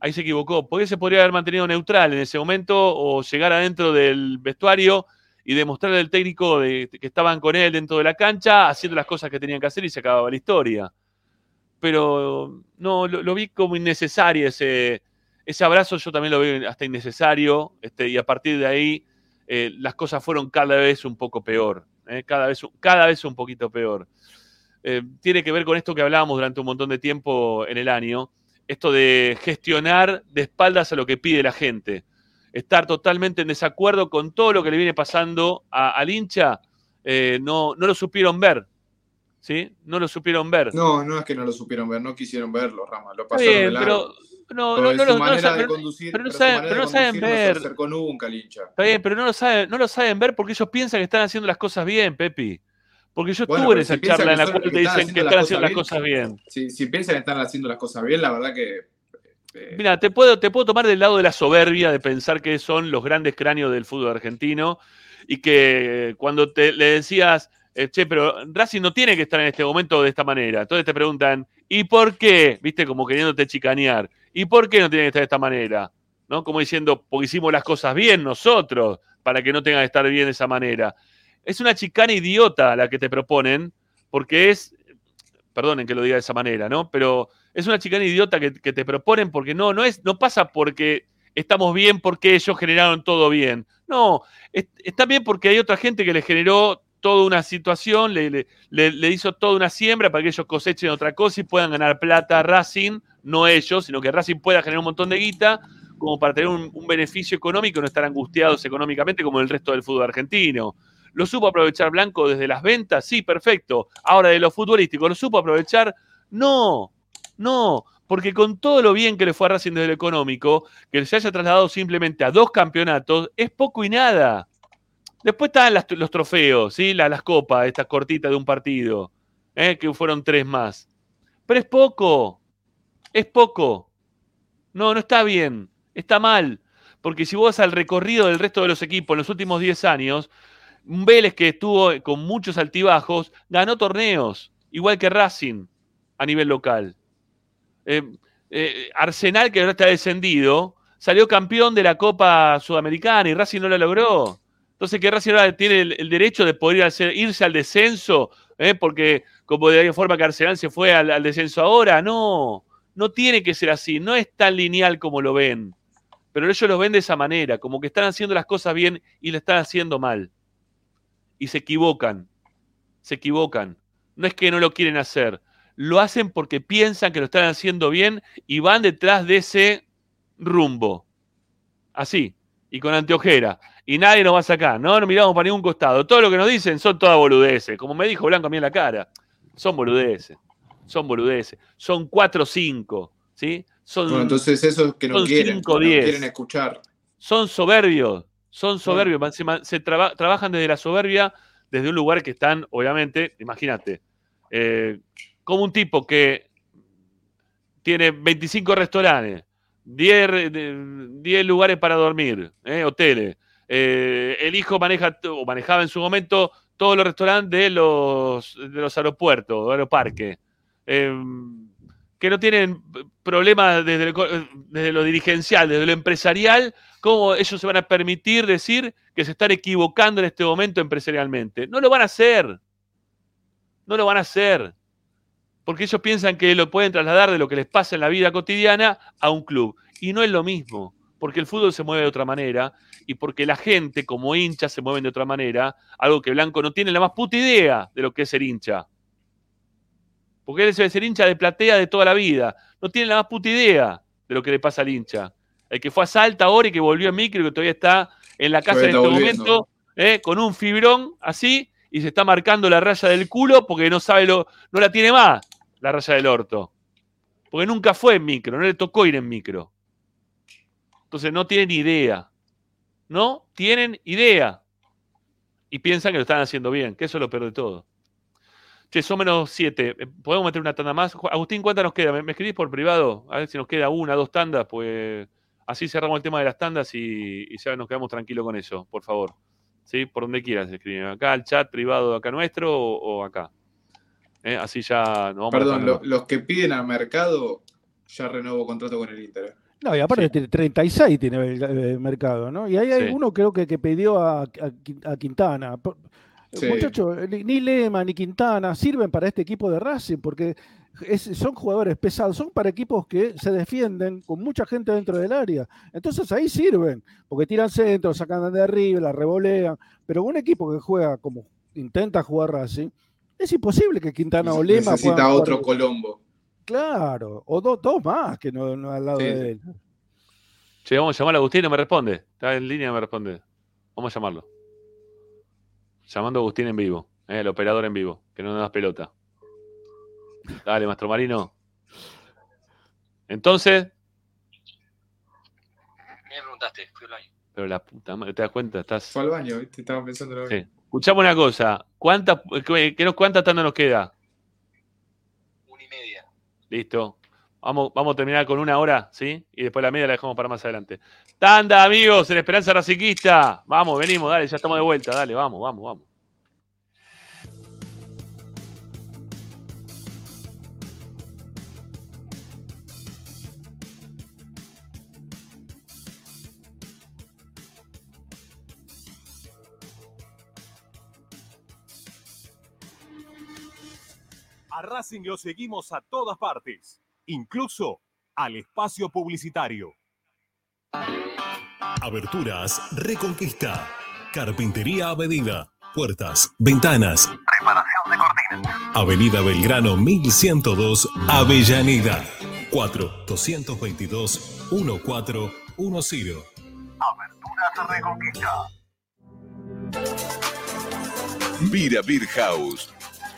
Ahí se equivocó. Porque se podría haber mantenido neutral en ese momento o llegar adentro del vestuario y demostrarle al técnico de- que estaban con él dentro de la cancha, haciendo las cosas que tenían que hacer y se acababa la historia. Pero no, lo, vi como innecesario ese, ese abrazo, yo también lo veo hasta innecesario, este, y a partir de ahí eh, las cosas fueron cada vez un poco peor, eh, cada, vez, cada vez un poquito peor. Eh, tiene que ver con esto que hablábamos durante un montón de tiempo en el año, esto de gestionar de espaldas a lo que pide la gente estar totalmente en desacuerdo con todo lo que le viene pasando a- al hincha, eh, no, no lo supieron ver. ¿Sí? No lo supieron ver. No, no es que no lo supieron ver, no quisieron verlo, Rama, lo pasaron bien, de largo. pero no, Pero no, no, su no saben- de conducir- pero no pero su saben, pero no saben no se ver. acercó nunca hincha. Está bien, pero no lo saben, no lo saben ver porque ellos piensan que están haciendo las cosas bien, Pepi. Porque yo Bueno, estuve en esa si charla en la cual te dicen que están haciendo las cosas cosas bien. Si, si piensan que están haciendo las cosas bien, la verdad que Mira, te puedo, te puedo tomar del lado de la soberbia de pensar que son los grandes cráneos del fútbol argentino y que cuando te, le decías, eh, che, pero Racing no tiene que estar en este momento de esta manera. Entonces te preguntan, ¿y por qué? Viste, como queriéndote chicanear. ¿Y por qué no tiene que estar de esta manera? ¿No? Como diciendo, porque hicimos las cosas bien nosotros, para que no tengan que estar bien de esa manera. Es una chicana idiota la que te proponen, porque es, perdonen que lo diga de esa manera, ¿no? Pero es una chicana idiota que, te proponen porque no, no es, no pasa porque estamos bien porque ellos generaron todo bien. No, es- está bien porque hay otra gente que le generó toda una situación, le, le- hizo toda una siembra para que ellos cosechen otra cosa y puedan ganar plata Racing, no ellos, sino que Racing pueda generar un montón de guita como para tener un, un beneficio económico y no estar angustiados económicamente como el resto del fútbol argentino. ¿Lo supo aprovechar Blanco desde las ventas? Sí, perfecto. Ahora de lo futbolístico, ¿lo supo aprovechar? No, no, porque con todo lo bien que le fue a Racing desde lo económico, que se haya trasladado simplemente a dos campeonatos, es poco y nada. Después están los trofeos, ¿sí? La- las copas, estas cortitas de un partido, ¿eh? que fueron tres más. Pero es poco, es poco. No, no está bien, está mal. Porque si vos vas al recorrido del resto de los equipos en los últimos 10 años, Vélez que estuvo con muchos altibajos, ganó torneos, igual que Racing a nivel local. Eh, eh, Arsenal, que ahora está descendido, salió campeón de la Copa Sudamericana y Racing no la logró. Entonces, que Racing ahora tiene el, derecho de poder irse al descenso, ¿eh? porque como de alguna forma que Arsenal se fue al, descenso ahora, no, no tiene que ser así, no es tan lineal como lo ven. Pero ellos lo ven de esa manera, como que están haciendo las cosas bien y lo están haciendo mal. Y se equivocan, se equivocan. No es que no lo quieren hacer, lo hacen porque piensan que lo están haciendo bien y van detrás de ese rumbo. Así, y con anteojera. Y nadie nos va a sacar, no nos miramos para ningún costado. Todo lo que nos dicen son todas boludeces. Como me dijo Blanco a mí en la cara, son boludeces. Son boludeces. Son 4 o 5, ¿sí? Son, Bueno, entonces eso es que no quieren, cinco, que no quieren escuchar. son soberbios, son soberbios, se, ma- se traba- trabajan desde la soberbia, desde un lugar que están, obviamente, imagínate, eh, como un tipo que tiene 25 restaurantes, 10, re- de- 10 lugares para dormir, eh, hoteles. eh, el hijo maneja, o manejaba en su momento, todos los restaurantes de los, de los aeropuertos, aeroparques. Eh, que no tienen problemas desde, desde lo dirigencial, desde lo empresarial, cómo ellos se van a permitir decir que se están equivocando en este momento empresarialmente. No lo van a hacer. No lo van a hacer. Porque ellos piensan que lo pueden trasladar de lo que les pasa en la vida cotidiana a un club. Y no es lo mismo. Porque el fútbol se mueve de otra manera y porque la gente como hincha se mueven de otra manera, algo que Blanco no tiene la más puta idea de lo que es ser hincha. Porque él debe ser hincha de platea de toda la vida. No tiene la más puta idea de lo que le pasa al hincha. El que fue a Salta ahora y que volvió en micro y que todavía está en la casa en este volviendo. momento, eh, con un fibrón así, y se está marcando la raya del culo porque no sabe lo, no la tiene más, la raya del orto. Porque nunca fue en micro, no le tocó ir en micro. Entonces no tienen idea. No tienen idea. Y piensan que lo están haciendo bien, que eso es lo peor de todo. Che, son menos siete. Eh, ¿Podemos meter una tanda más? Agustín, ¿cuántas nos queda? ¿Me, escribís por privado? A ver si nos queda una, dos tandas, pues así cerramos el tema de las tandas y, ya nos quedamos tranquilos con eso, por favor. ¿Sí? Por donde quieras escribir. Acá, al chat privado acá nuestro o acá. Eh, Así ya nos vamos Perdón, lo- los que piden al mercado ya renuevo contrato con el Inter. ¿eh? No, y aparte tiene 36 tiene el, el mercado, ¿no? Y ahí hay Sí. uno creo que, que pidió a, a Qui- a Quintana. Sí. Muchachos, ni ni Lema ni Quintana sirven para este equipo de Racing porque es- son jugadores pesados, son para equipos que se defienden con mucha gente dentro del área. Entonces ahí sirven, porque tiran centro, sacan de arriba, la revolean. Pero un equipo que juega como intenta jugar Racing, es imposible que Quintana o Lema Necesita puedan jugar- otro Colombo. Claro, o do- dos más que no, no al lado Sí, de él. Che, vamos a llamar a Agustín, no me responde. Está en línea, no me responde. Vamos a llamarlo. Llamando a Agustín en vivo, eh, el operador en vivo, que no nos das pelota. Dale, Mastro Marino. Entonces, ¿Qué me preguntaste? Fui al baño. pero la puta madre, ¿te das cuenta? Estás. Fue al baño, ¿viste? Estaba pensando en lo Sí. Escuchame una cosa. ¿Cuántas, cuántas tandas nos queda? Una y media. Listo. Vamos, vamos a terminar con una hora, ¿sí? Y después la media la dejamos para más adelante. Tanda, amigos, en Esperanza Raciquista. Vamos, venimos, dale, ya estamos de vuelta. Dale, vamos, vamos, vamos. Racing lo seguimos a todas partes, incluso al espacio publicitario. Aberturas Reconquista. Carpintería a medida. Puertas, ventanas. Preparación de cortinas. Avenida Belgrano 1102, Avellaneda. 4 222 1410. Aberturas Reconquista. Vira Beer House.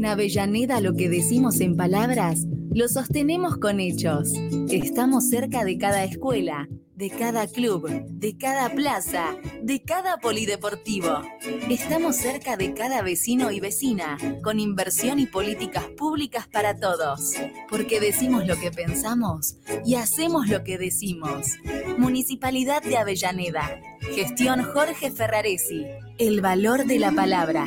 En Avellaneda lo que decimos en palabras, lo sostenemos con hechos. Estamos cerca de cada escuela, de cada club, de cada plaza, de cada polideportivo. Estamos cerca de cada vecino y vecina, con inversión y políticas públicas para todos. Porque decimos lo que pensamos y hacemos lo que decimos. Municipalidad de Avellaneda. Gestión Jorge Ferraresi. El valor de la palabra.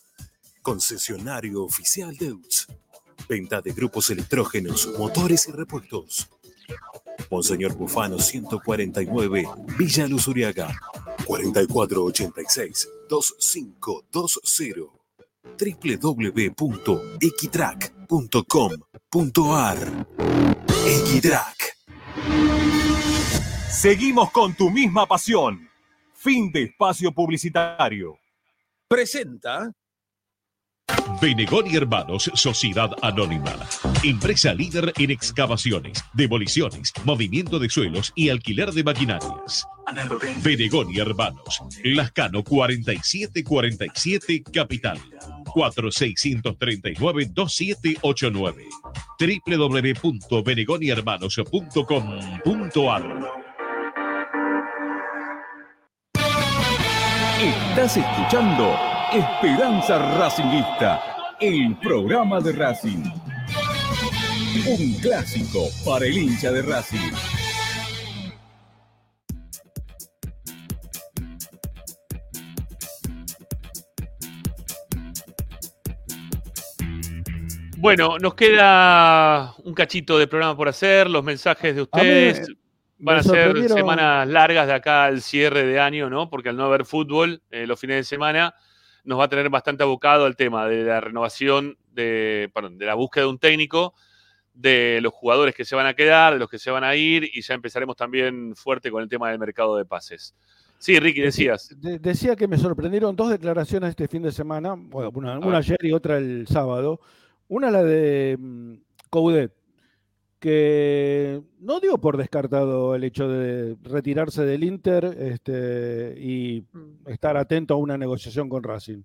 concesionario oficial de UTS. Venta de grupos electrógenos, motores y repuestos. Monseñor Bufano 149, Villa Luz Uriaga. 4486-2520. www.equitrack.com.ar Equitrack. Seguimos con tu misma pasión. Fin de espacio publicitario. Presenta Benegón y Hermanos, Sociedad Anónima. Empresa líder en excavaciones, demoliciones, movimiento de suelos y alquiler de maquinarias. Benegón y Hermanos, Lascano 4747 Capital. 4639-2789. www.benegonyhermanos.com.ar Estás escuchando Esperanza Racingista, el programa de Racing. Un clásico para el hincha de Racing. Bueno, nos queda un cachito de programa por hacer, los mensajes de ustedes. Van a ser semanas largas de acá al cierre de año, ¿no? Porque al no haber fútbol eh, los fines de semana, nos va a tener bastante abocado al tema de la renovación, de, perdón, de la búsqueda de un técnico, de los jugadores que se van a quedar, de los que se van a ir, y ya empezaremos también fuerte con el tema del mercado de pases. Sí, Ricky, decías. De- decía que me sorprendieron dos declaraciones este fin de semana, bueno, una, una ayer y otra el sábado. Una la de mm, Coudet, que no digo por descartado el hecho de retirarse del Inter este, y estar atento a una negociación con Racing.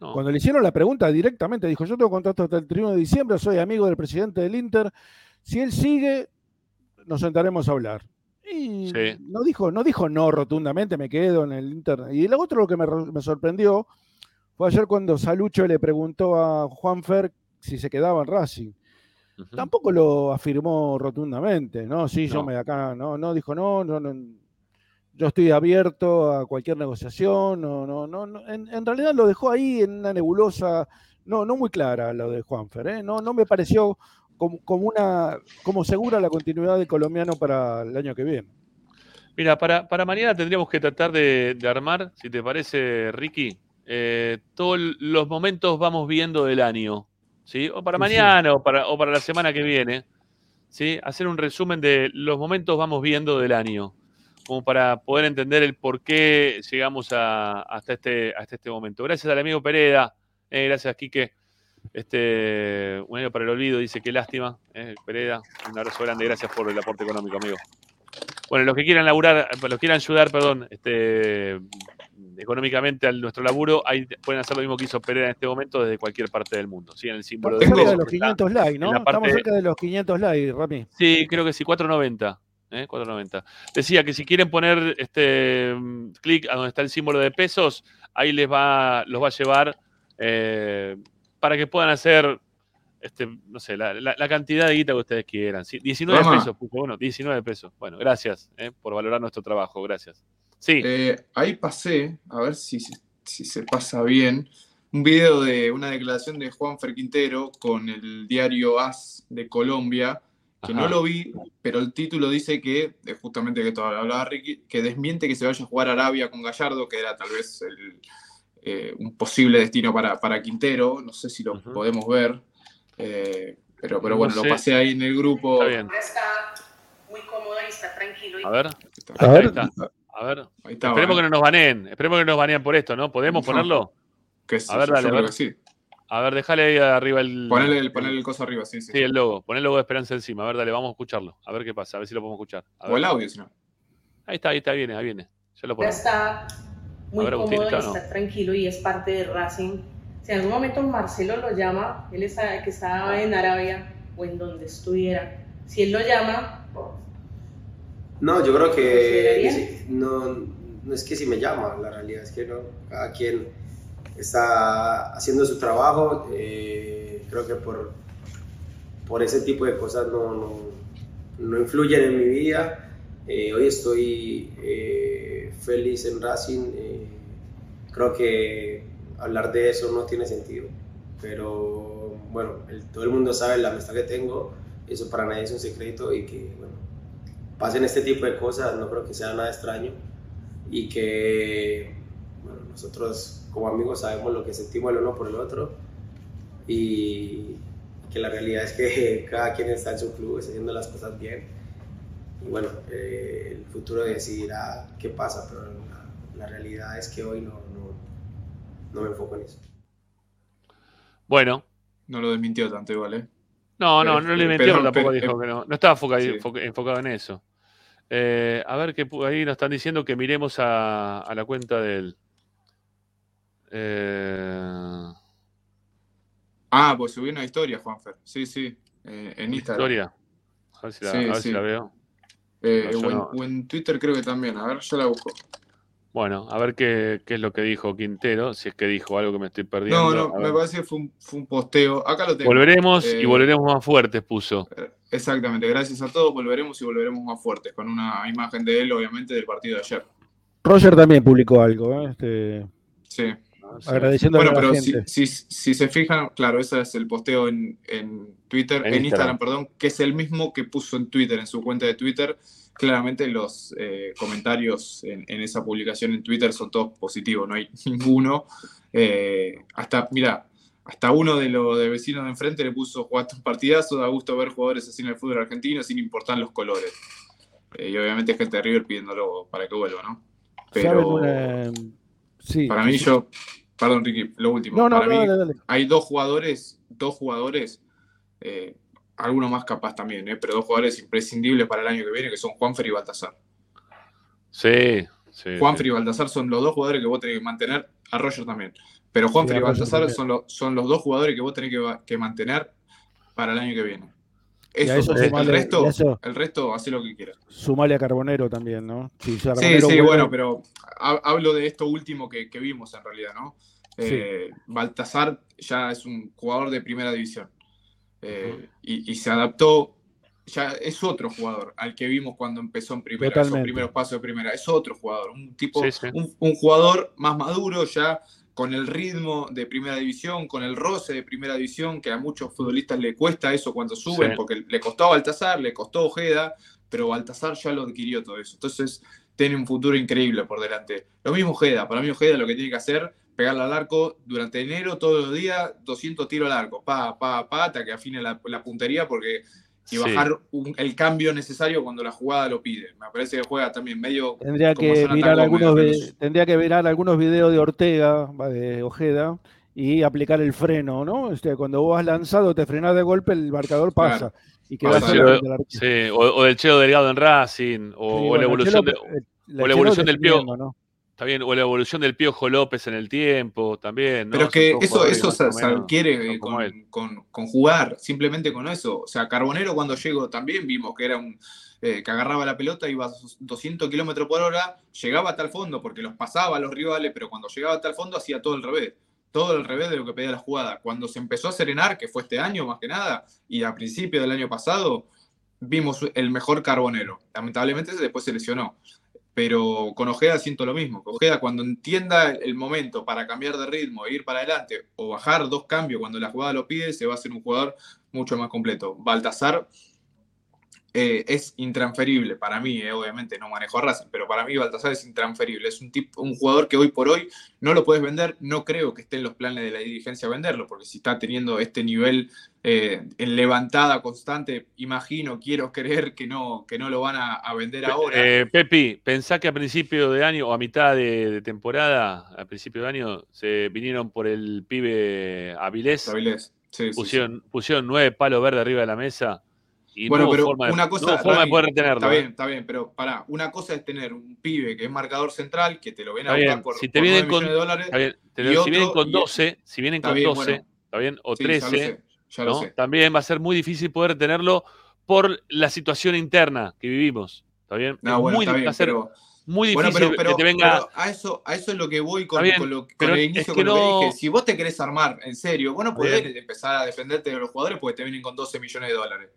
No. Cuando le hicieron la pregunta directamente, dijo, yo tengo contrato hasta el 31 de diciembre, soy amigo del presidente del Inter, si él sigue, nos sentaremos a hablar. Y Sí. no dijo, no dijo no rotundamente, me quedo en el Inter. Y lo otro lo que me, me sorprendió fue ayer cuando Salucho le preguntó a Juanfer si se quedaba en Racing. Tampoco lo afirmó rotundamente, ¿no? Sí, yo me acá, no, no dijo no, no, no, yo estoy abierto a cualquier negociación, no, no, no, no. En, en realidad lo dejó ahí en una nebulosa, no, no muy clara lo de Juanfer, ¿eh? No, no me pareció como, como una, como segura la continuidad del colombiano para el año que viene. Mira, para, para mañana tendríamos que tratar de, de armar, si te parece, Ricky, eh, todos los momentos vamos viendo del año, ¿sí? O para Sí, sí. mañana o, para, o para la semana que viene, ¿sí? Hacer un resumen de los momentos vamos viendo del año, como para poder entender el por qué llegamos a- hasta, este, hasta este momento. Gracias al amigo Pereda, eh, gracias, Quique. Este, un año para el olvido, dice qué lástima, eh, Pereda. Un abrazo grande, gracias por el aporte económico, amigo. Bueno, los que quieran laburar, los que quieran ayudar, perdón, este, económicamente a nuestro laburo, ahí pueden hacer lo mismo que hizo Pereira en este momento desde cualquier parte del mundo. ¿sí? En el símbolo Estamos de cerca de peso los que está 500 likes, ¿no? Estamos cerca de los 500 likes, Rami. Sí, creo que sí, 490. ¿eh? 490. Decía que si quieren poner este clic a donde está el símbolo de pesos, ahí les va, los va a llevar eh, para que puedan hacer este, no sé, la, la- la cantidad de guita que ustedes quieran. Sí, 19 Rama. pesos, puso, bueno, 19 pesos. Bueno, gracias eh, por valorar nuestro trabajo, gracias. Sí. Eh, ahí pasé, a ver si, si, se pasa bien, un video de una declaración de Juan Ferquintero con el diario AS de Colombia, que no lo vi, pero el título dice que, justamente que esto hablaba Ricky, que desmiente que se vaya a jugar a Arabia con Gallardo, que era tal vez el, eh, un posible destino para, para Quintero, no sé si lo podemos ver, eh, pero, pero No bueno, sé. lo pasé ahí en el grupo. Está bien. Está muy cómodo y está tranquilo. A ver. A Ahí ver. está, ahí está. A ver. Ahí está, esperemos vale. que no nos baneen. Esperemos que no nos baneen por esto, ¿no? ¿Podemos No. ponerlo? Que sí, a ver, yo dale, a ver. que sí. A ver, déjale ahí arriba el. Ponele el, ponele el coso arriba, sí, sí. Sí, el logo. Pon el logo de Esperanza encima. A ver, dale, vamos a escucharlo. A ver qué pasa. A ver si lo podemos escuchar. A O el ver. audio, si no. Ahí está, ahí está, viene, ahí viene. Ya lo Ya ponemos. está muy ver, Agustín, cómodo y ¿está o no? está tranquilo y es parte de Racing. Si en algún momento Marcelo lo llama, él está, que estaba en Arabia o en donde estuviera, si él lo llama, No, yo creo que no, no es que si me llama, la realidad es que no. Cada quien está haciendo su trabajo. eh, creo que por, por ese tipo de cosas no, no, no influyen en mi vida. Eh, hoy estoy eh, feliz en Racing. eh, creo que hablar de eso no tiene sentido. Pero bueno, todo el mundo sabe la amistad que tengo. Eso para nadie es un secreto y que bueno, pasen este tipo de cosas, no creo que sea nada extraño y que nosotros como amigos sabemos lo que sentimos el uno por el otro y que la realidad es que cada quien está en su club haciendo las cosas bien y bueno, eh, el futuro decidirá qué pasa, pero la realidad es que hoy no, no, me enfoco en eso. Bueno. No lo desmintió tanto igual, ¿eh? No, no, Pero- no le pero- mintió, pero tampoco pero- dijo que no. No estaba Sí. foca- enfocado en eso. Eh, a ver, que ahí nos están diciendo que miremos a, a la cuenta del. Eh, Ah, pues subí una historia, Juanfer. Sí, sí. eh, en Instagram. historia. A ver si la, Sí, a ver si sí. la veo. Eh, No, o, en, no. o en Twitter creo que también. A ver, yo la busco. Bueno, a ver qué, qué es lo que dijo Quintero, si es que dijo algo que me estoy perdiendo. No, no, A me parece que fue un, fue un posteo. Acá lo tengo. Volveremos Eh, y volveremos más fuertes, puso. Exactamente, gracias a todos, volveremos y volveremos más fuertes, con una imagen de él, obviamente, del partido de ayer. Roger también publicó algo, ¿eh? Este, Sí. agradeciendo Bueno, a la pero gente. si, si- si se fijan, claro, ese es el posteo en, en Twitter, En en, Instagram. Instagram, perdón, que es el mismo que puso en Twitter, en su cuenta de Twitter. Claramente los eh, comentarios en, en esa publicación en Twitter son todos positivos, no hay ninguno. eh, hasta, mira, hasta uno de los de vecinos de enfrente le puso jugaste un partidazo, da gusto ver jugadores así en el fútbol argentino sin importar los colores. Eh, y obviamente gente de River pidiéndolo para que vuelva, ¿no? ¿Saben Pero una- sí, para mí sí. yo, perdón Ricky, lo último, No, no, para mí dale, dale. hay dos jugadores, dos jugadores, alguno más capaz también, eh, pero dos jugadores imprescindibles para el año que viene que son Juanfer y Baltasar. Sí, sí. Juanfer sí. y Baltasar son los dos jugadores que vos tenés que mantener, a Roger también, pero Juanfer Sí, y Baltasar son, los- son los dos jugadores que vos tenés que, que mantener para el año que viene. Eso, eso el, sumale- resto, eso- el resto hace lo que quieras. Sumale a Carbonero también, ¿no? Si Sí, Carbonero sí, vuelve- bueno, pero ha- hablo de esto último que, que vimos en realidad, ¿no? Eh, Baltasar ya es un jugador de primera división eh, y, y se adaptó, ya es otro jugador al que vimos cuando empezó en primera, esos Totalmente. primeros pasos de primera, es otro jugador, un tipo, Sí, sí. Un, un jugador más maduro ya con el ritmo de primera división, con el roce de primera división, que a muchos futbolistas le cuesta eso cuando suben, Sí. porque le costó a Baltasar, le costó a Ojeda, pero Baltasar ya lo adquirió todo eso. Entonces, tiene un futuro increíble por delante. Lo mismo Ojeda, para mí Ojeda lo que tiene que hacer, pegarle al arco durante enero, todos los días, 200 tiros al arco, pa, pa, pa, hasta que afine la, la puntería, porque y Sí. bajar un- el cambio necesario cuando la jugada lo pide. Me parece que juega también medio Tendría que mirar algunos tendría que mirar algunos videos de Ortega, va, de Ojeda, y aplicar el freno, ¿no? Este, cuando vos has lanzado, te frenás de golpe, el marcador pasa. Claro. Y O del Pasa. arquero. sí, o, o del Chelo Delgado en Racing, o, Sí, o bueno, la evolución, Chelo- de, la o la evolución del Pío. Está bien, o la evolución del Piojo López en el tiempo, también. ¿no? Pero es que eso, eso se, se adquiere eh, con jugar, simplemente con eso. O sea, Carbonero cuando llegó también vimos que era un eh, que agarraba la pelota, iba a 200 kilómetros por hora, llegaba hasta el fondo porque los pasaba a los rivales, pero cuando llegaba hasta el fondo hacía todo al revés. todo al revés de lo que pedía la jugada. Cuando se empezó a serenar, que fue este año más que nada, y a principio del año pasado, vimos el mejor carbonero. Lamentablemente después se lesionó. Pero con Ojeda siento lo mismo. Ojeda cuando entienda el momento para cambiar de ritmo e ir para adelante o bajar dos cambios cuando la jugada lo pide, se va a hacer un jugador mucho más completo. Baltasar eh, es intransferible para mí, eh, obviamente no manejo a Racing, pero para mí Baltasar es intransferible. Es un, tipo, un jugador que hoy por hoy no lo puedes vender. No creo que esté en los planes de la dirigencia venderlo, porque si está teniendo este nivel eh, en levantada constante, imagino, quiero creer que no, que no lo van a, a vender ahora. Eh, Pepi, pensá que a principio de año o a mitad de, de temporada, a principio de año, se vinieron por el pibe Avilés. Avilés. Sí, sí, pusieron, pusieron nueve palos verdes arriba de la mesa. Y bueno, no pero forma de- una no cosa. hubo forma de Rami, poder retenerlo. Está ¿eh? bien, está bien, pero pará. Una cosa es tener un pibe que es marcador central, que te lo ven a buscar por, si te por vienen 9 con, de dólares. bien, te y lo- si otro- vienen con y- 12, si vienen con bien, 12, bueno. está bien, o Sí, ya lo 13, sé, ya lo ¿no? sé. también va a ser muy difícil poder tenerlo por la situación interna que vivimos. ¿Está bien? No, Es bueno, muy, está bien, a ser pero- muy Bueno, difícil pero, pero- que te venga. a, eso, a eso es lo que voy con, bien, con lo- con el es inicio, que con lo que no- dije. Si vos te querés armar, en serio, vos no podés Bien. empezar a defenderte de los jugadores porque te vienen con 12 millones de dólares.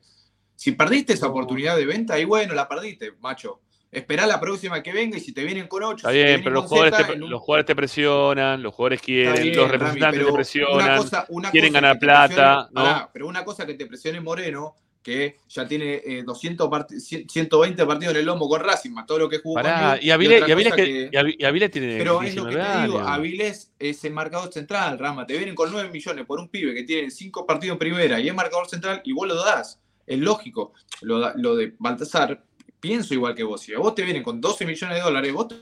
Si perdiste esa oportunidad de venta, y bueno, la perdiste, macho. Esperá la próxima que venga y si te vienen con 8, Está bien, pero los jugadores, te, los jugadores te presionan, los jugadores quieren, bien, los representantes te una presionan, cosa- una quieren ganar que plata, ¿no? pará, pero una cosa que te presione Moreno, que ya tiene eh, 200 parti- 100 120 partidos en el lomo con Racing, más todo lo que jugó Pará, conmigo, y Avilés, y Avilés cosa que- y Avi- y Avilés tiene Pero es lo que 19 te digo. Avilés es el marcador central, Rama. Te vienen con 9 millones por un pibe que tiene 5 partidos en primera y es marcador central y vos lo das. Es lógico. Lo, de Baltasar, pienso igual que vos. Si a vos te vienen con 12 millones de dólares, vos te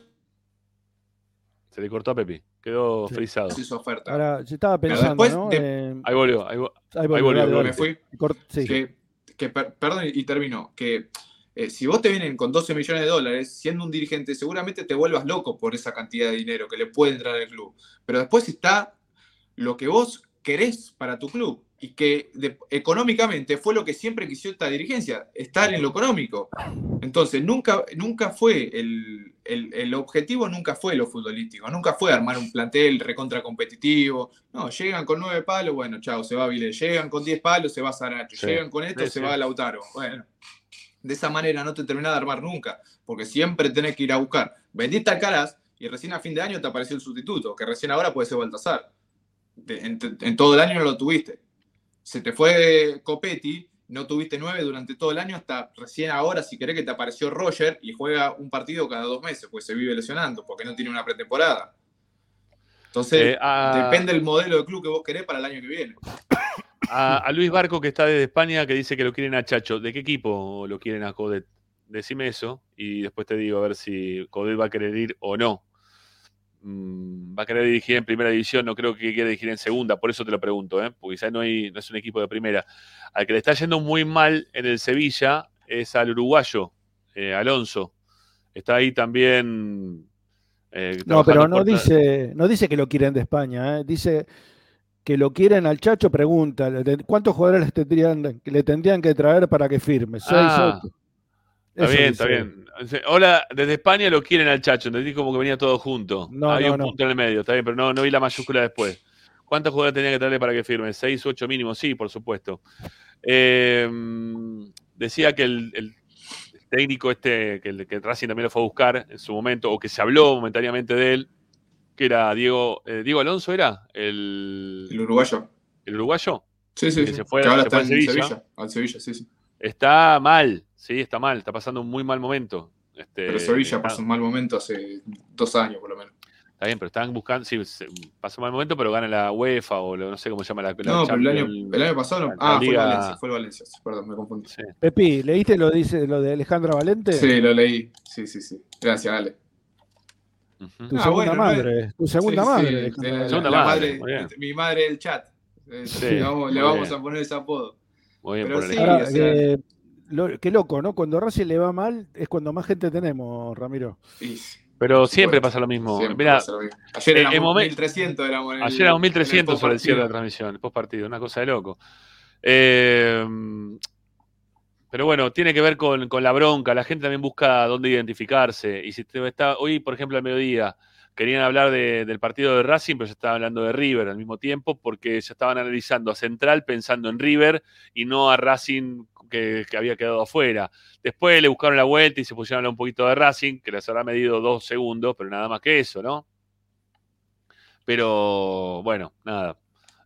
Se le cortó a Pepi, quedó frisado. haces oferta. Ahora, yo estaba pensando, después ¿no? de- Eh, Ahí volvió, ahí, vo- ahí ahí volvió, me fui. Cort- sí. Que, que per- perdón, y termino. Que eh, si vos te vienen con 12 millones de dólares, siendo un dirigente, seguramente te vuelvas loco por esa cantidad de dinero que le puede entrar al club. Pero después está lo que vos querés para tu club. Y que de- económicamente fue lo que siempre quiso esta dirigencia, estar en lo económico. Entonces, nunca, nunca fue el, el- el objetivo, nunca fue lo futbolístico, nunca fue armar un plantel recontra competitivo. No, llegan con nueve palos, bueno, chao, se va Vile. Llegan con 10 palos, se va Saracho. Sí. Llegan con esto, Sí, se sí. va Lautaro. Bueno, de esa manera no te terminás de armar nunca, porque siempre tenés que ir a buscar. Vendiste Alcaraz y recién a fin de año te apareció el sustituto, que recién ahora puede ser Baltasar. En todo el año no lo tuviste. Se te fue Copetti, no tuviste nueve durante todo el año, hasta recién ahora, si querés, que te apareció Roger y juega un partido cada dos meses, pues se vive lesionando, porque no tiene una pretemporada. Entonces, Eh, depende del modelo de club que vos querés para el año que viene. A, a Luis Barco, que está desde España, que dice que lo quieren a Chacho. ¿De qué equipo lo quieren a Codet? Decime eso y después te digo a ver si Codet va a querer ir o no. Mm, va a querer dirigir en primera división, no creo que quiera dirigir en segunda, por eso te lo pregunto, ¿eh? porque quizás no, hay, no es un equipo de primera. Al que le está yendo muy mal en el Sevilla es al uruguayo, eh, Alonso. Está ahí también. eh, No, pero no dice, no dice que lo quieren de España, ¿eh? dice que lo quieren al Chacho, pregunta, ¿le- ¿cuántos jugadores les tendrían, le tendrían que traer para que firme? ¿Seis, Ah, ocho? Está Eso bien, está bien. Hola, desde España lo quieren al Chacho. Entendí como que venía todo junto. No, Había no, un no. punto en el medio, está bien, pero no, no vi la mayúscula después. ¿Cuántos jugadores tenía que traerle para que firme? ¿Seis, ocho mínimo? Sí, por supuesto. Eh, decía que el, el técnico este, que, el- que Racing también lo fue a buscar en su momento, o que se habló momentáneamente de él, que era Diego, eh, Diego Alonso, ¿era? El, El uruguayo. ¿El uruguayo? Sí, sí, Que sí. se fue, Que ahora se fue está al en Sevilla. Sevilla. Al Sevilla, sí, sí. Está mal, sí, está mal, está pasando un muy mal momento. Este, Pero Sevilla está- pasó un mal momento hace dos años, por lo menos. Está bien, pero están buscando, sí, pasa un mal momento, pero gana la UEFA o lo- no sé cómo se llama la, la No, pero el año, Champions, el año pasado no. la Ah, fue el Valencia, fue el Valencia. Perdón, me confundí. Sí, Pepi, ¿leíste lo, dice, lo de Alejandra Valente? lo leí. Sí, sí, sí. Gracias, Ale. Tu Ah, segunda bueno, no madre, tu segunda Sí, madre. sí, la- la madre- mi madre del chat. Eh, Sí, le vamos, le muy vamos bien. a poner ese apodo. Muy bien, Pero por sí, Ahora, o sea, eh, lo- qué loco, ¿no? Cuando a Racing le va mal es cuando más gente tenemos, Ramiro. Pero siempre pasa lo mismo. Pasa lo mismo. Ayer eh, éramos momen- 1300 éramos en el- Ayer éramos en el 1300 sobre el cierre de la transmisión, el post partido, una cosa de loco. Eh, pero bueno, tiene que ver con, con la bronca. La gente también busca dónde identificarse. Y si te está hoy, por ejemplo, al mediodía, querían hablar de- del partido de Racing, pero se estaba hablando de River al mismo tiempo, porque ya estaban analizando a Central pensando en River y no a Racing que, había quedado afuera. Después le buscaron la vuelta y se pusieron a hablar un poquito de Racing, que les habrá medido dos segundos, pero nada más que eso, ¿no? Pero bueno, nada.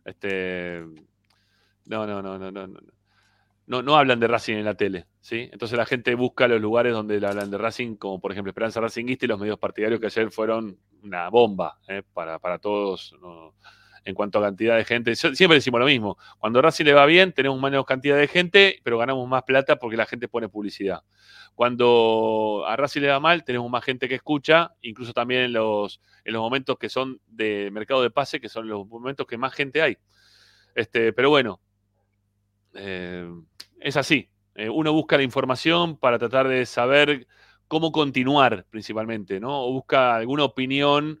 Este. No, no, no, no, no. no. No, hablan de Racing en la tele, ¿sí? Entonces la gente busca los lugares donde hablan de Racing, como por ejemplo Esperanza Racingista y los medios partidarios que ayer fueron una bomba ¿eh? para, para todos ¿no? En cuanto a cantidad de gente. Siempre decimos lo mismo, cuando Racing le va bien tenemos menos cantidad de gente, pero ganamos más plata porque la gente pone publicidad. Cuando a Racing le va mal tenemos más gente que escucha, incluso también en los, en los momentos que son de mercado de pase, que son los momentos que más gente hay. Este, pero bueno, eh, es así. Eh, uno busca la información para tratar de saber cómo continuar principalmente, ¿no? O busca alguna opinión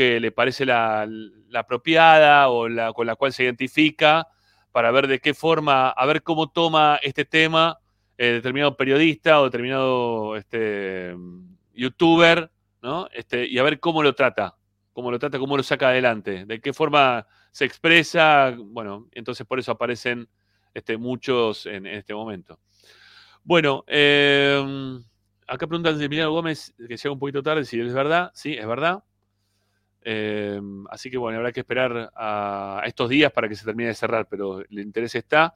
que le parece la, apropiada o la, con la cual se identifica para ver de qué forma, a ver cómo toma este tema eh, determinado periodista o determinado este, youtuber, ¿no? Este, y a ver cómo lo trata, cómo lo trata, cómo lo saca adelante, de qué forma se expresa, bueno, entonces por eso aparecen este, muchos en, este momento. Bueno, eh, acá preguntan de Emiliano Gómez, que llega un poquito tarde, si es verdad. Sí, es verdad. Eh, así que bueno, habrá que esperar a, a estos días para que se termine de cerrar, pero el interés está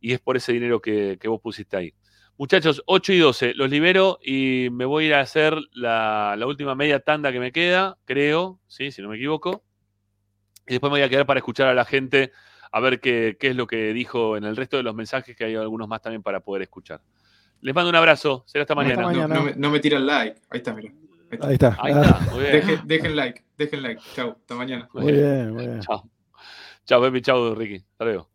y es por ese dinero que, que vos pusiste ahí. Muchachos, 8 y 12, los libero y me voy a ir a hacer la, la última media tanda que me queda, creo, ¿sí? si no me equivoco. Y después me voy a quedar para escuchar a la gente a ver qué, qué es lo que dijo en el resto de los mensajes, que hay algunos más también para poder escuchar. Les mando un abrazo, será hasta mañana. No, no me, no me tiran like. Ahí está, mira. Ahí está. Ahí está, muy bien. Dejen, dejen like, dejen like. Chao, hasta mañana. Muy bien, muy bien. Chao. Chao, Pepe, chao, Ricky. Hasta luego.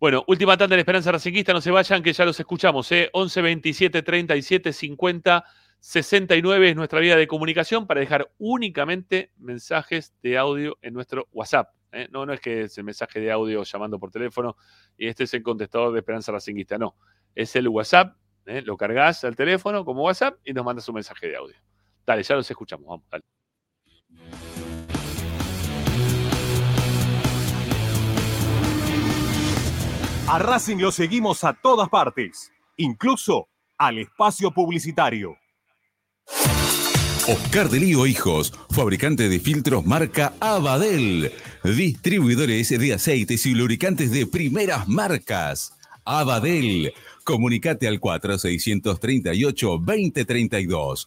Bueno, última tanda de la Esperanza Racinguista, no se vayan, que ya los escuchamos, ¿eh? 11 27 37 50 69 es nuestra vía de comunicación para dejar únicamente mensajes de audio en nuestro WhatsApp. ¿eh? No, no es que es el mensaje de audio llamando por teléfono y este es el contestador de Esperanza Racinguista, no. Es el WhatsApp, ¿eh? lo cargas al teléfono como WhatsApp y nos mandas un mensaje de audio. Dale, ya los escuchamos, vamos, dale. A Racing lo seguimos a todas partes, incluso al espacio publicitario. Oscar de Lío Hijos, fabricante de filtros marca Abadel, distribuidores de aceites y lubricantes de primeras marcas. Abadel, comunicate al 4638-2032,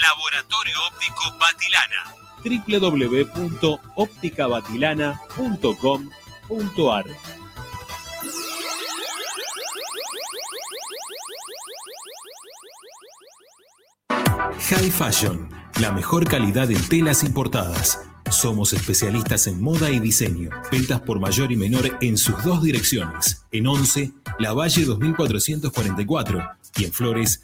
Laboratorio Óptico Batilana. www.opticabatilana.com.ar High Fashion, la mejor calidad en telas importadas. Somos especialistas en moda y diseño. Ventas por mayor y menor en sus dos direcciones. En 11, La Valle 2444 y en Flores,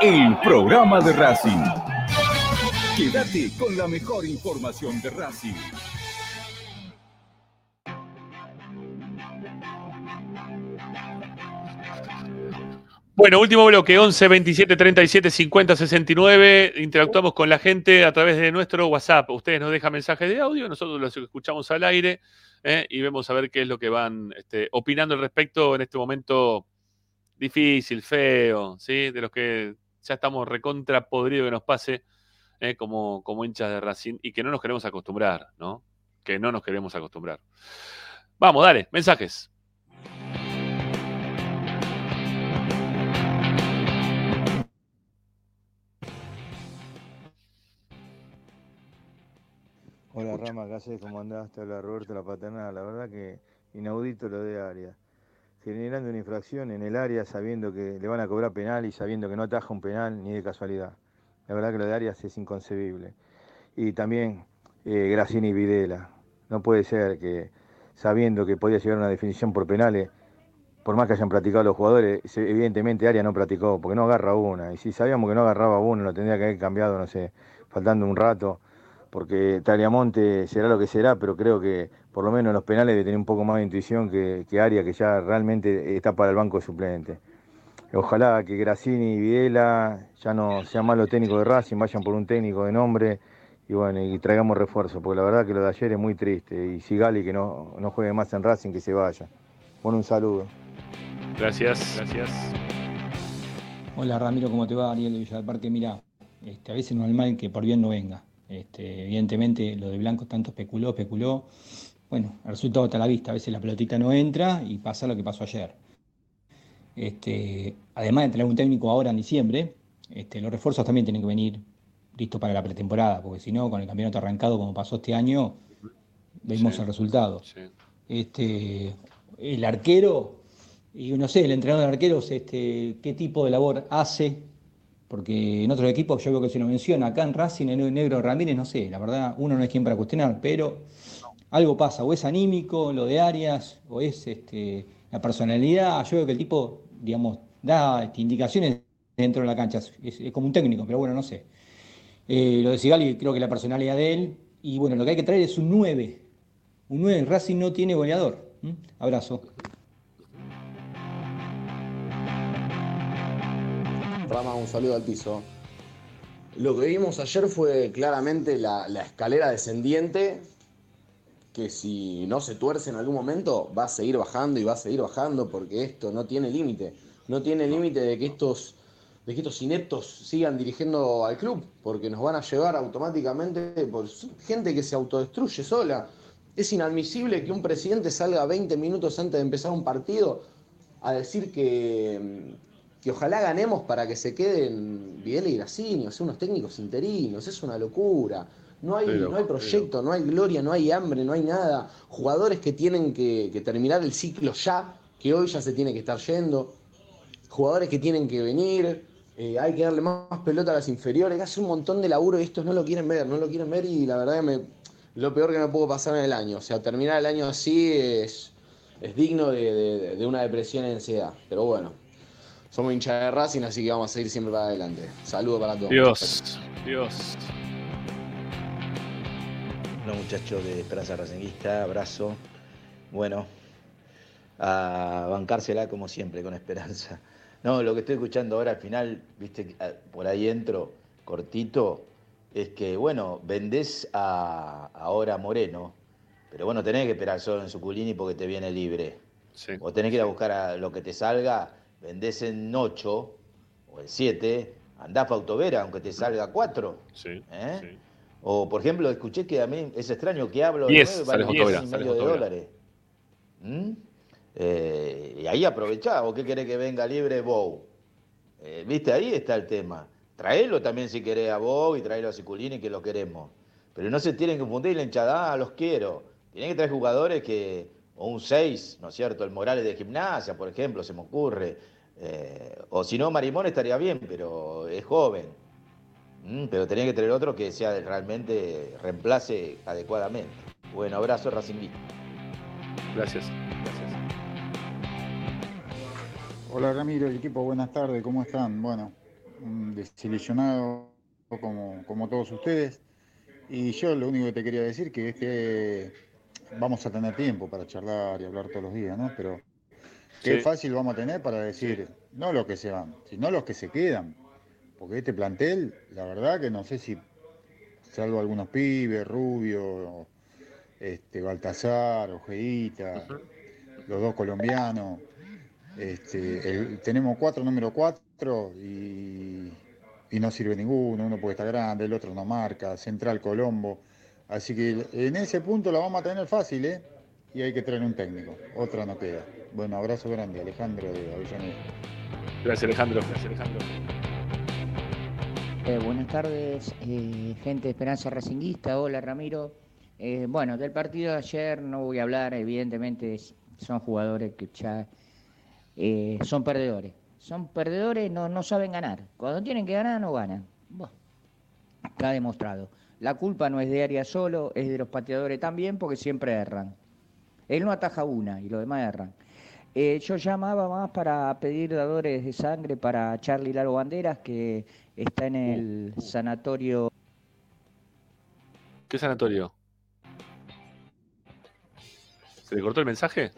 el programa de Racing. Quédate con la mejor información de Racing. Bueno, último bloque, 11 27 37 50 69. Interactuamos con la gente a través de nuestro WhatsApp. Ustedes nos dejan mensajes de audio, nosotros los escuchamos al aire ¿eh? y vemos a ver qué es lo que van este, opinando al respecto en este momento difícil, feo, ¿sí? De los que ya estamos recontra podrido que nos pase ¿eh? como, como hinchas de Racing y que no nos queremos acostumbrar, ¿no? Que no nos queremos acostumbrar. Vamos, dale, mensajes. Hola Rama, ¿qué haces? ¿Cómo andás? Te habla Roberto La Paternal. La verdad que inaudito lo de área. Generando una infracción en el área sabiendo que le van a cobrar penal y sabiendo que no ataja un penal ni de casualidad. La verdad que lo de Arias es inconcebible. Y también eh, Graciani y Videla. No puede ser que sabiendo que podía llegar una definición por penales, por más que hayan practicado los jugadores, evidentemente Arias no practicó, porque no agarra una. Y si sabíamos que no agarraba una, lo tendría que haber cambiado, no sé, faltando un rato porque Taliamonte será lo que será, pero creo que por lo menos en los penales debe tener un poco más de intuición que, que Aria, que ya realmente está para el banco de suplente. Ojalá que Grassini y Videla ya no sean malos técnicos de Racing, vayan por un técnico de nombre y bueno, y traigamos refuerzo, porque la verdad que lo de ayer es muy triste. Y Sigali que no, no juegue más en Racing, que se vaya. Bueno, un saludo. Gracias, gracias. Hola Ramiro, ¿cómo te va? Ariel de Villa del Parque. Mira, este, a veces no es mal que por bien no venga. Este, evidentemente lo de Blanco tanto especuló, especuló. Bueno, el resultado está a la vista. A veces la pelotita no entra y pasa lo que pasó ayer. Este, además de tener un técnico ahora en diciembre, este, los refuerzos también tienen que venir listos para la pretemporada, porque si no, con el campeonato arrancado como pasó este año, vemos Sí. el resultado. Este, el arquero, y no sé, el entrenador de arqueros, este, qué tipo de labor hace, porque en otros equipos yo veo que se lo menciona, acá en Racing, en Negro Ramírez, no sé, la verdad, uno no es quien para cuestionar, pero algo pasa, o es anímico, lo de Arias, o es este, la personalidad, yo veo que el tipo, digamos, da indicaciones dentro de la cancha, es, como un técnico, pero bueno, no sé. Eh, lo de Sigali, creo que la personalidad de él, y bueno, lo que hay que traer es un 9, un 9, Racing no tiene goleador. Abrazo. Rama, un saludo al piso. Lo que vimos ayer fue claramente la, la escalera descendiente, que si no se tuerce en algún momento va a seguir bajando y va a seguir bajando porque esto no tiene límite. No tiene límite de que estos de que estos ineptos sigan dirigiendo al club, porque nos van a llevar automáticamente por gente que se autodestruye sola. Es inadmisible que un presidente salga 20 minutos antes de empezar un partido a decir que, que ojalá ganemos para que se queden Videla y Gracinio, ser unos técnicos interinos, es una locura. No hay, Pero, no hay proyecto, no hay gloria, no hay hambre, no hay nada. Jugadores que tienen que, que terminar el ciclo ya, que hoy ya se tiene que estar yendo. Jugadores que tienen que venir, eh, hay que darle más, más pelota a las inferiores, hace un montón de laburo y estos no lo quieren ver, no lo quieren ver y la verdad que me, lo peor que me pudo pasar en el año. O sea, terminar el año así es, es digno de, de- de una depresión en ansiedad. Pero bueno, somos hinchas de Racing, así que vamos a seguir siempre para adelante. Saludos para todos. Dios, Dios. Bueno, muchachos de Esperanza Racinguista, abrazo. Bueno, a bancársela como siempre, con esperanza. No, lo que estoy escuchando ahora al final, viste, ah, por ahí entro, cortito, es que, bueno, vendés a, ahora a Moreno, pero bueno, tenés que esperar solo en Suculini porque te viene libre. O tenés que ir a buscar a lo que te salga, vendés en 8 o en 7, andás para Autovera, aunque te salga 4. ¿eh? O, por ejemplo, escuché que a mí es extraño que hablo de Diez, nueve, sale vale diez y medio de dólares. ¿Mm? Eh, y ahí aprovechá, ¿o qué querés que venga libre Bow? Eh, Viste, ahí está el tema. Traelo también si querés a Bow y traelo a Ciculini que lo queremos. Pero no se tienen que confundir la hinchada, ah, los quiero. Tienen que traer jugadores que, o un 6, ¿no es cierto? El Morales de gimnasia, por ejemplo, se me ocurre. Eh, o si no, Marimón estaría bien, pero es joven. Mm, pero tenía que traer otro que sea realmente reemplace adecuadamente. Bueno, abrazo Racinguista. Gracias. Gracias. Hola Ramiro, el equipo, buenas tardes, ¿cómo están? Bueno, desilusionado como, como todos ustedes. Y yo lo único que te quería decir que este vamos a tener tiempo para charlar y hablar todos los días, ¿no? Pero qué Sí. fácil vamos a tener para decir, no los que se van, sino los que se quedan. Porque este plantel, la verdad que no sé si, salvo algunos pibes, Rubio, este, Baltasar, Ojeita, los dos colombianos, este, el- tenemos cuatro número cuatro y, y no sirve ninguno, uno puede estar grande, el otro no marca, Central Colombo. Así que en ese punto la vamos a tener fácil, ¿eh? Y hay que traer un técnico, otra no queda. Bueno, abrazo grande, Alejandro de Avellaneda. Gracias, Alejandro. Gracias, Alejandro. Eh, buenas tardes, eh, gente de Esperanza Racinguista. Hola, Ramiro. Eh, bueno, del partido de ayer no voy a hablar, evidentemente son jugadores que ya son perdedores. Son perdedores, no, no saben ganar. Cuando tienen que ganar, no ganan. Bueno, está demostrado. La culpa no es de Arias solo, es de los pateadores también, porque siempre erran. Él no ataja una y los demás erran. Eh, yo llamaba más para pedir dadores de sangre para Charlie Lalo Banderas, que está en el sanatorio. ¿Qué sanatorio? ¿Se le cortó el mensaje?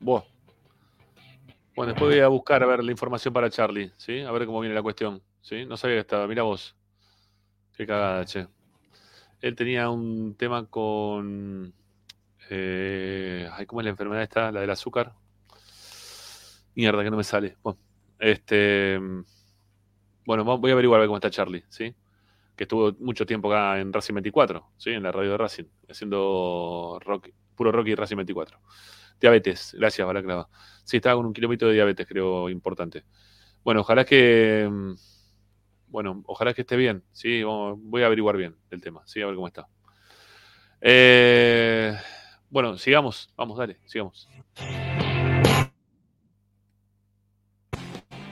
Vos. Bueno, después voy a buscar a ver la información para Charlie, ¿sí? A ver cómo viene la cuestión, ¿sí? No sabía que estaba. Mira vos. Qué cagada, che. Él tenía un tema con... eh, ¿Cómo es la enfermedad esta? La del azúcar. Mierda, que no me sale. Bueno, este... Bueno, voy a averiguar a ver cómo está Charlie, ¿sí? Que estuvo mucho tiempo acá en Racing 24, ¿sí? En la radio de Racing, haciendo rock, puro rock Racing 24. Diabetes, gracias, Balaclava. Sí, estaba con un kilómetro de diabetes, creo, importante. Bueno, ojalá que. mm, Bueno, ojalá que esté bien, ¿sí? Voy a averiguar bien el tema, ¿sí? A ver cómo está. Eh, bueno, sigamos, vamos, dale, sigamos.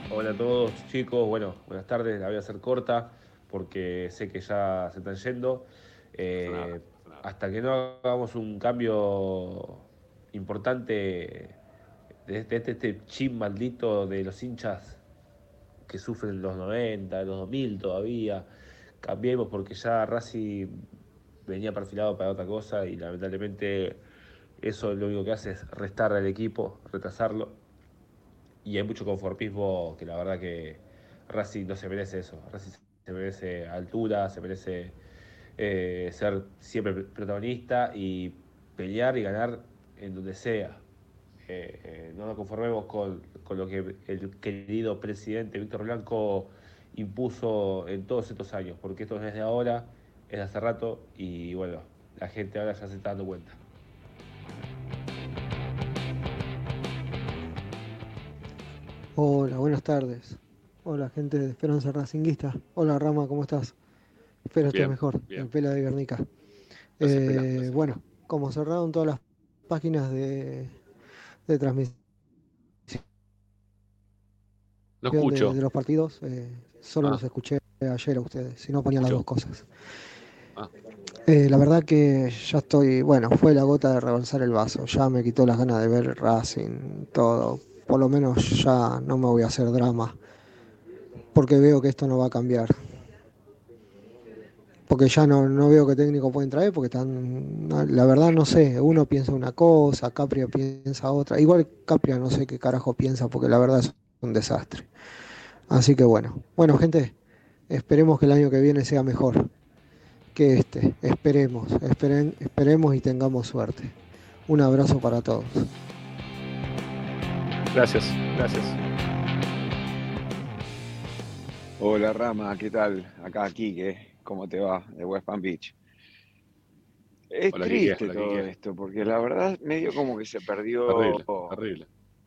Hola a todos chicos, bueno, buenas tardes, la voy a hacer corta porque sé que ya se están yendo. Eh, hasta que no hagamos un cambio importante de este, de este chip maldito de los hinchas que sufren los 90, los 2000 todavía, cambiemos porque ya Racing venía perfilado para otra cosa y lamentablemente eso lo único que hace es restar al equipo, retrasarlo y hay mucho conformismo que la verdad que Racing no se merece eso. Racing se merece altura, se merece eh, ser siempre protagonista y pelear y ganar en donde sea. Eh, eh, no nos conformemos con, con lo que el querido presidente Víctor Blanco impuso en todos estos años, porque esto no es de ahora, es de hace rato y bueno, la gente ahora ya se está dando cuenta. Hola, buenas tardes. Hola, gente de Esperanza Racinguista. Hola, Rama, ¿cómo estás? Espero estés mejor. bien. El pela de Guernica. Eh, bueno, como cerraron todas las páginas de, de transmisión No escucho. de los partidos, eh, solo Ah. los escuché ayer a ustedes, si no ponían las dos cosas. Ah. Eh, la verdad que ya estoy, bueno, fue la gota de rebalsar el vaso, ya me quitó las ganas de ver Racing, todo. Por lo menos ya no me voy a hacer drama, porque veo que esto no va a cambiar. Porque ya no, no veo qué técnico pueden traer, porque están, la verdad no sé, uno piensa una cosa, Capria piensa otra. Igual Capria no sé qué carajo piensa, porque la verdad es un desastre. Así que bueno, bueno gente, esperemos que el año que viene sea mejor que este. Esperemos, esperen, esperemos y tengamos suerte. Un abrazo para todos. Gracias, gracias. Hola Rama, ¿qué tal? Acá Quique, ¿cómo te va? De West Palm Beach. Es triste todo esto, porque la verdad medio como que se perdió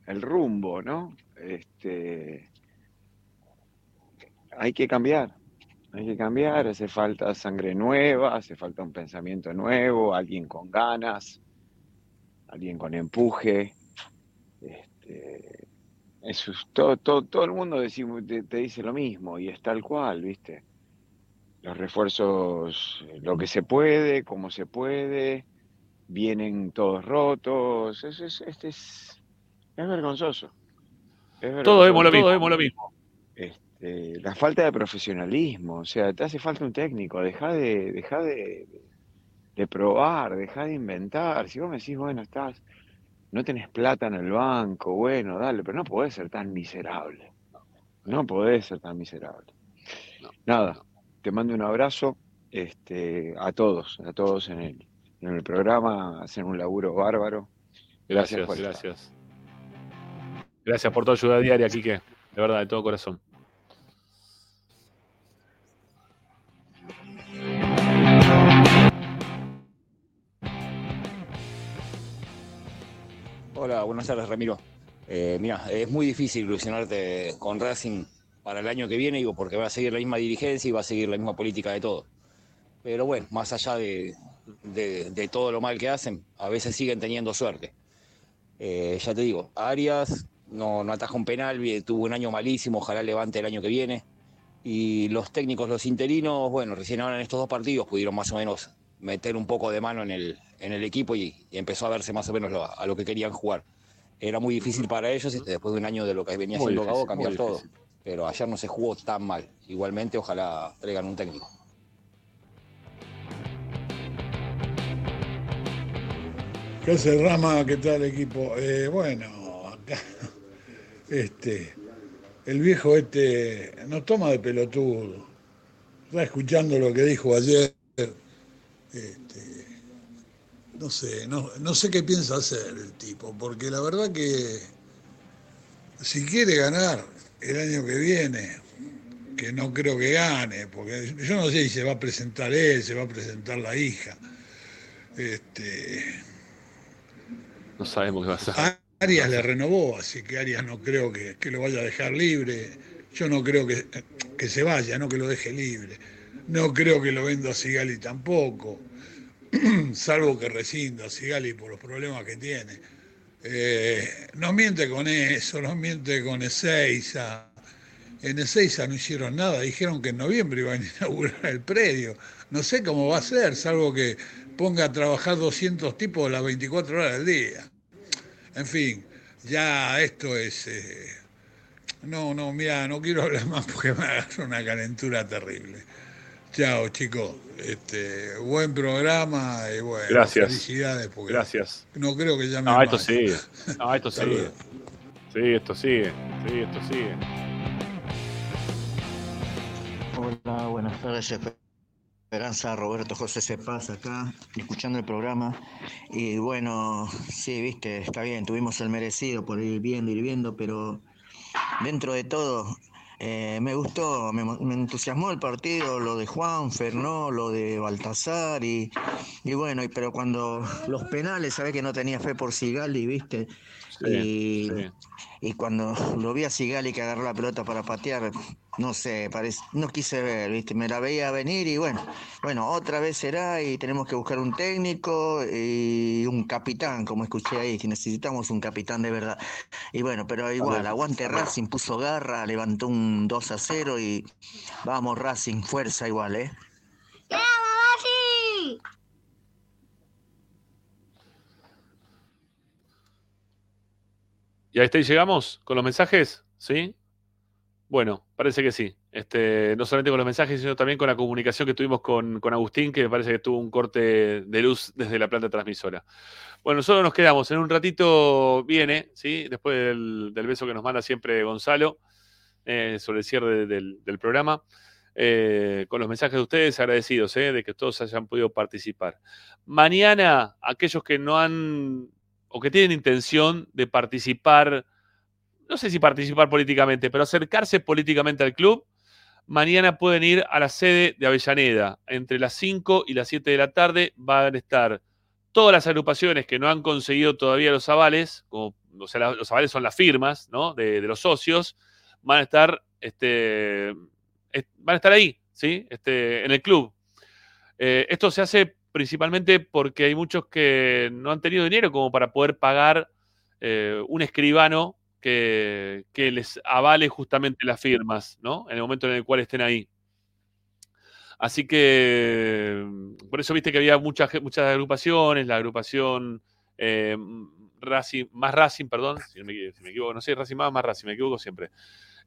el rumbo, ¿no? Este, hay que cambiar, hay que cambiar, hace falta sangre nueva, hace falta un pensamiento nuevo, alguien con ganas, alguien con empuje. Este, eso es todo, todo, todo el mundo decimos- te, te dice lo mismo y es tal cual, ¿viste? Los refuerzos, eh, lo que se puede, como se puede, vienen todos rotos, es, es, este es, es vergonzoso. Es Todos vemos lo vergonzoso. mismo, todos vemos lo mismo. Este, la falta de profesionalismo, o sea, te hace falta un técnico, deja de, deja de, de probar, deja de inventar. Si vos me decís, bueno, estás, no tenés plata en el banco, bueno, dale, pero no podés ser tan miserable. No podés ser tan miserable. Nada, te mando un abrazo este, a todos, a todos en el, en el programa, hacen un laburo bárbaro. Gracias, por estar. gracias. Gracias por tu ayuda diaria, Quique. De verdad, de todo corazón. Hola, buenas tardes, Ramiro. Eh, mira, es muy difícil ilusionarte con Racing para el año que viene, digo, porque va a seguir la misma dirigencia y va a seguir la misma política de todo. Pero bueno, más allá de, todo lo mal que hacen, a veces siguen teniendo suerte. Eh, ya te digo, Arias no, no ataja un penal, tuvo un año malísimo, ojalá levante el año que viene. Y los técnicos, los interinos, bueno, recién ahora en estos dos partidos pudieron más o menos meter un poco de mano en el, en el equipo y, y empezó a verse más o menos lo- a lo que querían jugar. Era muy difícil para ellos después de un año de lo que venía Muy haciendo Gago difícil, cambiar todo. difícil. Pero ayer no se jugó tan mal. Igualmente, ojalá traigan un técnico. ¿Qué hace Rama? ¿Qué tal equipo? Eh, bueno, acá, este, el viejo este nos toma de pelotudo. Está escuchando lo que dijo ayer. Este, no sé, no, no sé qué piensa hacer el tipo, porque la verdad que si quiere ganar el año que viene, que no creo que gane, porque yo no sé si se va a presentar él, se va a presentar la hija. Este, No sabemos qué va a hacer. Arias le renovó, así que Arias no creo que, que lo vaya a dejar libre. Yo no creo que, que se vaya, no que lo deje libre. No creo que lo venda Sigali tampoco, salvo que rescinda Sigali por los problemas que tiene. Eh, no miente con eso, no miente con Ezeiza. En Ezeiza no hicieron nada, dijeron que en noviembre iban a inaugurar el predio. No sé cómo va a ser, salvo que ponga a trabajar 200 tipos las 24 horas del día. En fin, ya esto es... eh, No, no, mira, no quiero hablar más porque me agarra una calentura terrible. Chao, chicos. Este, buen programa y bueno, Gracias. felicidades porque Gracias. no creo que llame No, esto más. sigue. No, esto sigue. Sí, esto sigue. Sí, esto sigue. Hola, buenas tardes. Esperanza, Roberto José Cepaz acá, escuchando el programa. Y bueno, sí, viste, está bien, tuvimos el merecido por ir viendo, ir viendo, pero dentro de todo, eh, me gustó, me, me entusiasmó el partido, lo de Juan, Fernó, lo de Baltasar y, y bueno, y, pero cuando los penales, sabés que no tenía fe por Sigali, viste. y, y cuando lo vi a Sigali que agarró la pelota para patear, no sé, parece, no quise ver, ¿viste? Me la veía venir y bueno, bueno, otra vez será y tenemos que buscar un técnico y un capitán, como escuché ahí, que necesitamos un capitán de verdad. Y bueno, pero igual, aguante Racing, puso garra, levantó un 2 a 0 y vamos Racing, fuerza igual, ¿eh? ¿Y ahí está y llegamos con los mensajes? ¿Sí? Bueno, parece que sí. Este, no solamente con los mensajes, sino también con la comunicación que tuvimos con, con Agustín, que me parece que tuvo un corte de luz desde la planta transmisora. Bueno, nosotros nos quedamos. En un ratito viene, ¿sí? Después del, beso que nos manda siempre Gonzalo eh, sobre el cierre del, del programa. eh, con los mensajes de ustedes, agradecidos eh, de que todos hayan podido participar. Mañana, aquellos que no han o que tienen intención de participar, no sé si participar políticamente, pero acercarse políticamente al club, mañana pueden ir a la sede de Avellaneda. Entre las 5 y las 7 de la tarde van a estar todas las agrupaciones que no han conseguido todavía los avales, o sea, los avales son las firmas ¿no? de, de los socios, van a estar, este, est- van a estar ahí, ¿sí? Este, en el club. Eh, esto se hace principalmente porque hay muchos que no han tenido dinero como para poder pagar eh, un escribano que, les avale justamente las firmas, ¿no? En el momento en el cual estén ahí. Así que, por eso viste que había muchas, muchas agrupaciones, la agrupación eh, Racing, más Racing, perdón, si me, equivoco, no sé, Racing más, más Racing, me equivoco siempre.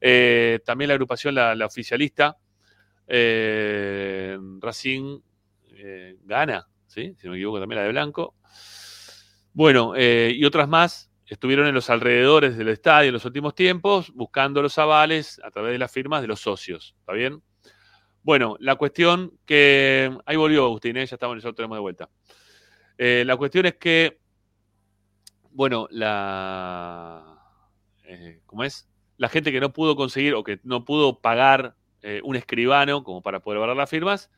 Eh, también la agrupación, la, oficialista, eh, Racing eh, gana, ¿sí? si no me equivoco, también la de Blanco. Bueno, y otras más estuvieron en los alrededores del estadio en los últimos tiempos buscando los avales a través de las firmas de los socios. ¿Está bien? Bueno, la cuestión que. Ahí volvió Agustín, ¿eh? ya estamos, ya lo tenemos de vuelta. Eh, la cuestión es que. Bueno, la. eh, ¿Cómo es? La gente que no pudo conseguir o que no pudo pagar un escribano como para poder guardar las firmas,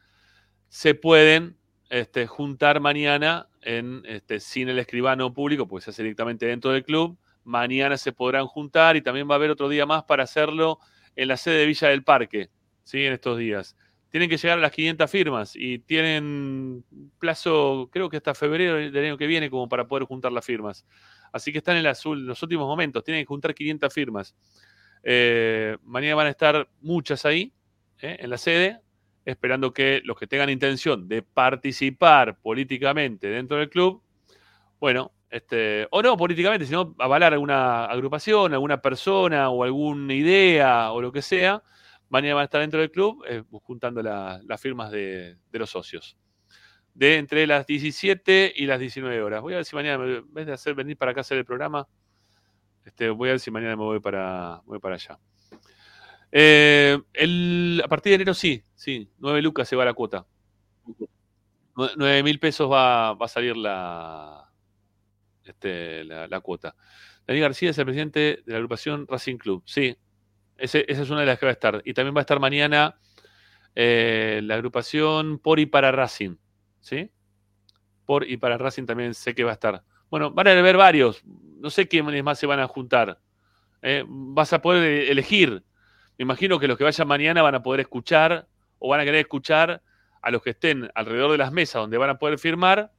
se pueden este, juntar mañana en, este, sin el escribano público, pues se hace directamente dentro del club. Mañana se podrán juntar y también va a haber otro día más para hacerlo en la sede de Villa del Parque, ¿sí? En estos días. Tienen que llegar a las 500 firmas y tienen plazo, creo que hasta febrero del año que viene, como para poder juntar las firmas. Así que están en las ul- los últimos momentos, tienen que juntar 500 firmas. Eh, mañana van a estar muchas ahí, ¿eh? en la sede, esperando que los que tengan intención de participar políticamente dentro del club, bueno, este, o no políticamente, sino avalar alguna agrupación, alguna persona o alguna idea o lo que sea, mañana van a estar dentro del club eh, juntando la- las firmas de, de los socios. De entre las 17 y las 19 horas. Voy a ver si mañana, en vez de hacer venir para acá a hacer el programa, este, voy a ver si mañana me voy para, voy para allá. Eh, el- a partir de enero sí, sí, 9 lucas se va la cuota. 9 mil pesos va, va a salir la, este, la, cuota. Daniel García es el presidente de la agrupación Racing Club. Sí, ese- esa es una de las que va a estar. Y también va a estar mañana eh, la agrupación Por y para Racing. ¿Sí? Por y para Racing también sé que va a estar. Bueno, van a haber varios. No sé quiénes más se van a juntar. Eh, vas a poder elegir. Me imagino que los que vayan mañana van a poder escuchar o van a querer escuchar a los que estén alrededor de las mesas donde van a poder firmar,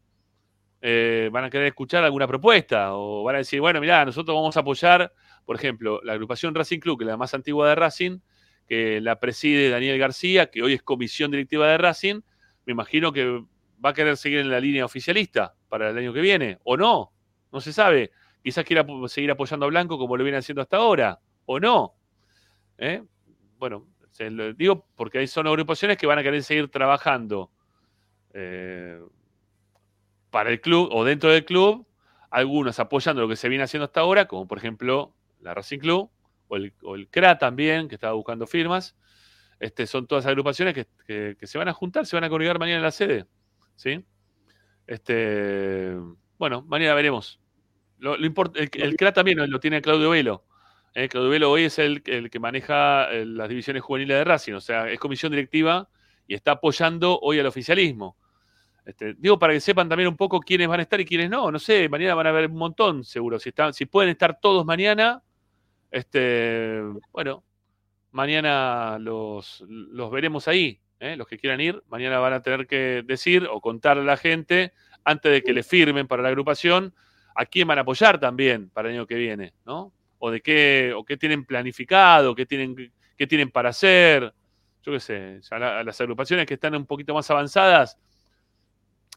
eh, van a querer escuchar alguna propuesta o van a decir, bueno, mirá, nosotros vamos a apoyar, por ejemplo, la agrupación Racing Club, que es la más antigua de Racing, que la preside Daniel García, que hoy es comisión directiva de Racing, me imagino que va a querer seguir en la línea oficialista para el año que viene, o no, no se sabe. Quizás quiera seguir apoyando a Blanco como lo viene haciendo hasta ahora, o no. ¿Eh? Bueno, se lo digo porque ahí son agrupaciones que van a querer seguir trabajando eh, para el club o dentro del club, algunos apoyando lo que se viene haciendo hasta ahora, como por ejemplo la Racing Club o el, o el CRA también, que estaba buscando firmas. Este, son todas agrupaciones que, que- que se van a juntar, se van a congregar mañana en la sede. ¿sí? Este, bueno, mañana veremos. Lo, lo import- el, el CRA también lo tiene Claudio Velo. Eh, Claudio Velo hoy es el, el que maneja eh, las divisiones juveniles de Racing, o sea, es comisión directiva y está apoyando hoy al oficialismo. Este, digo, para que sepan también un poco quiénes van a estar y quiénes no. No sé, mañana van a haber un montón, seguro. Si, están, si pueden estar todos mañana, este, bueno, mañana los, los veremos ahí. ¿eh? Los que quieran ir, mañana van a tener que decir o contarle a la gente, antes de que le firmen para la agrupación, a quién van a apoyar también para el año que viene, ¿no? O de qué, o qué tienen planificado, qué tienen, qué tienen para hacer. Yo qué sé, las agrupaciones que están un poquito más avanzadas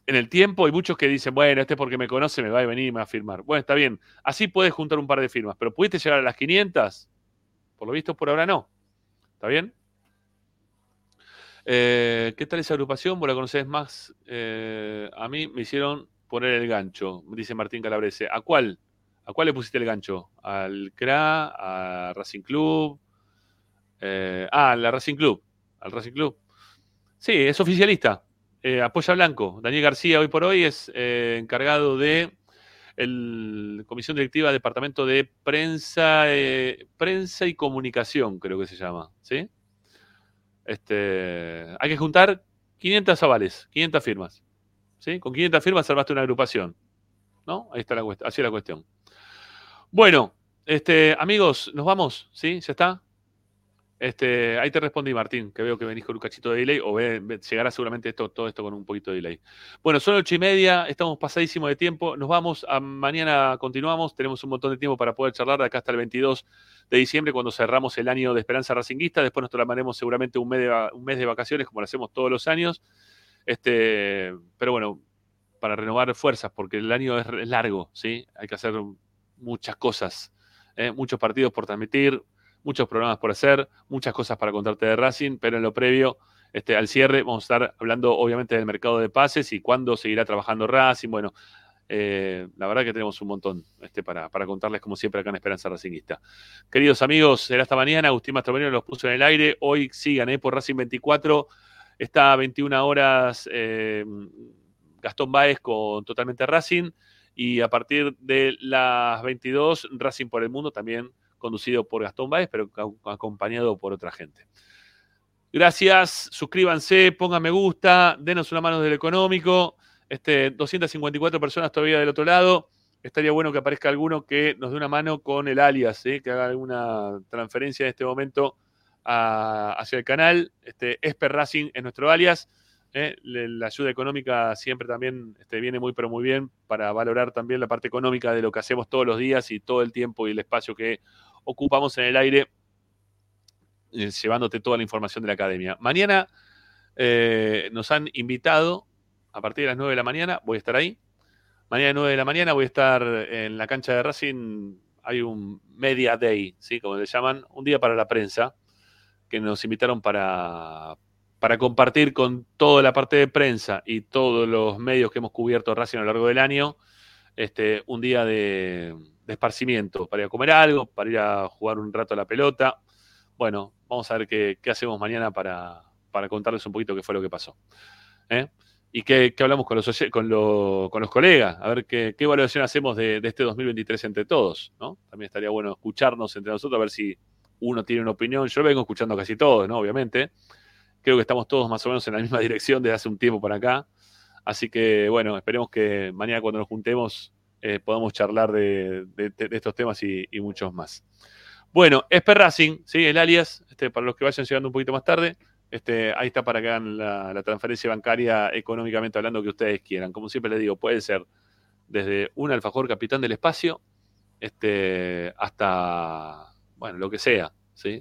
en el tiempo, hay muchos que dicen, bueno, este es porque me conoce, me va a venir y me va a firmar. Bueno, está bien, así puedes juntar un par de firmas, pero ¿pudiste llegar a las 500? Por lo visto, por ahora no. ¿Está bien? Eh, ¿Qué tal esa agrupación? Vos la conocés más. eh, a mí me hicieron poner el gancho, dice Martín Calabrese. ¿A cuál? ¿A cuál le pusiste el gancho? ¿Al CRA? ¿A Racing Club? Eh, ah, la Racing Club. Al Racing Club. Sí, es oficialista. Eh, apoya Blanco. Daniel García hoy por hoy es eh, encargado de el Comisión Directiva Departamento de Prensa, eh, Prensa y Comunicación, creo que se llama. ¿Sí? Este, hay que juntar 500 avales, 500 firmas. ¿sí? Con 500 firmas armaste una agrupación. ¿No? Ahí está la cuestión. Así es la cuestión. Bueno, este, amigos, nos vamos, ¿sí? ¿Ya está? Este, ahí te respondí, Martín, que veo que venís con un cachito de delay, o llegará seguramente esto, todo esto con un poquito de delay. Bueno, son ocho y media, estamos pasadísimos de tiempo, nos vamos, a, mañana continuamos, tenemos un montón de tiempo para poder charlar de acá hasta el 22 de diciembre, cuando cerramos el año de Esperanza Racinguista, después nos tomaremos seguramente un mes, de, un mes de vacaciones, como lo hacemos todos los años, este, pero bueno, para renovar fuerzas, porque el año es, largo, ¿sí? Hay que hacer muchas cosas, ¿eh? muchos partidos por transmitir, muchos programas por hacer, muchas cosas para contarte de Racing, pero en lo previo, este, al cierre, vamos a estar hablando obviamente del mercado de pases y cuándo seguirá trabajando Racing. Bueno, eh, la verdad que tenemos un montón este, para, para, contarles, como siempre, acá en Esperanza Racingista. Queridos amigos, será esta mañana. Agustín Mastromenio los puso en el aire. Hoy sigan eh, por Racing 24. Está a 21 horas eh, Gastón Báez con Totalmente Racing. Y a partir de las 22, Racing por el Mundo también conducido por Gastón Báez, pero acompañado por otra gente. Gracias, suscríbanse, pongan me gusta, denos una mano del económico. Este, 254 personas todavía del otro lado. Estaría bueno que aparezca alguno que nos dé una mano con el alias, ¿eh? que haga alguna transferencia en este momento hacia el canal. Este, Esper Racing es nuestro alias. ¿Eh? La ayuda económica siempre también este, viene muy, pero muy bien para valorar también la parte económica de lo que hacemos todos los días y todo el tiempo y el espacio que ocupamos en el aire eh, llevándote toda la información de la academia. Mañana eh, nos han invitado, a partir de las 9 de la mañana, voy a estar ahí. Mañana a 9 de la mañana voy a estar en la cancha de Racing. Hay un Media Day, ¿sí? como le llaman, un día para la prensa, que nos invitaron para, para compartir con toda la parte de prensa y todos los medios que hemos cubierto Racing a lo largo del año, este, un día de, esparcimiento, para ir a comer algo, para ir a jugar un rato a la pelota. Bueno, vamos a ver qué, hacemos mañana para, contarles un poquito qué fue lo que pasó. ¿eh? Y qué, hablamos con los, con, con los colegas, a ver qué, evaluación hacemos de, este 2023 entre todos. ¿no? También estaría bueno escucharnos entre nosotros, a ver si uno tiene una opinión. Yo lo vengo escuchando casi todos, ¿no? obviamente. Creo que estamos todos más o menos en la misma dirección desde hace un tiempo para acá. Así que, bueno, esperemos que mañana cuando nos juntemos eh, podamos charlar de, estos temas y, muchos más. Bueno, Esper Racing, ¿sí? el alias, este, para los que vayan llegando un poquito más tarde, este, ahí está para que hagan la, transferencia bancaria económicamente hablando que ustedes quieran. Como siempre les digo, puede ser desde un alfajor capitán del espacio este, hasta, bueno, lo que sea,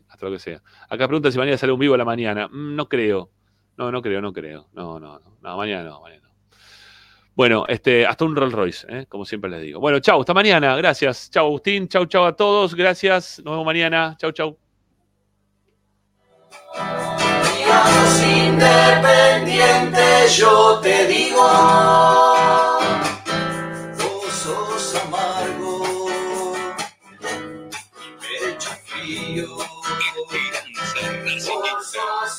Hasta lo que sea. Acá pregunta si mañana sale un vivo a la mañana. Mm, no creo. No, no creo, no creo. No, no, no. No, mañana no, mañana no. Bueno, este, hasta un Rolls Royce, ¿eh? como siempre les digo. Bueno, chau, hasta mañana. Gracias. Chau, Agustín. Chau, chau a todos. Gracias. Nos vemos mañana. Chau, chau. yo te digo. Sauce.